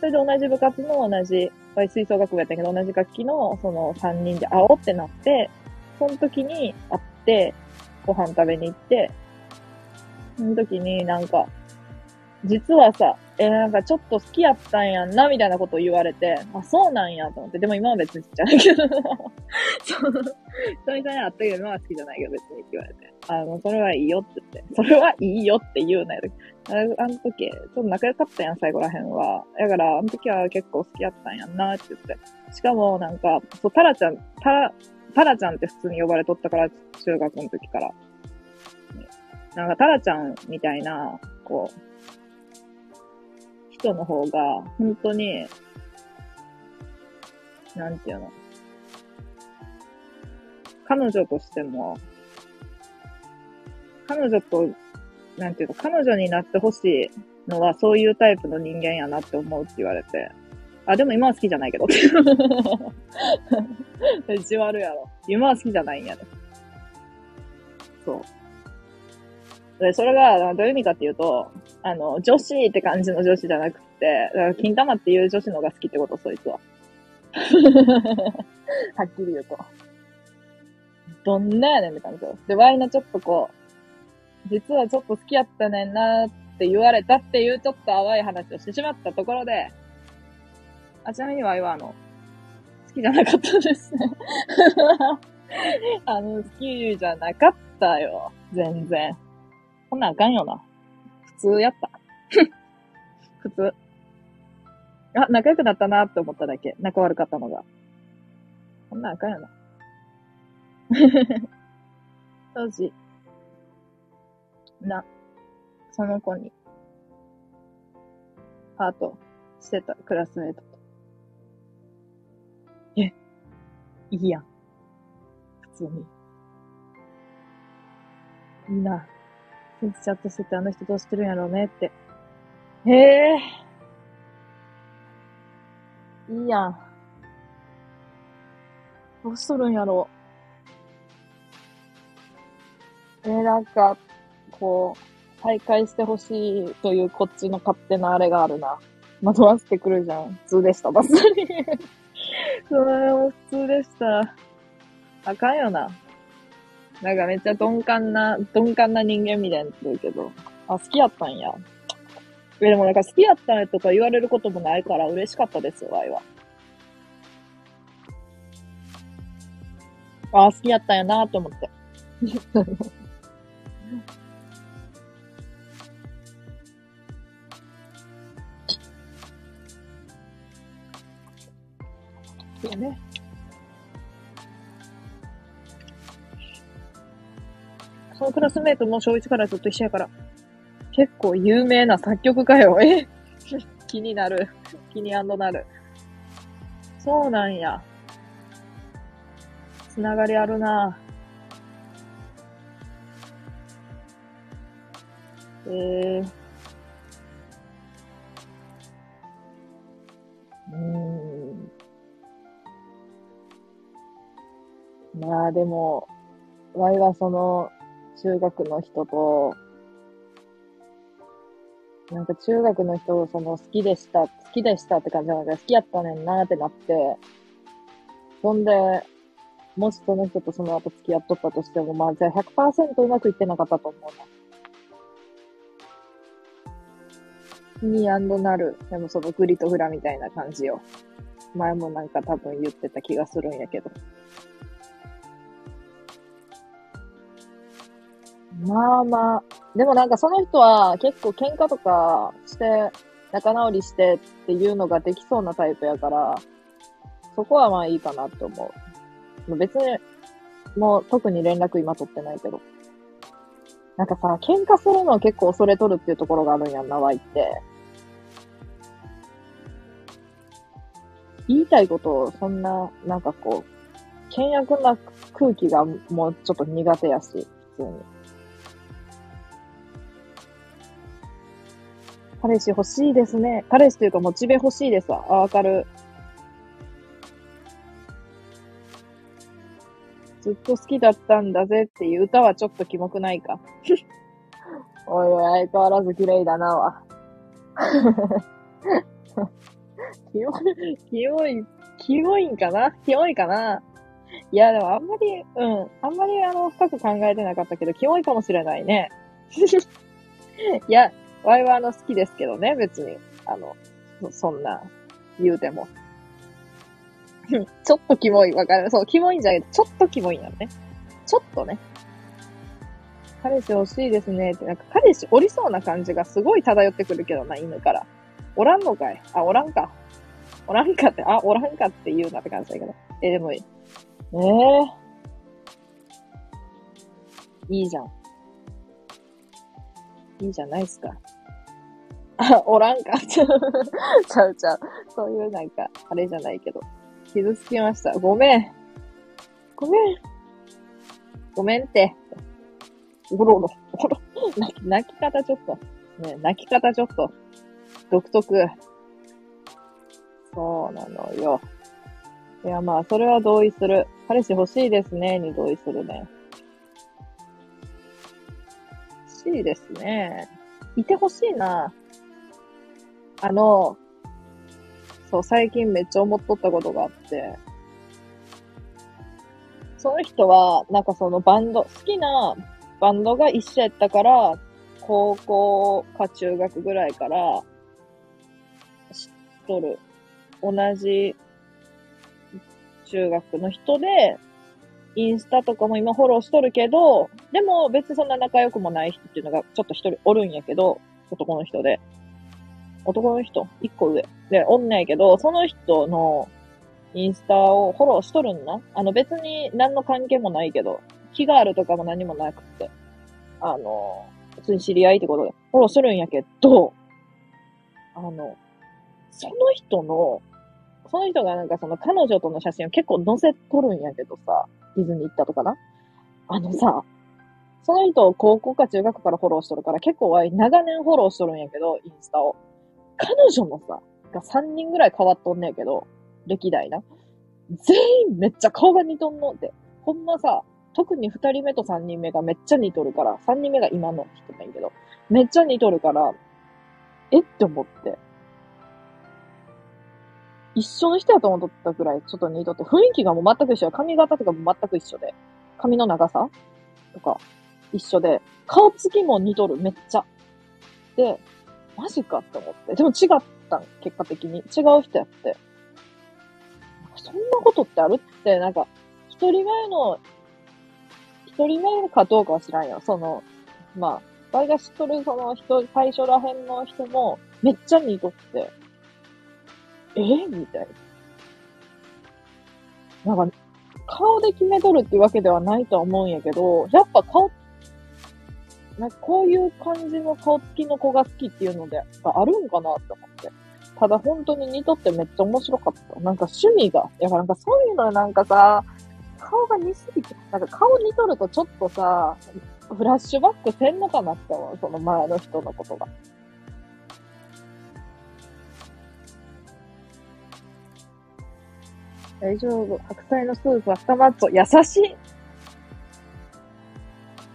それで同じ部活の同じ、吹奏楽部やったけど同じ楽器のその3人で会おうってなって、その時に会って、ご飯食べに行って、その時になんか、実はさ、えー、なんかちょっと好きやったんやんな、みたいなことを言われて、あ、そうなんやと思って。でも今は別に好きじゃないけど。そう。人に会ったけど今は好きじゃないけど別にって言われて。あの、それはいいよって言って。それはいいよって言うなよ。ああの時、ちょっと仲良かったやん、最後らへんは。だから、あの時は結構好きやったんやんな、って言って。しかも、なんか、そう、タラちゃん、タラ、タラちゃんって普通に呼ばれとったから、中学の時から。なんか、タラちゃんみたいな、こう、人の方が、本当に、なんていうの。彼女としても、彼女と、なんていうの、彼女になってほしいのはそういうタイプの人間やなって思うって言われて。あ、でも今は好きじゃないけどって。意地悪やろ。今は好きじゃないんやね。そう。で、それが、どういう意味かっていうと、あの、女子って感じの女子じゃなくて、だから金玉っていう女子の方が好きってこと、そいつは。はっきり言うと。どんなやねんって感じよ。で、ワイのちょっとこう、実はちょっと好きやったねんなって言われたっていうちょっと淡い話をしてしまったところで、あ、ちなみにワイはあの、好きじゃなかったですね。あの、好きじゃなかったよ。全然。こんなんあかんよな。普通やった。普通。あ、仲良くなったなって思っただけ。仲悪かったのが。こんなんあかんよな。当時、な、その子に、パートしてたクラスメイトと。え、いいやん。普通に。いいな。センスチャットしててあの人どうしてるんやろうねって。へえ。いいやん。どうしとるんやろう。えー、なんか、こう、再開してほしいというこっちの勝手なあれがあるな。惑わせてくるじゃん。普通でした、バスに。それも普通でした。あかんよな。なんかめっちゃ鈍感な、鈍感な人間みたいになってるけど。あ、好きやったんや。えでもなんか好きやったねとか言われることもないから嬉しかったですよ、ワイは。あ、好きやったんやなと思って。そうね。そのクラスメイトも小1からずっと一緒やから、結構有名な作曲家よ。え？気になる。気になる。そうなんや。つながりあるなええー。うん。まあでも、ワイはその、中学の人と、なんか中学の人その好きでした、好きでしたって感じなので、好きやったねんなーってなって、そんで、もしその人とその後付き合っとったとしても、まあじゃあ100%うまくいってなかったと思うな。にアンドなる。でもそのグリとフラみたいな感じよ。前もなんか多分言ってた気がするんやけど。まあまあ。でもなんかその人は結構喧嘩とかして、仲直りしてっていうのができそうなタイプやから、そこはまあいいかなって思う。別に、もう特に連絡今取ってないけど。なんかさ、喧嘩するのを結構恐れとるっていうところがあるんやんな、ワイって。言いたいことをそんな、なんかこう、険悪な空気がもうちょっと苦手やし、普通に。彼氏欲しいですね。彼氏というかモチベ欲しいですわ。あ、わかる。ずっと好きだったんだぜっていう歌はちょっとキモくないか？おいおい、相変わらず綺麗だなわ。キモい、キモい、キモいんかな？キモいかな？いや、でもあんまり、うん、あんまりあの、深く考えてなかったけど、キモいかもしれないね。いや、ワイはあの好きですけどね、別に。あの、そんな、言うても。ちょっとキモい、わかるそう、キモいんじゃないちょっとキモいんやね。ちょっとね。彼氏欲しいですねって、なんか彼氏おりそうな感じがすごい漂ってくるけどな、犬から。おらんのかいあ、おらんか。おらんかって、あ、おらんかって言うなって感じだけど。え、でもいい。ええー、いいじゃん。いいじゃないっすか。あ、おらんか。ちゃうちゃう。そういうなんか、あれじゃないけど。傷つきました。ごめん。ごめん。ごめんって。おろおろ、おろ。泣き方ちょっと。ね、泣き方ちょっと。独特。そうなのよ。いや、まあ、それは同意する。彼氏欲しいですね、に同意するね。欲しいですね。いてほしいな。あの、そう、最近めっちゃ思っとったことがあって、その人は、なんかそのバンド、好きなバンドが一緒やったから、高校か中学ぐらいから知っとる。同じ中学の人で、インスタとかも今フォローしとるけど、でも別にそんな仲良くもない人っていうのがちょっと一人おるんやけど、男の人で。男の人？一個上。で、おんないけど、その人のインスタをフォローしとるんな？あの別に何の関係もないけど、気があるとかも何もなくて。あの、普通に知り合いってことで、フォローするんやけど、あの、その人の、その人がなんかその彼女との写真を結構載せとるんやけどさ、ディズニー行ったとかな？あのさ、その人を高校か中学からフォローしとるから結構長年フォローしとるんやけど、インスタを。彼女もさ、が3人ぐらい変わっとんねんけど、歴代な。全員めっちゃ顔が似とんのって。ほんまさ、特に2人目と3人目がめっちゃ似とるから、3人目が今の人なんやけど、めっちゃ似とるから、えって思って。一緒の人やと思っとったぐらいちょっと似とって、雰囲気がもう全く一緒髪型とかも全く一緒で、髪の長さとか一緒で、顔つきも似とる、めっちゃ。で、マジかって思って。でも違ったん、結果的に。違う人やって。そんなことってあるって、なんか、一人前の、一人目かどうかは知らんよ。その、まあ、誰が知っとるその人、最初らへんの人も、めっちゃ似とって、えみたいな。なんか、顔で決めとるってわけではないとは思うんやけど、やっぱ顔っなんかこういう感じの顔つきの子が好きっていうので、あるんかなって思って。ただ本当に似とってめっちゃ面白かった。なんか趣味が。やからなんかそういうのなんかさ、顔が似すぎて、なんか顔似とるとちょっとさ、フラッシュバックせんのかなって思う。その前の人のことが。大丈夫。白菜のスープは深マッチョ。優しい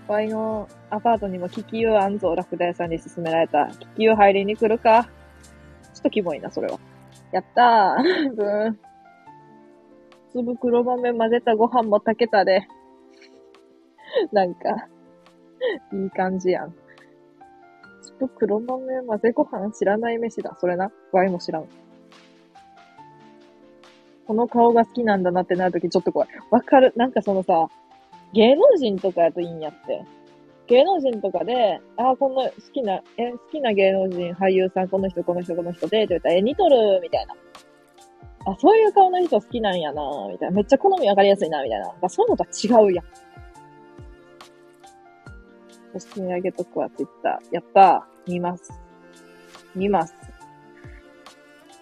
ワイのアパートにも気球あんぞ、ラクダ屋さんに勧められた。気球入りに来るか。ちょっとキモいな、それは。やったー。ブーン。粒黒豆混ぜたご飯も炊けたで。なんか、いい感じやん。粒黒豆混ぜご飯知らない飯だ。それな。ワイも知らん。この顔が好きなんだなってなるときちょっと怖い。わかる。なんかそのさ、芸能人とかやといいんやって。芸能人とかで、ああ、この好きな、え、好きな芸能人、俳優さん、この人、この人、この人で、って言ったら、え、似とるみたいな。あ、そういう顔の人好きなんやなみたいな。めっちゃ好み分かりやすいなみたいな。あそういうのとは違うやん。写真あげとくわ、ツイッター。やったー。見ます。見ます。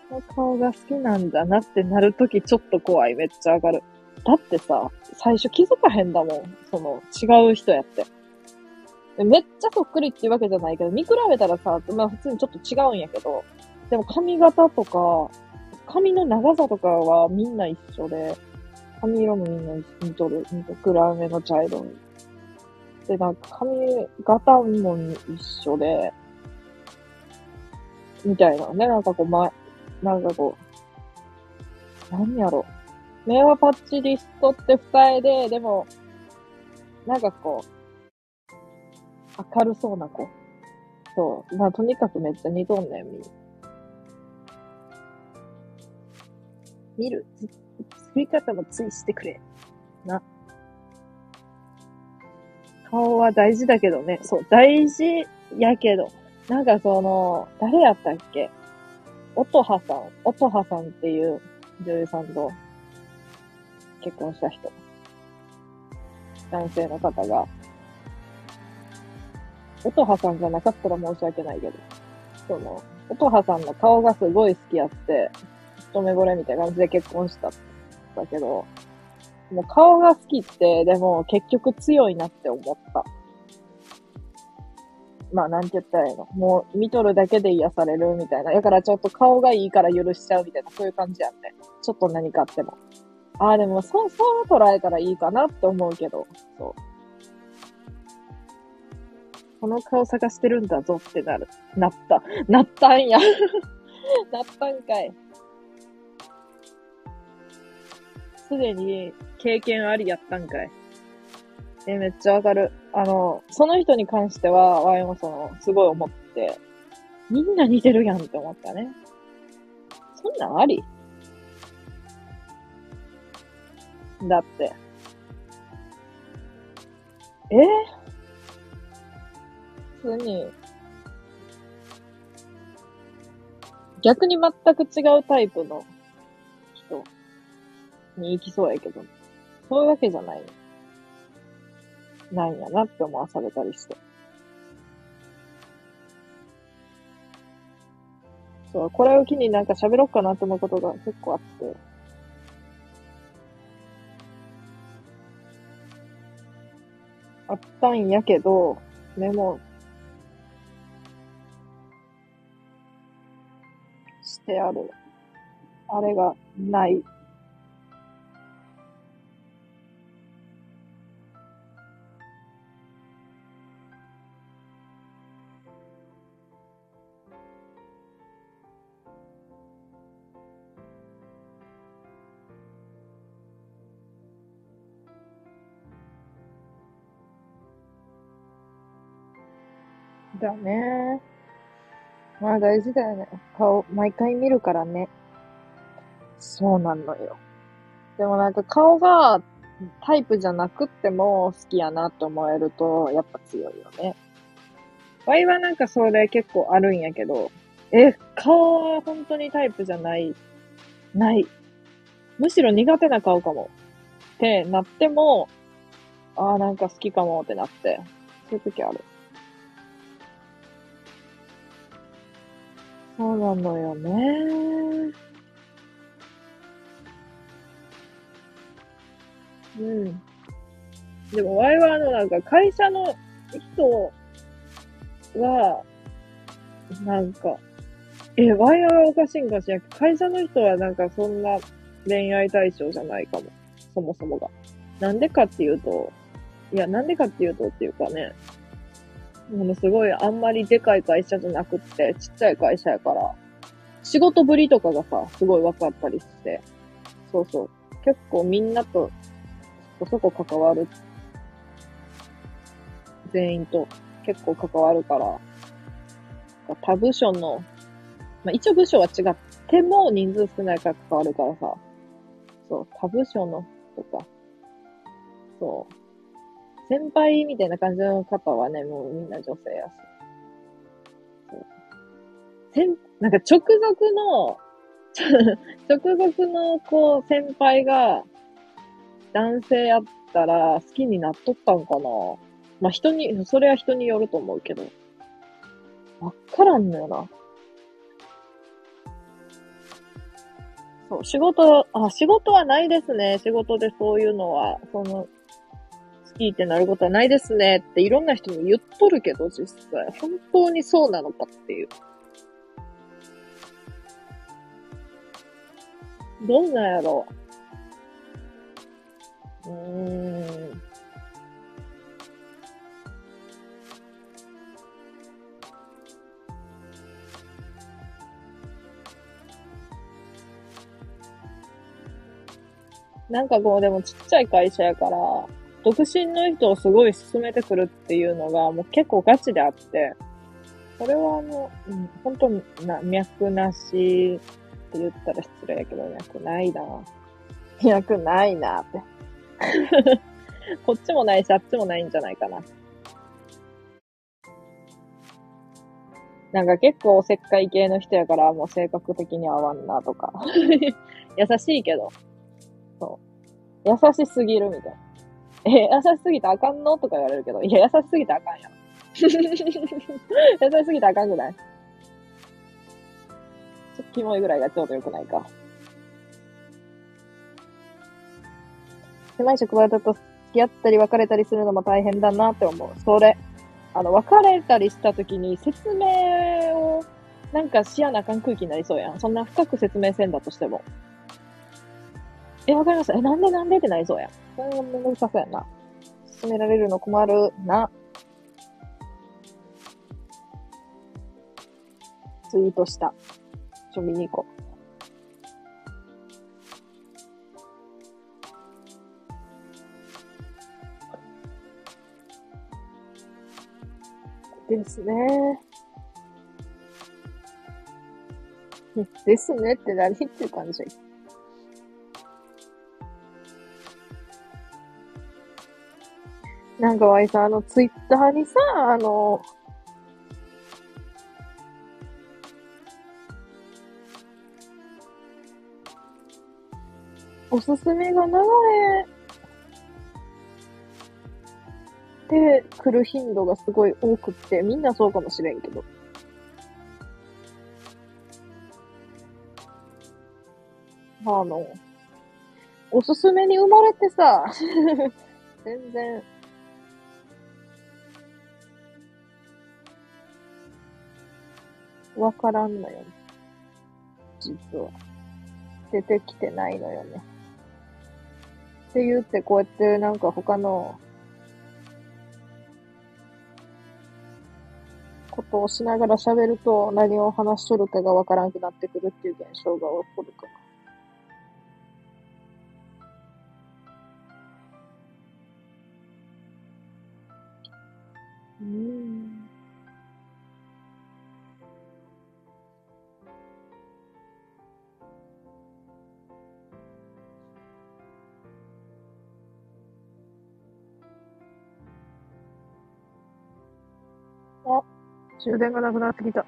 この顔が好きなんだなってなるときちょっと怖い。めっちゃ上がる。だってさ、最初気づかへんだもん。その、違う人やって。めっちゃそっくりっていうわけじゃないけど、見比べたらさ、まあ普通にちょっと違うんやけど、でも髪型とか、髪の長さとかはみんな一緒で、髪色もみんな似とる。似と暗めの茶色に。で、なんか髪型も一緒で、みたいなね。なんかこう、ま、なんかこう、何やろう。目はパッチリしとって二重で、でも、なんかこう、明るそうな子。そう。まあ、とにかくめっちゃ似とんねん、み見る。作り方もついしてくれ。な。顔は大事だけどね。そう、大事やけど。なんかその、誰やったっけ？音羽さん。音羽さんっていう女優さんと結婚した人。男性の方が。音羽さんじゃなかったら申し訳ないけど。その、音羽さんの顔がすごい好きやって、一目惚れみたいな感じで結婚しただけど、もう顔が好きって、でも結局強いなって思った。まあ、なんて言ったらいいのもう見とるだけで癒されるみたいな。だからちょっと顔がいいから許しちゃうみたいな、そういう感じやんね。ちょっと何かあっても。ああ、でもそう、そう捉えたらいいかなって思うけど、そう。この顔探してるんだぞってなる。なった。なったんや。なったんかい。すでに経験ありやったんかい。え、めっちゃわかる。あの、その人に関しては、ワイもその、すごい思って、みんな似てるやんって思ったね。そんなんあり？だって。え？普通に、逆に全く違うタイプの人に行きそうやけど、そういうわけじゃない。ないんやなって思わされたりして。そう、これを機になんか喋ろうかなと思うことが結構あって。あったんやけど、メモしてある。あれがない。だね。まあ大事だよね。顔、毎回見るからね。そうなのよ。でもなんか顔がタイプじゃなくっても好きやなと思えると、やっぱ強いよね。ワイはなんかそれ結構あるんやけど、え、顔は本当にタイプじゃない、ない。むしろ苦手な顔かも。ってなっても、ああ、なんか好きかもってなって、そういう時ある。そうなのよね。うん。でも、ワイはあの、なんか、会社の人は、なんか、え、ワイはおかしいんかしら会社の人はなんかそんな恋愛対象じゃないかも。そもそもが。なんでかっていうと、いや、なんでかっていうとっていうかね、ものすごいあんまりでかい会社じゃなくって、ちっちゃい会社やから、仕事ぶりとかがさ、すごい分かったりして、そうそう。結構みんなとそこそこ関わる。全員と結構関わるから、他部署の、まあ、一応部署は違っても人数少ないから関わるからさ、そう、他部署のとか、そう、先輩みたいな感じの方はね、もうみんな女性やし。そう。先、なんか直属の、直属のこう、先輩が男性やったら好きになっとったんかなまあ、人に、それは人によると思うけど。わからんのよな。そう、仕事、あ、仕事はないですね。仕事でそういうのは、その、いいってなることはないですねっていろんな人に言っとるけど、実際。本当にそうなのかっていう。どんなやろう。うーん。なんかこう、でもちっちゃい会社やから、独身の人をすごい進めてくるっていうのがもう結構ガチであって、これはもう、うん、本当な、脈なしって言ったら失礼やけど、脈ないな。脈ないなって。こっちもないし、あっちもないんじゃないかな。なんか結構おせっかい系の人やからもう性格的に合わんなとか。優しいけど。そう。優しすぎるみたいな。え、優しすぎてあかんの？とか言われるけど、いや、優しすぎてあかんやん。優しすぎてあかんぐらい？ちょっとキモいぐらいがちょうどよくないか。狭い職場だと付き合ったり別れたりするのも大変だなって思う。それ。あの、別れたりした時に説明をなんかしやなあかん空気になりそうやん。そんな深く説明せんだとしても。え、わかりますえ、なんでなんでってなりそうや。それがめんどくさそうやな。進められるの困るな。ツイートした。ちょ、見に行こう。ですね。ですねって何っていう感じ。なんかわいさ、あの、ツイッターにさ、あの、おすすめが流れてくる頻度がすごい多くって、みんなそうかもしれんけど。あの、おすすめに生まれてさ、全然わからんのよ、ね。実は。出てきてないのよね。って言ってこうやってなんか他のことをしながら喋ると何を話しとるかがわからんくなってくるっていう現象が起こるから。うん。充電がなくなってきた。ち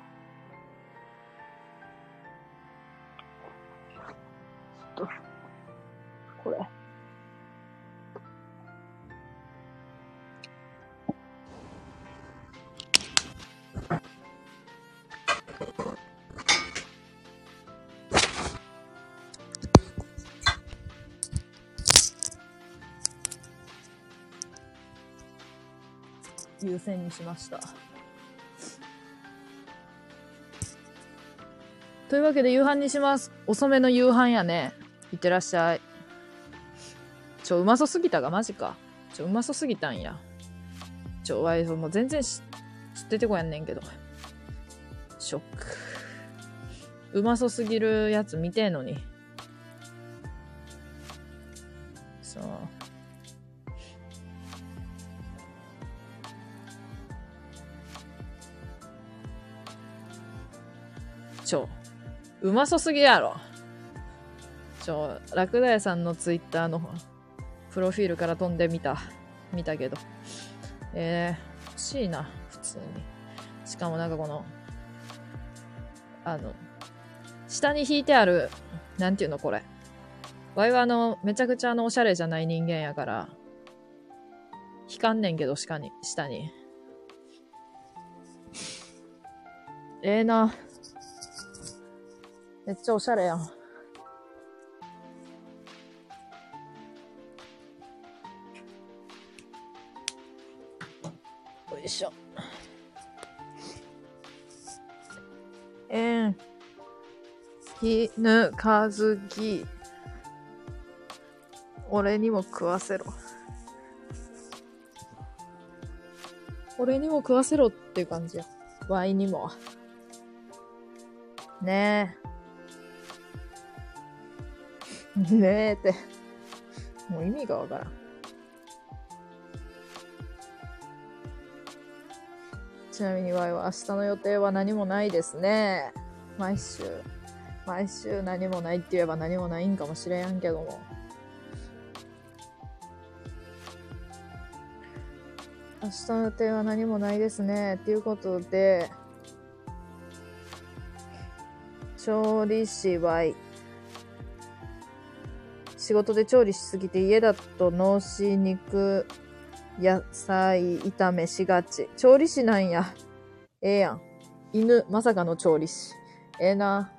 ょっと、これ。優先にしました。というわけで夕飯にします。遅めの夕飯やね。いってらっしゃい。ちょ、うまそすぎたが、マジか。ちょ、うまそすぎたんや。ちょ、わい、もう全然し知っててこやんねんけど。ショック。うまそすぎるやつ見てんのに。うまそすぎやろ。ちょ、ラクダ屋さんのツイッターのプロフィールから飛んでみた。見たけど。えー、欲しいな、普通に。しかもなんかこの、あの、下に引いてある、なんていうのこれ。わいはあの、めちゃくちゃあの、おしゃれじゃない人間やから、引かんねんけど、下に、下に。ええー、な。めっちゃおしゃれやん。よいしょ。えん。ひぬかずき。俺にも食わせろ。俺にも食わせろっていう感じや。ワイにも。ねえ。ねえって。もう意味がわからん。ちなみにワイは明日の予定は何もないですね。毎週。毎週何もないって言えば何もないんかもしれんけども。明日の予定は何もないですね。っていうことで、調理師 Y。仕事で調理しすぎて家だと脳死肉野菜炒めしがち。調理師なんや。ええやん。犬、まさかの調理師。ええな。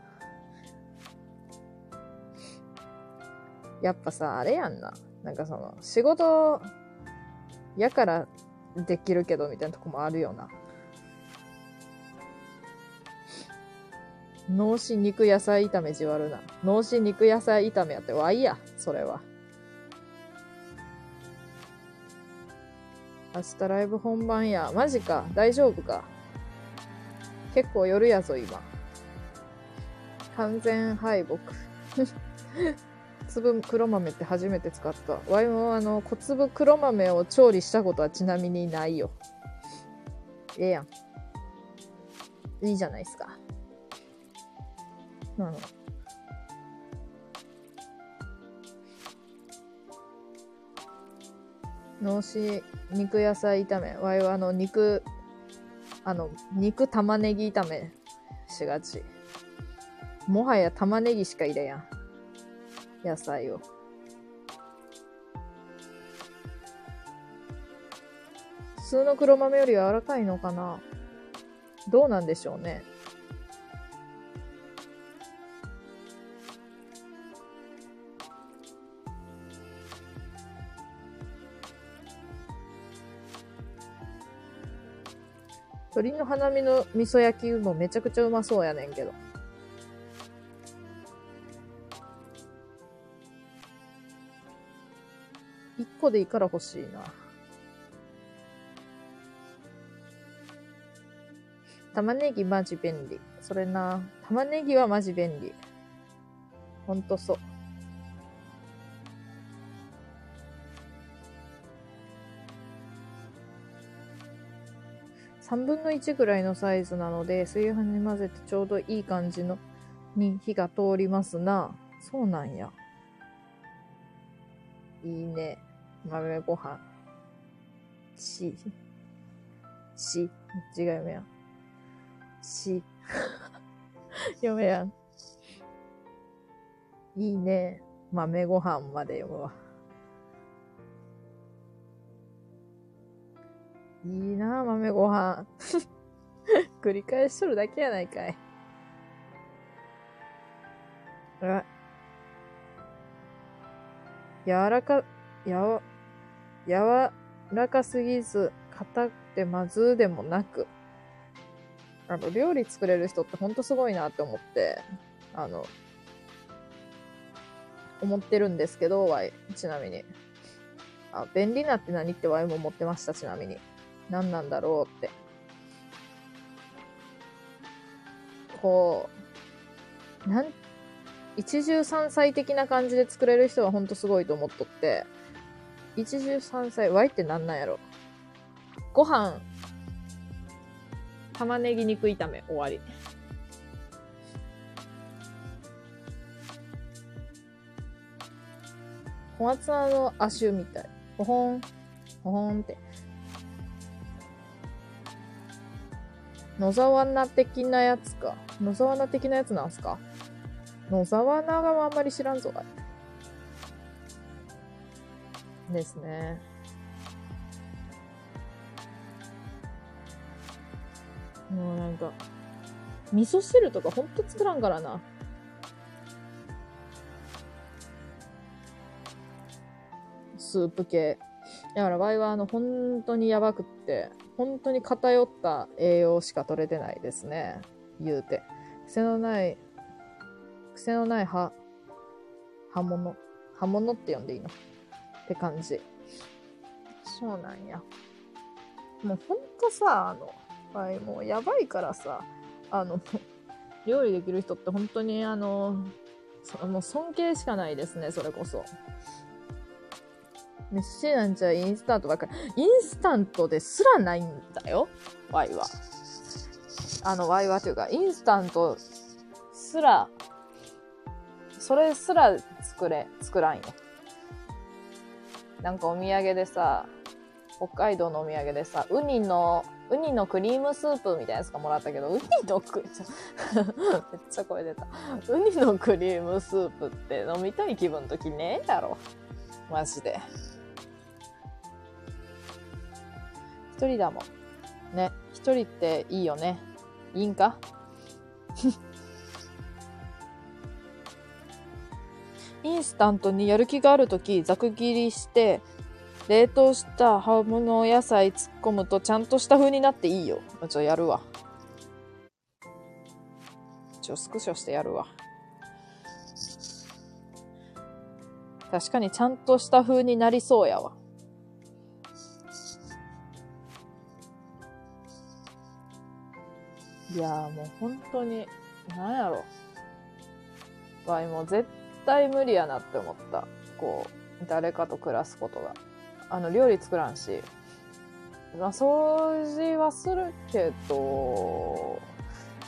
やっぱさ、あれやんな。なんかその、仕事、やからできるけど、みたいなとこもあるよな。脳死肉野菜炒めじわるな。脳死肉野菜炒めやって、わいや、それは。明日ライブ本番や。マジか。大丈夫か。結構夜やぞ、今。完全敗北。粒黒豆って初めて使った。ワイもあの、小粒黒豆を調理したことはちなみにないよ。ええやん。いいじゃないですか。うん。脳死肉野菜炒め。わいはあの肉、あの、肉玉ねぎ炒めしがち。もはや玉ねぎしか入れやん。野菜を。普通の黒豆より柔らかいのかなどうなんでしょうね。鶏の花見の味噌焼きもめちゃくちゃうまそうやねんけど。一個でいいから欲しいな。玉ねぎマジ便利。それな。玉ねぎはマジ便利。ほんとそう。3分の1ぐらいのサイズなので、炊飯に混ぜてちょうどいい感じの、に火が通りますな。そうなんや。いいね。豆ご飯。し。し。違う読めやん。し。読めやん。いいね。豆ご飯まで読むわ。いいな豆ご飯。繰り返しとるだけやないかい。あ。柔らか、やわ、柔らかすぎず、硬くてまずでもなく。あの、料理作れる人ってほんとすごいなって思って、あの、思ってるんですけど、ワイ、ちなみに。あ、便利なって何ってワイも思ってました、ちなみに。何なんだろうって。こう、なん、一汁三菜的な感じで作れる人はほんとすごいと思っとって、一汁三菜、ワイってなんなんやろご飯、玉ねぎ肉炒め、終わり。小松菜の亜種みたい。ほほん、ほほんって。野沢菜的なやつか。野沢菜的なやつなんすか？野沢菜があんまり知らんぞ、ですね。もうなんか、味噌汁とかほんと作らんからな。スープ系。だから、場合はあの、本当にやばくって、本当に偏った栄養しか取れてないですね。言うて。癖のない、癖のない葉、葉物。葉物って呼んでいいの？って感じ。そうなんや。もうほんとさ、あの、はい、もうやばいからさ、あの、料理できる人って本当にあの、そもう尊敬しかないですね、それこそ。飯なんちゃインスタントばっかり。インスタントですらないんだよ、ワイは。あの、ワイはというか、インスタントすら、それすら作れ、作らんよ。なんかお土産でさ、北海道のお土産でさ、ウニの、ウニのクリームスープみたいなやつがもらったけど、ウニのク、ち ょめっちゃ声出た。ウニのクリームスープって飲みたい気分の時ねえだろ。マジで。一人だもん。ね。一人っていいよね。いいんか？インスタントにやる気があるとき、ざく切りして、冷凍した葉物野菜突っ込むとちゃんとした風になっていいよ。ちょ、やるわ。ちょ、スクショしてやるわ。確かにちゃんとした風になりそうやわ。いやーもう本当に、なんやろ。わいもう絶対無理やなって思った。こう、誰かと暮らすことが。あの、料理作らんし。まあ、掃除はするけど、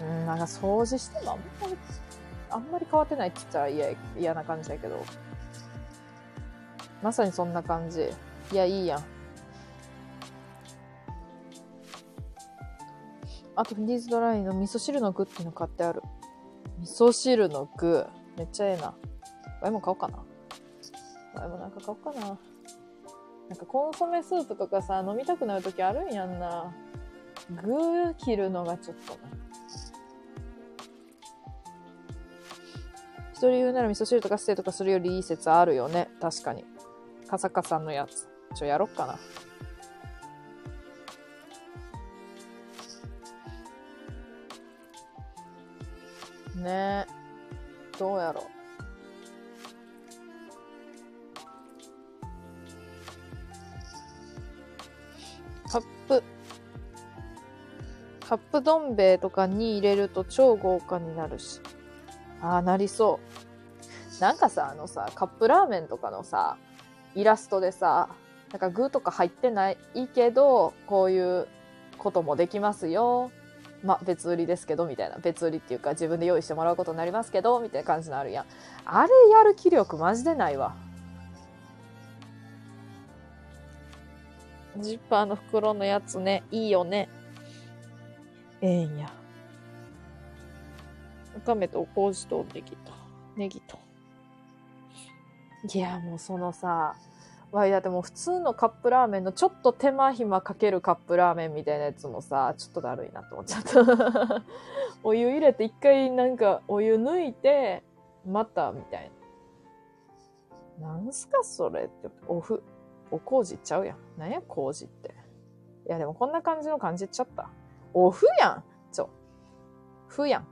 うん、なんか掃除してもあんまり、あんまり変わってないって言ったら嫌、嫌な感じだけど。まさにそんな感じ。いや、いいやん。あと、フィニーズドライの味噌汁の具っていうの買ってある。味噌汁の具。めっちゃええな。ワイも買おうかな。ワイもなんか買おうかな。なんかコンソメスープとかさ、飲みたくなるときあるんやんな。具切るのがちょっとな。一人言うなら味噌汁とかステーとかするよりいい説あるよね。確かに。カサカサのやつ。ちょ、やろっかな。ね。どうやろう。カップ、カップどん兵衛とかに入れると超豪華になるし。ああ、なりそう。なんかさ、あのさ、カップラーメンとかのさ、イラストでさ、なんか具とか入ってないけど、こういうこともできますよ。まあ、別売りですけど、みたいな。別売りっていうか、自分で用意してもらうことになりますけど、みたいな感じのあるやん。あれやる気力マジでないわ。ジッパーの袋のやつね、いいよね。ええんや。わかめとお麹とネギと、ネギと。いや、もうそのさ、わい、だっても普通のカップラーメンのちょっと手間暇かけるカップラーメンみたいなやつもさ、ちょっとだるいなと思っちゃった。お湯入れて一回なんかお湯抜いて、またみたいな。なんすかそれって。おふ、お麹ちゃうやん。なんや麹って。いやでもこんな感じの感じちゃった。おふやんちょ。ふやん。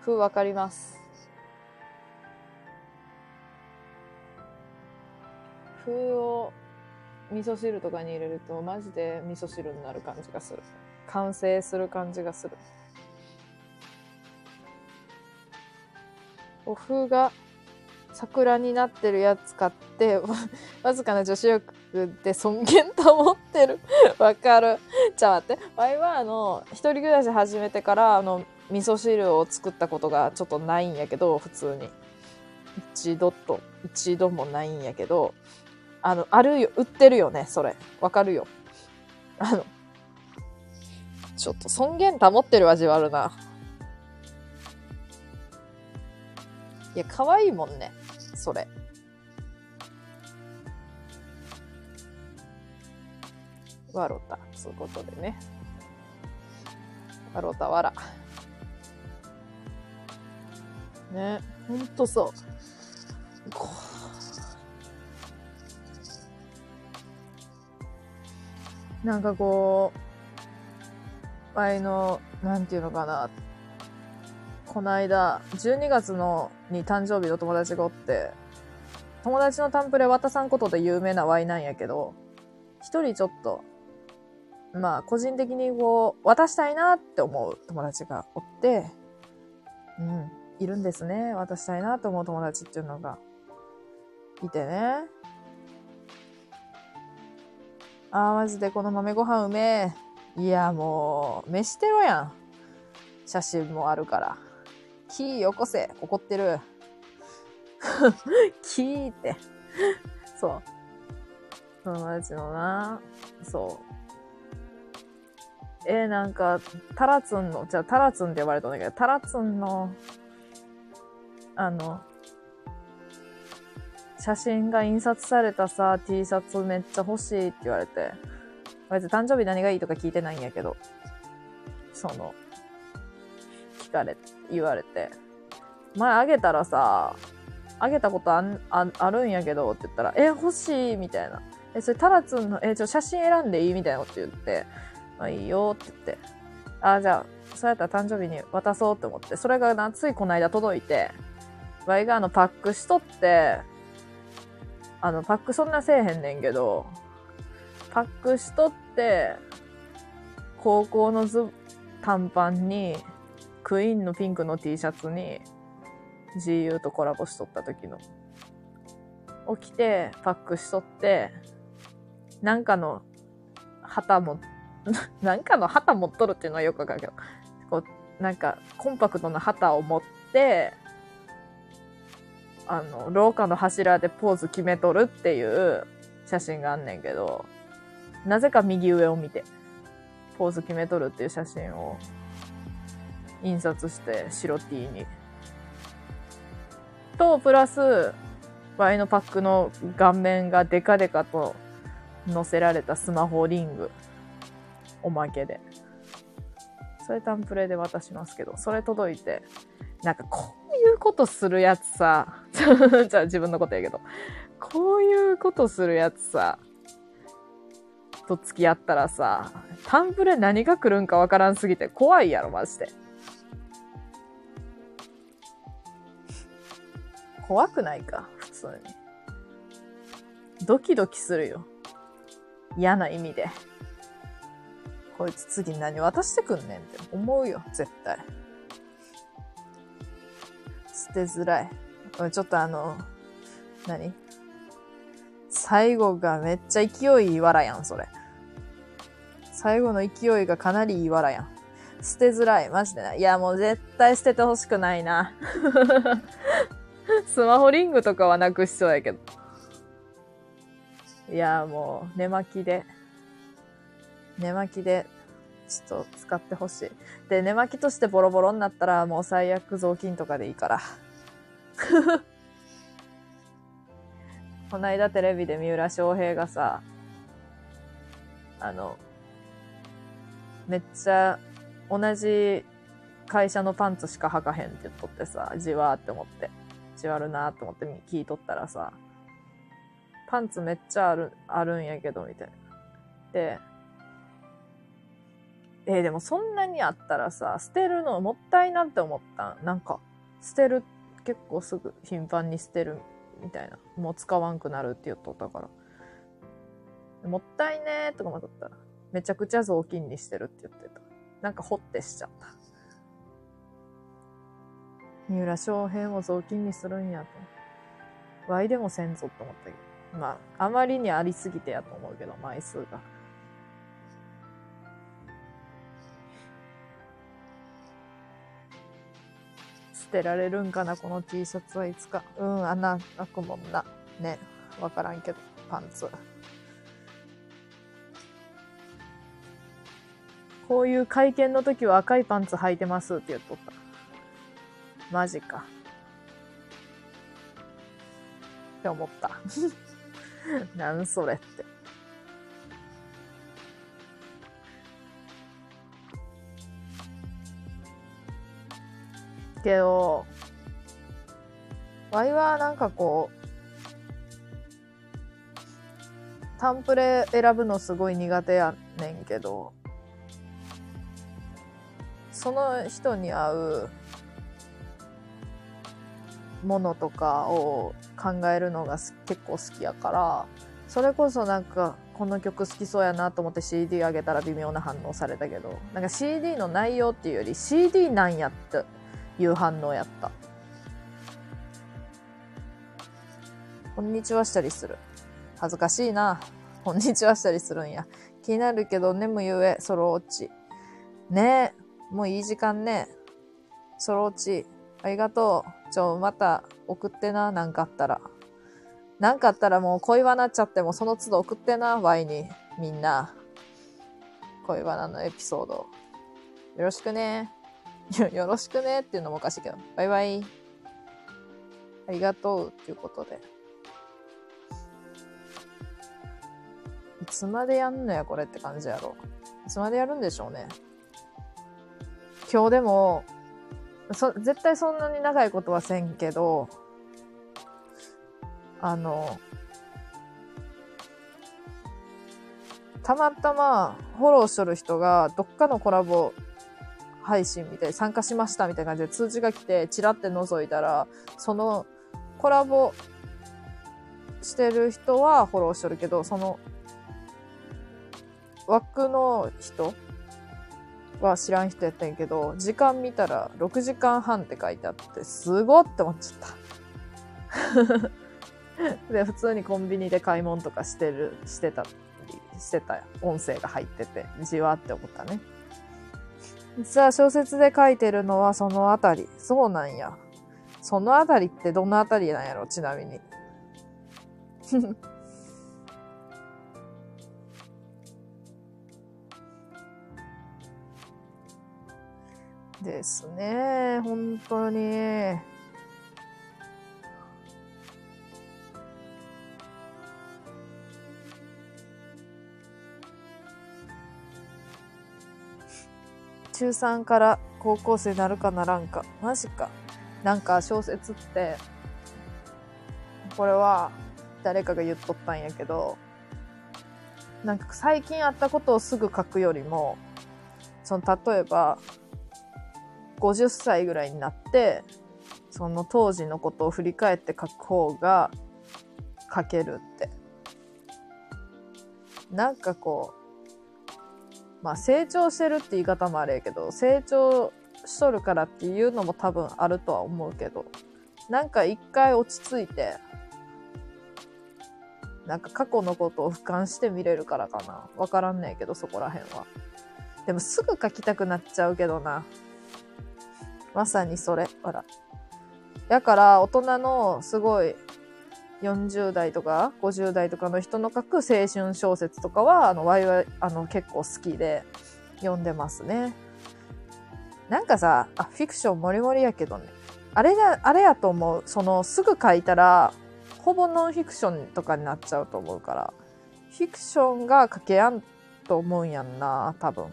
ふわかります。麩を味噌汁とかに入れるとマジで味噌汁になる感じがする。完成する感じがする。お麩が桜になってるやつ買って、わずかな女子力で尊厳保ってる。わかる。じゃあ待って。ワイはあの、一人暮らし始めてから、あの、味噌汁を作ったことがちょっとないんやけど、普通に。一度と、一度もないんやけど、あの、あるよ、売ってるよね、それ。わかるよ。あの、ちょっと尊厳保ってる味はあるな。いや、可愛いもんね、それ。わろた、そういうことでね。わろたわら。ね、ほんとそう。なんかこう、あいの、なんていうのかな。この間、12月のに誕生日の友達がおって、友達のタンプレ渡さんことで有名なワイなんやけど、一人ちょっと、まあ、個人的にこう、渡したいなって思う友達がおって、うん、いるんですね。渡したいなと思う友達っていうのが、いてね。あー、マジでこの豆ご飯うめえ。いや、もう、飯テロやん。写真もあるから。キーよこせ。怒ってる。キーって。そう。友達のな。そう。えー、なんか、タラツンの、じゃあタラツンって呼ばれたんだけど、タラツンの、あの、写真が印刷されたさ、T シャツめっちゃ欲しいって言われて、別に誕生日何がいいとか聞いてないんやけど、その、聞かれ、言われて、前あげたらさ、あげたことあんああるんやけどって言ったら、え、欲しいみたいな。え、それタラツンの、え、ちょ、写真選んでいいみたいなこと言って、まあいいよって言って、あ、じゃあ、そうやったら誕生日に渡そうって思って、それがな、ついこの間届いて、ワイがあのパックしとって、あのパックそんなせえへんねんけど、パックしとって、高校のズ短パンに、クイーンのピンクの T シャツに、GU とコラボしとった時の。起きて、パックしとって、なんかの旗も、なんかの旗持っとるっていうのはよくわかるけど、こう、なんかコンパクトな旗を持って、あの、廊下の柱でポーズ決めとるっていう写真があんねんけど、なぜか右上を見て、ポーズ決めとるっていう写真を印刷して白 T に。と、プラス、ワイのパックの顔面がデカデカと載せられたスマホリング。おまけで。それタンプレで渡しますけど、それ届いて、なんかこういうことするやつさ、じゃあ自分のことやけど、こういうことするやつさ、と付き合ったらさ、タンプレ何が来るんかわからんすぎて怖いやろ、マジで。怖くないか、普通に。ドキドキするよ。嫌な意味で。こいつ次何渡してくんねんって思うよ、絶対。捨てづらい。ちょっとあの、何？最後がめっちゃ勢いいいわらやん、それ。最後の勢いがかなりいいわらやん。捨てづらい。マジでない。いや、もう絶対捨ててほしくないな。スマホリングとかはなくしそうやけど。いや、もう、寝巻きで。寝巻きで、ちょっと使ってほしい。で、寝巻きとしてボロボロになったら、もう最悪雑巾とかでいいから。こないだテレビで三浦翔平がさ、あの、めっちゃ同じ会社のパンツしか履かへんって言っとってさ、じわーって思って。じわるなーって思って聞いとったらさ、パンツめっちゃある、あるんやけど、みたいな。で、えーでもそんなにあったらさ、捨てるのもったいなって思ったん。なんか、捨てる、結構すぐ頻繁に捨てるみたいな。もう使わんくなるって言っとったから。もったいねーとかもっとったら、めちゃくちゃ雑巾にしてるって言ってた。なんかほってしちゃった。三浦翔平も雑巾にするんやと。ワイでもせんぞと思ったけど。まあ、あまりにありすぎてやと思うけど、枚数が。捨てられるんかな、この T シャツはいつか。うん、穴開くもんな。ね。わからんけど、パンツ。こういう会見の時は赤いパンツ履いてますって言っとった。マジか。って思った。なんそれって。けど、ワイはなんかこう、タンプレ選ぶのすごい苦手やねんけど、その人に合うものとかを考えるのが結構好きやから、それこそなんか、この曲好きそうやなと思って CD あげたら微妙な反応されたけど、なんか CD の内容っていうより CD なんやっていう反応やった。こんにちはしたりする。恥ずかしいな。こんにちはしたりするんや。気になるけど、眠ゆえ、ソロ落ち。ねえ。もういい時間ね。ソロ落ち。ありがとう。ちょ、また送ってな、なんかあったら。なんかあったらもう恋バナっちゃってもその都度送ってな、ワイに。みんな。恋バナのエピソード。よろしくね。よろしくねっていうのもおかしいけど。バイバイ。ありがとうっていうことで。いつまでやんのや、これって感じやろ。いつまでやるんでしょうね。今日でも、そ、絶対そんなに長いことはせんけど、あの、たまたまフォローしとる人がどっかのコラボ配信みたい参加しましたみたいな感じで通知が来て、チラって覗いたら、そのコラボしてる人はフォローしとるけど、その枠の人は知らん人やったんやけど、時間見たら6時間半って書いてあって、すごって思っちゃった。で、普通にコンビニで買い物とかしてる、してたしてた音声が入ってて、じわって思ったね。実は小説で書いてるのはそのあたり。そうなんや。そのあたりってどのあたりなんやろ？ちなみに。ですね。本当に。中3から高校生になるかならんか。マジか。なんか小説って、これは誰かが言っとったんやけど、なんか最近あったことをすぐ書くよりも、その例えば、50歳ぐらいになって、その当時のことを振り返って書く方が書けるって。なんかこう、まあ成長してるって言い方もあれやけど、成長しとるからっていうのも多分あるとは思うけど、なんか一回落ち着いて、なんか過去のことを俯瞰して見れるからかな。わからんねえけど、そこら辺は。でもすぐ書きたくなっちゃうけどな。まさにそれ。ほら。だから大人のすごい40代とか50代とかの人の書く青春小説とかは、あの、ワイは、あの、結構好きで読んでますね。なんかさ、あ、フィクションもりもりやけどね。あれだ、あれやと思う。その、すぐ書いたら、ほぼノンフィクションとかになっちゃうと思うから、フィクションが書けやんと思うんやんな、多分。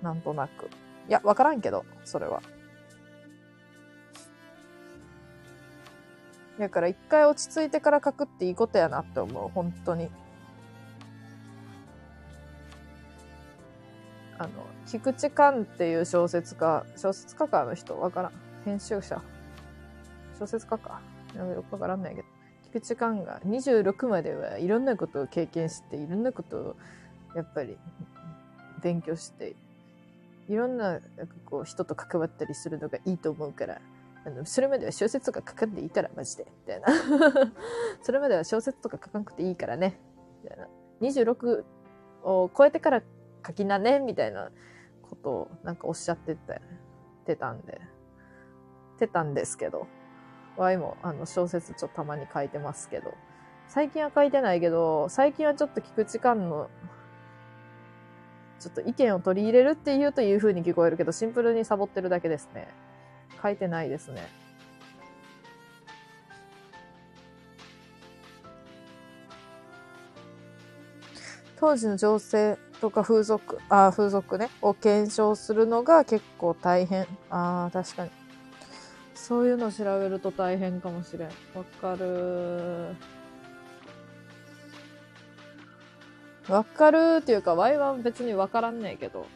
なんとなく。いや、わからんけど、それは。だから一回落ち着いてから書くっていいことやなって思う、本当に。あの、菊池寛っていう小説家、小説家かあの人わからん。編集者。小説家か。よくわからんないけど。菊池寛が26まではいろんなことを経験して、いろんなことをやっぱり勉強して、いろんななんかこう人と関わったりするのがいいと思うから、あのそれまでは小説とか書かんでいいから、マジで。みたいな。それまでは小説とか書かなくていいからね。みたいな。26を超えてから書きなね、みたいなことをなんかおっしゃってた、てたんで、てたんですけど、ワイもあの小説ちょっとたまに書いてますけど、最近は書いてないけど、最近はちょっと菊池寛の、ちょっと意見を取り入れるっていうという風に聞こえるけど、シンプルにサボってるだけですね。書いてないですね。当時の情勢とか風俗、あ風俗ね、を検証するのが結構大変。ああ、確かに。そういうの調べると大変かもしれん。わかるわかるっていうか、ワイは別にわからんねえけど、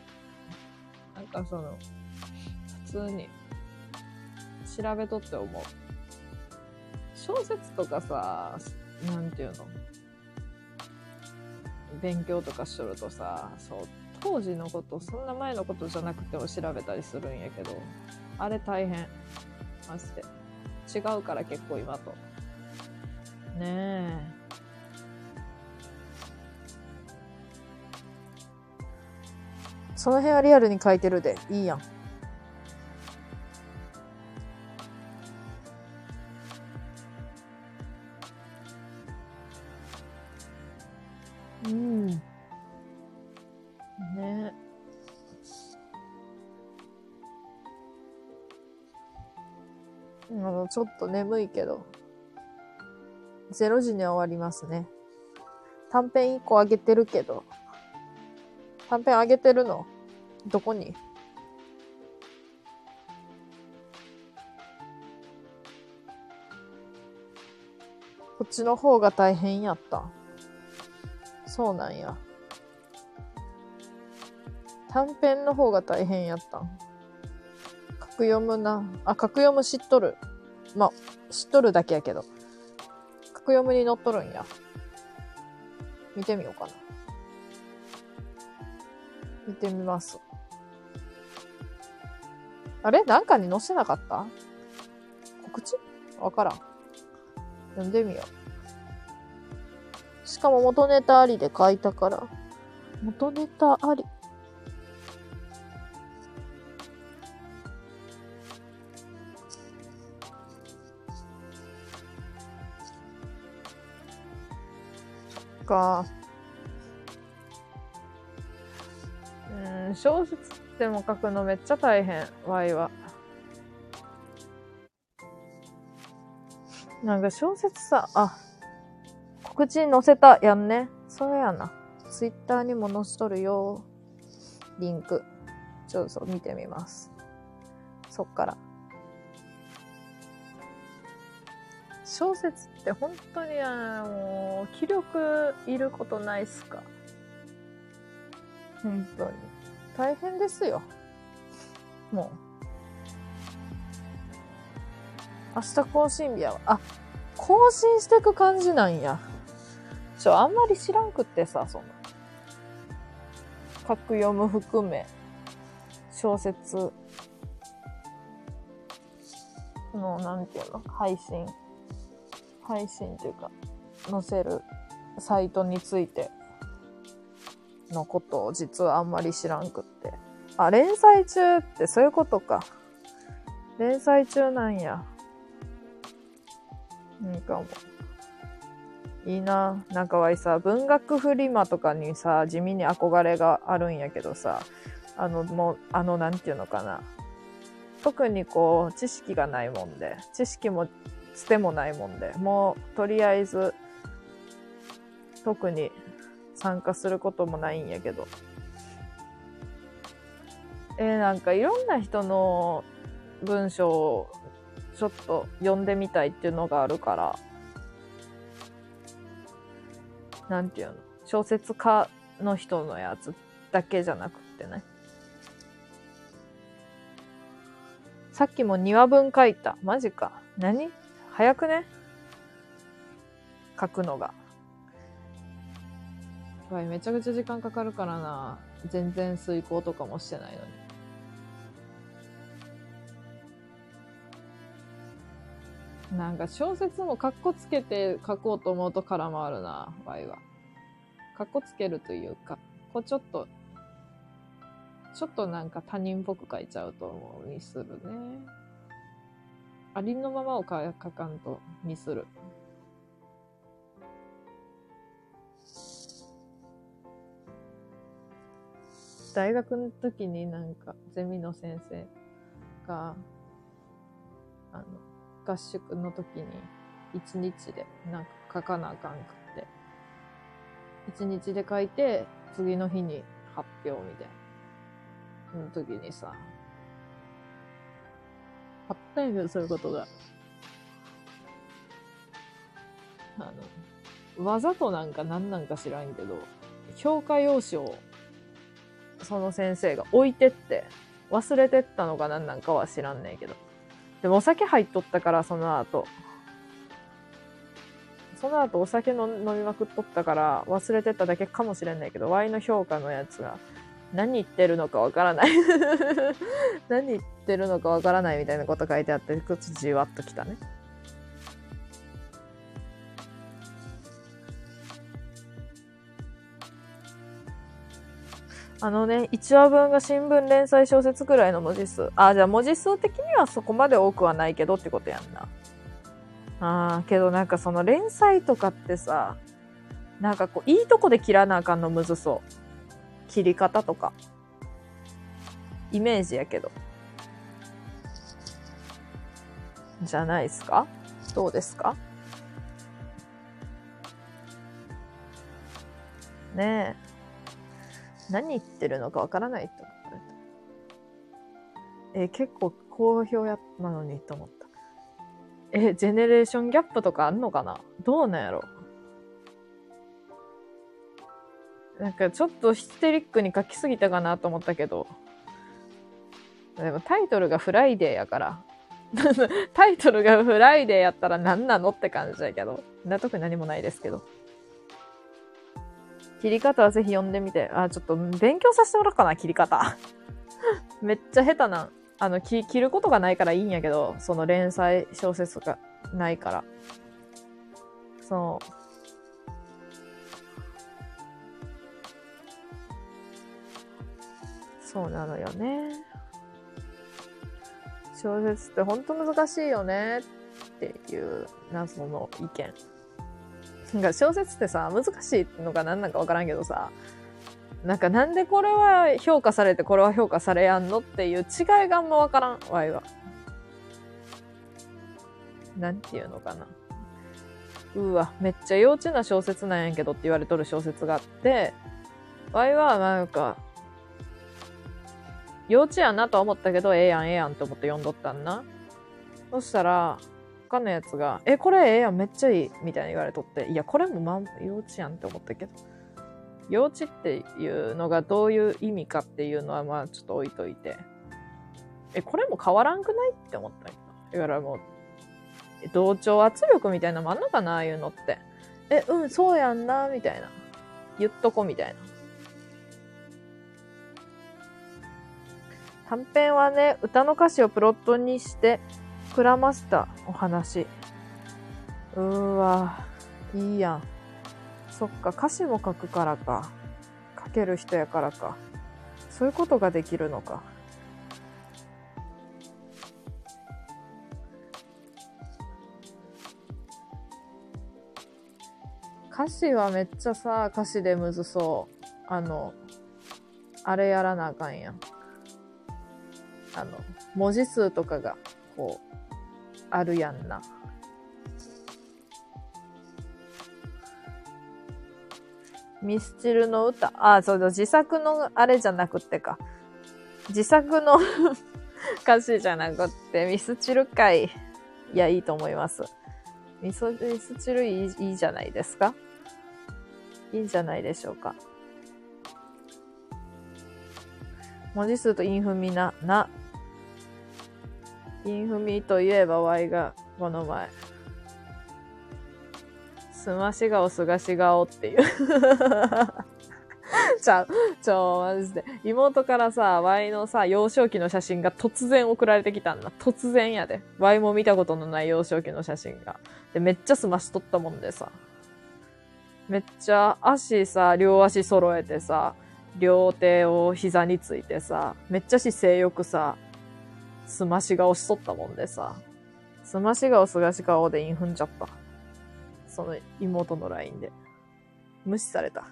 なんかその、普通に、調べとって思う。小説とかさ、なんていうの？勉強とかしとるとさ、そう、当時のこと、そんな前のことじゃなくても調べたりするんやけど、あれ大変。マジで。違うから結構今と。ねえ。その辺はリアルに書いてるで、いいやん。うん。ねあの、ちょっと眠いけど。0時に終わりますね。短編1個あげてるけど。短編あげてるの？どこに？こっちの方が大変やった。そうなんや。短編の方が大変やったん。格読むな。あ、格読む知っとる。まあ、知っとるだけやけど。格読むに載っとるんや。見てみようかな。見てみます。あれ？なんかに載せなかった？告知？わからん。読んでみよう。しかも元ネタありで書いたから。元ネタあり。か。うん、小説でも書くのめっちゃ大変、ワイは。なんか小説さ、あ、告知に載せたやんね。それやな。ツイッターにも載せとるよ。リンク。ちょっと見てみます。そっから。小説って本当にあの気力いることないっすか？本当に大変ですよもう明日更新日やわあ更新してく感じなんやちょあんまり知らんくってさその格読む含め小説のなんていうの配信配信っていうか、載せるサイトについてのことを実はあんまり知らんくって。あ、連載中ってそういうことか。連載中なんや。なんかも。いいな。なんかわいさ、文学フリマとかにさ、地味に憧れがあるんやけどさ、あの、もう、あの、なんていうのかな。特にこう、知識がないもんで、知識もつてもないもんで、もうとりあえず特に参加することもないんやけど。えー、なんかいろんな人の文章をちょっと読んでみたいっていうのがあるから、なんていうの？小説家の人のやつだけじゃなくってね。さっきも2話分書いた。マジか。何？早くね？書くのが。わいめちゃくちゃ時間かかるからな。全然遂行とかもしてないのに。なんか小説もカッコつけて書こうと思うと空回るな、ワイは。カッコつけるというか、こうちょっと、ちょっとなんか他人っぽく書いちゃうと思うにするね。ありのままを書書かんとミスる。大学の時になんかゼミの先生が、あの、合宿の時に一日でなんか書かなあかんくって。一日で書いて次の日に発表みたいな。その時にさ、あったんやけど、そういうことが。あの、わざとなんか何なんか知らんけど、評価用紙をその先生が置いてって、忘れてったのか何なんかは知らんねんけど。でもお酒入っとったから、その後。その後お酒の飲みまくっとったから忘れてっただけかもしれないけど、Y の評価のやつが何言ってるのかわからない。何言ってるのかわからないみたいなこと書いてあって、ちょっとじわっときたね。あのね、1話分が新聞連載小説くらいの文字数。あ、じゃあ文字数的にはそこまで多くはないけどってことやんな。あー、けどなんかその連載とかってさ、なんかこう、いいとこで切らなあかんのむずそう。切り方とか。イメージやけど。じゃないですか？どうですか？ねえ。何言ってるのかわからないと思った。え、結構好評やなのにと思った。え、ジェネレーションギャップとかあんのかな？どうなんやろ？なんかちょっとヒステリックに書きすぎたかなと思ったけど。でもタイトルがフライデーやから。タイトルがフライデーやったら何なのって感じだけど。な特に何もないですけど。切り方はぜひ読んでみて。あ、ちょっと勉強させてもらおうかな、切り方。めっちゃ下手な。あの、切ることがないからいいんやけど、その連載小説がないから。そう。そうなのよね。小説ってほんと難しいよねっていう謎の意見。なんか小説ってさ、難しいのが何なんかわからんけどさ、なんかなんでこれは評価されてこれは評価されやんのっていう違いがあんまわからん、わいは。なんていうのかな。うわ、めっちゃ幼稚な小説なんやけどって言われとる小説があって、わいはなんか、幼稚やなとは思ったけど、ええやんええやんと思って読んどったんな。そしたら、他のやつが、え、これええやん、めっちゃいい、みたいに言われとって、いや、これもま、幼稚やんって思ったけど、幼稚っていうのがどういう意味かっていうのは、まあ、ちょっと置いといて、え、これも変わらんくないって思ったんよだからもう、同調圧力みたいなのもあんのかな、ああいうのって。え、うん、そうやんな、みたいな。言っとこ、みたいな。短編はね、歌の歌詞をプロットにして、膨らませたお話。うーわ、いいやん。そっか、歌詞も書くからか。書ける人やからか。そういうことができるのか。歌詞はめっちゃさ、歌詞でむずそう。あの、あれやらなあかんやん。あの、文字数とかが、こう、あるやんな。ミスチルの歌。あ、そうだ、自作のあれじゃなくってか。自作の 歌詞じゃなくって、ミスチル会。いや、いいと思います。ミソミスチルいいいいじゃないですか？いいんじゃないでしょうか？文字数とインフミな、な。インフミといえば Y がこの前すまし顔、すがし顔っていう。ちゃう、ちょ、マジで。妹からさ、ワイのさ、幼少期の写真が突然送られてきたんだ。突然やで。ワイも見たことのない幼少期の写真が。で、めっちゃすましとったもんでさ。めっちゃ足さ、両足揃えてさ、両手を膝についてさ、めっちゃ姿勢よくさ、すまし顔しとったもんでさ、すまし顔すがし顔でイン踏んじゃった。その妹の LINE で。無視された。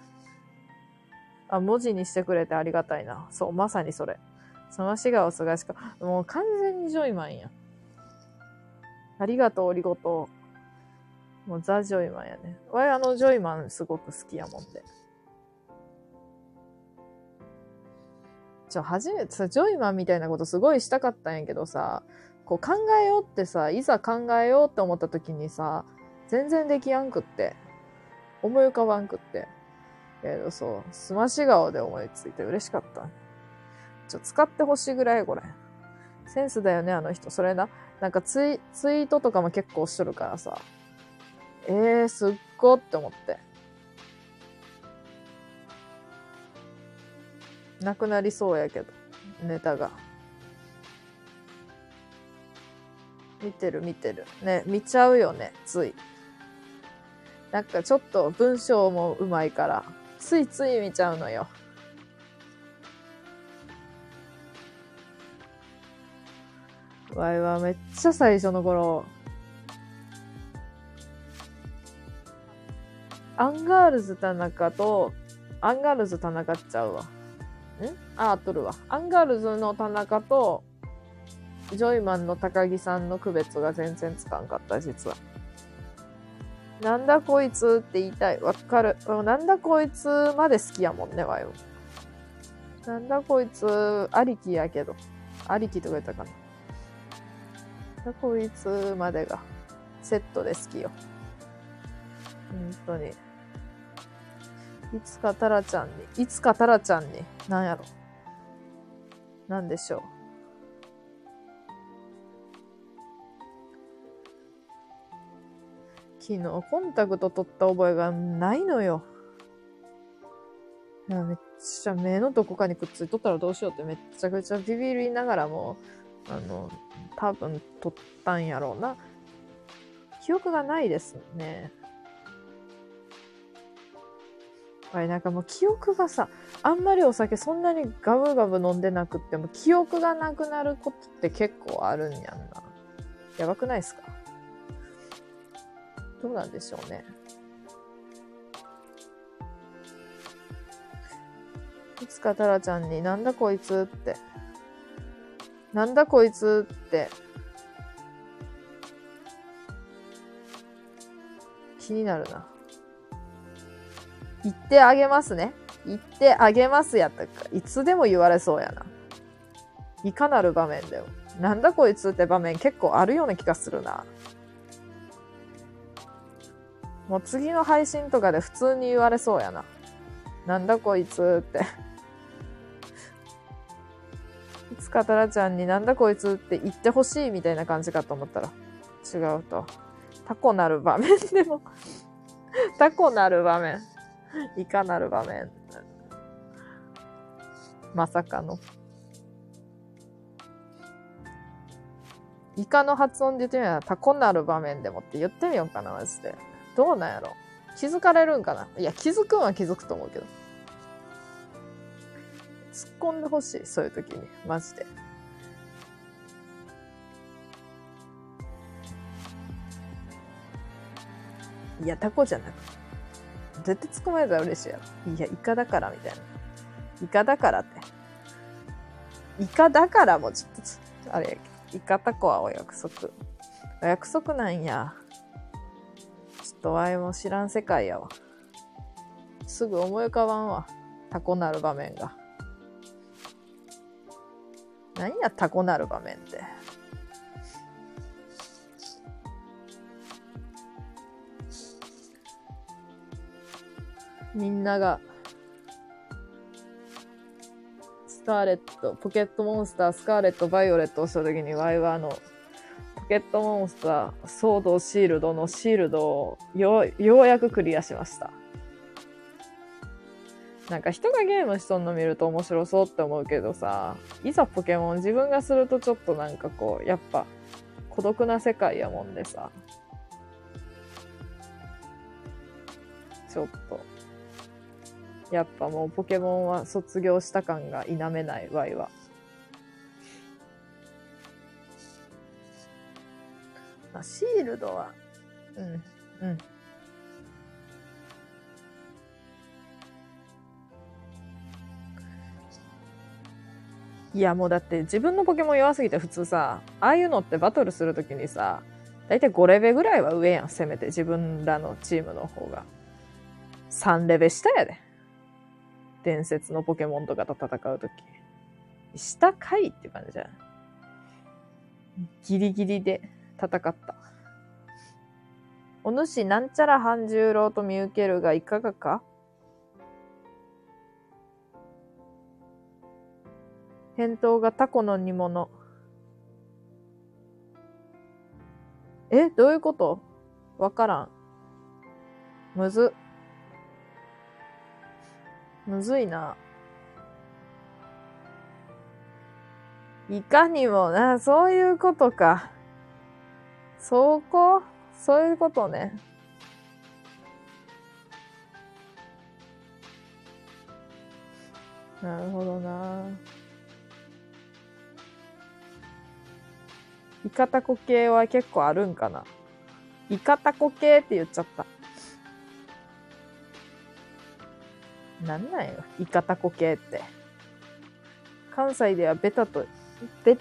あ、文字にしてくれてありがたいな。そう、まさにそれ。すまし顔すがし顔。もう完全にジョイマンや。ありがとう、おりごとう。もうザ・ジョイマンやね。わいあのジョイマンすごく好きやもんで。ちょ、初めてさ、ジョイマンみたいなことすごいしたかったんやけどさ、こう考えようってさ、いざ考えようって思った時にさ、全然できやんくって。思い浮かばんくって。けどそう、すまし顔で思いついて嬉しかった。ちょ、使ってほしいぐらいこれ。センスだよね、あの人。それな。なんかツイツイートとかも結構しとるからさ。えー、すっごって思って。なくなりそうやけど、ネタが。見てる見てる。ね、見ちゃうよね、つい。なんかちょっと文章もうまいから、ついつい見ちゃうのよ。わいはめっちゃ最初の頃、アンガールズ田中と、アンガールズ田中っちゃうわ。ん？あ、合っとるわ。アンガールズの田中と、ジョイマンの高木さんの区別が全然つかんかった、実は。なんだこいつって言いたい。わかる。なんだこいつまで好きやもんね、わよ。なんだこいつ、ありきやけど。ありきとか言ったかな。なんだこいつまでが、セットで好きよ。本当に。いつかタラちゃんに、いつかタラちゃんに、なんやろ。なんでしょう。昨日コンタクト取った覚えがないのよ。いやめっちゃ目のどこかにくっついとったらどうしようってめっちゃくちゃビビりながらも、あの、多分取ったんやろうな。記憶がないですね。あれなんかもう記憶がさ、あんまりお酒そんなにガブガブ飲んでなくっても記憶がなくなることって結構あるんやんな。やばくないですか？どうなんでしょうね。いつかタラちゃんになんだこいつって。なんだこいつって。気になるな。言ってあげますね。言ってあげますやったか。いつでも言われそうやな。いかなる場面でも。なんだこいつって場面結構あるような気がするな。もう次の配信とかで普通に言われそうやな。なんだこいつって。いつかタラちゃんになんだこいつって言ってほしいみたいな感じかと思ったら違うと。タコなる場面でもタコなる場面。いかなる場面。まさかの。イカの発音で言ってみたらタコなる場面でもって言ってみようかな、マジで。どうなんやろ気づかれるんかないや、気づくんは気づくと思うけど。突っ込んでほしい、そういう時に。マジで。いや、タコじゃなくて絶対突っ込まれたら嬉しいやろ。いや、イカだからみたいな。イカだからって。イカだからもちょっと、あれやけど。イカタコはお約束。お約束なんや。ちょっとワイも知らん世界やわ。すぐ思い浮かばんわ。タコなる場面が。何やタコなる場面って。みんなが、スカーレット、ポケットモンスター、スカーレット、バイオレットをした時にワイはあの、ポポケットモンスター、ソード、シールドのシールドをよう、ようやくクリアしました。なんか人がゲームしとんの見ると面白そうって思うけどさ、いざポケモン自分がするとちょっとなんかこう、やっぱ孤独な世界やもんでさ。ちょっと。やっぱもうポケモンは卒業した感が否めないわいは。まあ、シールドは、うん、うん。いやもうだって自分のポケモン弱すぎて普通さ、ああいうのってバトルするときにさ、だいたい5レベぐらいは上やん、せめて自分らのチームの方が。3レベル下やで。伝説のポケモンとかと戦うとき。下かいって感じじゃん。ギリギリで戦った。お主なんちゃら半十郎と見受けるがいかがか？返答がタコの煮物。え？どういうこと？わからん。むず。むずいな。いかにもな、そういうことか。そこそういうことね。なるほどな。イカタコ系は結構あるんかな。イカタコ系って言っちゃった。なんなんよ、イカタコ系って。関西ではベタと、ベ、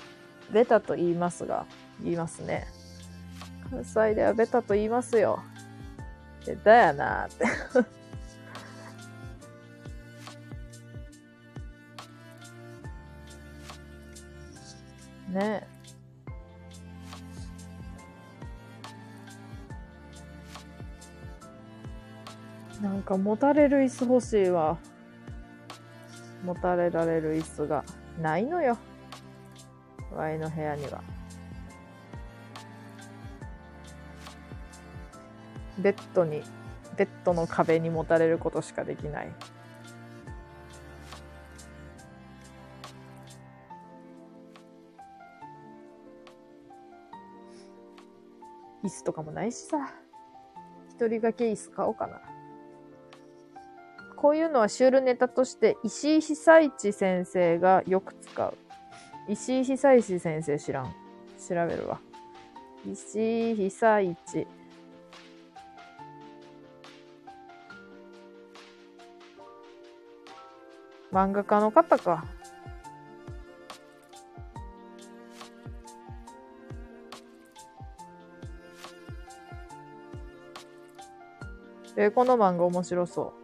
ベタと言いますが、言いますね。関西ではベタと言いますよ。ベタやなーって。ねえ。なんか持たれる椅子欲しいわ。持たれられる椅子がないのよ。ワイの部屋には。ベッドに、ベッドの壁に持たれることしかできない。椅子とかもないしさ。一人掛け椅子買おうかな。こういうのはシュールネタとして石井久一先生がよく使う。石井久一先生知らん？調べるわ。石井久一。漫画家の方か。えこの漫画面白そう。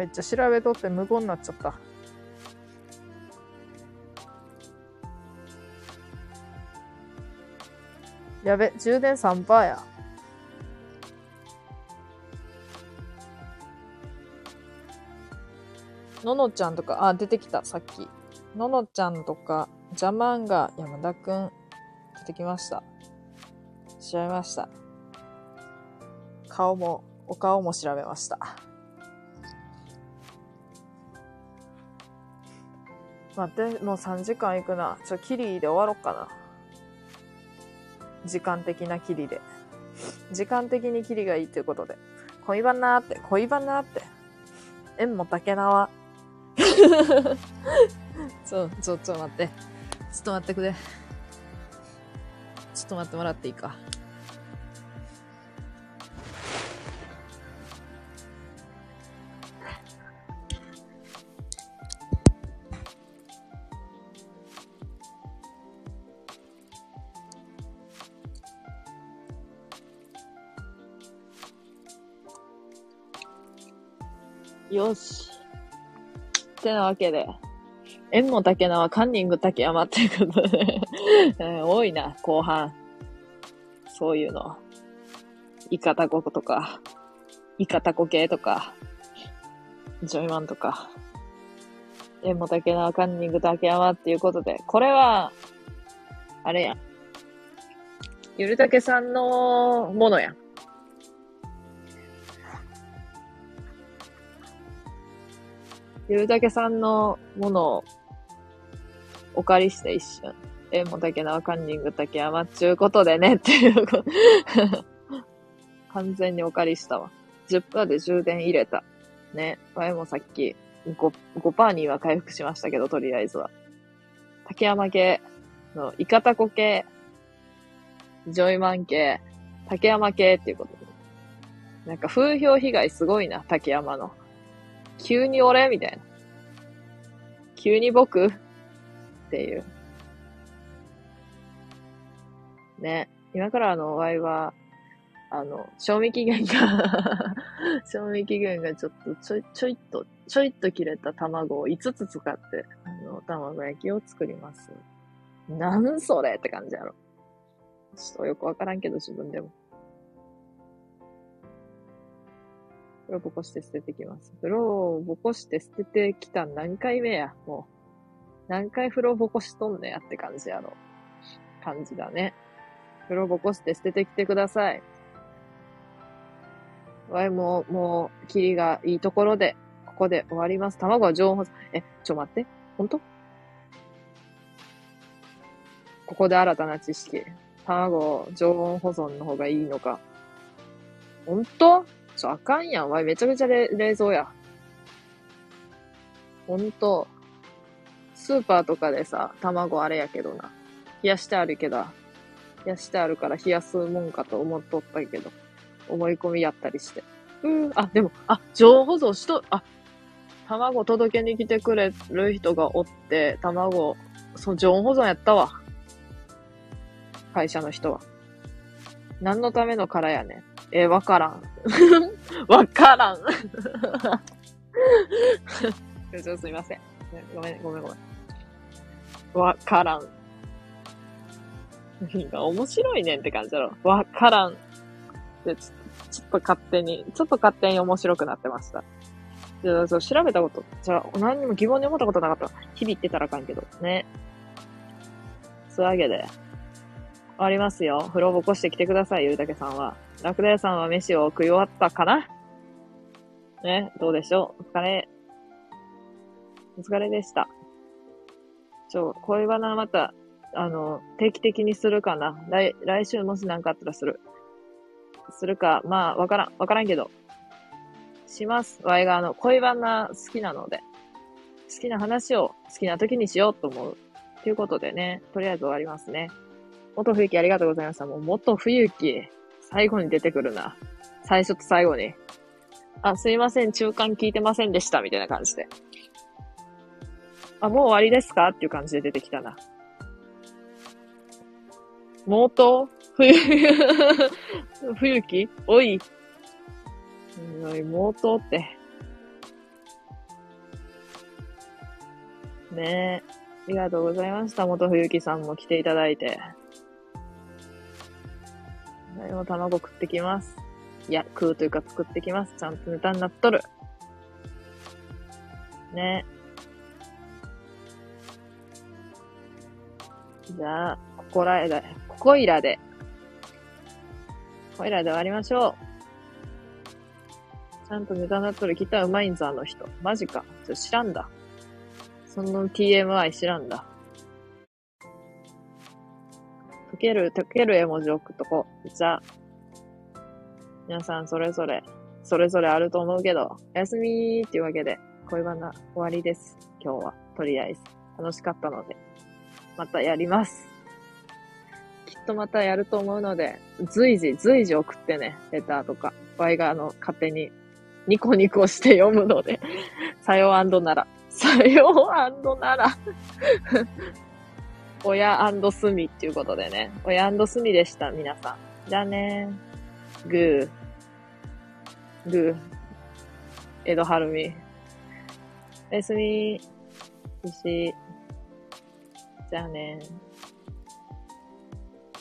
めっちゃ調べとって無言になっちゃった。やべ、充電3%や。ののちゃんとか、あ、出てきた、さっき。ののちゃんとか、ジャマンが山田くん、出てきました。調べました。顔も、お顔も調べました。待って、もう3時間いくな。ちょ、キリで終わろっかな。時間的なキリで。時間的にキリがいいということで。恋バナーって、恋バナーって。縁も竹縄。ちょ、ちょ、ちょ、待って。ちょっと待ってくれ。ちょっと待ってもらっていいか。てなわけで、縁も竹縄、カンニング竹山っていうことで、え多いな、後半。そういうの。イカタコとか、イカタコ系とか、ジョイマンとか、縁も竹縄、カンニング竹山っていうことで、これは、あれやん。ゆるたけさんのものやゆるたけさんのものをお借りして一瞬。えも竹縄カンニング竹山っちゅうことでねっていうこと。完全にお借りしたわ。10%で充電入れた。ね。前もさっき5、5%には回復しましたけど、とりあえずは。竹山系のイカタコ系、ジョイマン系、竹山系っていうことで。なんか風評被害すごいな、竹山の。急に俺？みたいな。急に僕？っていう。ね。今からあの、ワイは、あの、賞味期限が 賞味期限がちょっとちょい、ちょいっと、ちょいっと切れた卵を5つ使って、あの、卵焼きを作ります。なんそれ？って感じやろ。ちょっとよくわからんけど、自分でも。風呂ぼこして捨ててきます。風呂をぼこして捨ててきた何回目や、もう。何回風呂ぼこしとんねやって感じやろ。感じだね。風呂ぼこして捨ててきてください。わいも、もう、キリがいいところで、ここで終わります。卵は常温保存。え、ちょ待って。ほんとここで新たな知識。卵を、常温保存の方がいいのか。ほんとちょ、あかんやん。わい、めちゃめちゃ冷冷蔵や。ほんと。スーパーとかでさ、卵あれやけどな。冷やしてあるけど、冷やしてあるから冷やすもんかと思っとったけど、思い込みやったりして。うん、あ、でも、あ、常温保存しと、あ、卵届けに来てくれる人がおって、卵、そう、常温保存やったわ。会社の人は。何のための殻やねん。えーわからん。わからん。ちょすみません。ごめん、ごめん、ごめん。わからん。何が面白いねんって感じだろ。わからん。でちょちょっと勝手に、ちょっと勝手に面白くなってました。じゃ、そう、調べたこと、じゃ、何にも疑問に思ったことなかった。日々言ってたらあかんけど。ね。そういうわけで、終わりますよ。風呂をぼこしてきてください、ゆうたけさんは。ラクダ屋さんは飯を食い終わったかな？ね、どうでしょう？お疲れ。お疲れでした。ちょ、恋バナまた、あの、定期的にするかな？来、来週もしなんかあったらする。するか、まあ、わからん、わからんけど。します。ワイがあの、恋バナ好きなので、好きな話を好きな時にしようと思う。ということでね、とりあえず終わりますね。元冬木ありがとうございました。もう元冬木、最後に出てくるな。最初と最後に。あ、すいません、中間聞いてませんでした、みたいな感じで。あ、もう終わりですか？っていう感じで出てきたな。モート冬、冬木おい。おい、モートって。ねえ。ありがとうございました。元冬木さんも来ていただいて。はい、もう卵食ってきます。いや、食うというか作ってきます。ちゃんとネタになっとる。ねじゃあ、ここらへだ、ここいらで。ここいらで終わりましょう。ちゃんとネタになっとる。ギターうまいんぞ、あの人。マジか。ちょ、知らんだ。その TMI 知らんだ。ける、溶ける絵文字を置くとこ。じゃあ、皆さんそれぞれ、それぞれあると思うけど、おやすみーっていうわけで、恋バナ終わりです。今日は。とりあえず。楽しかったので。またやります。きっとまたやると思うので、随時、随時送ってね、レターとか。ワイがあの、勝手にニコニコして読むので、さようなら。さようなら。親スミっていうことでね。親スミでした、皆さん。じゃあねーグー。グー。江戸晴美。おやすみ。ー。石。じゃあねー。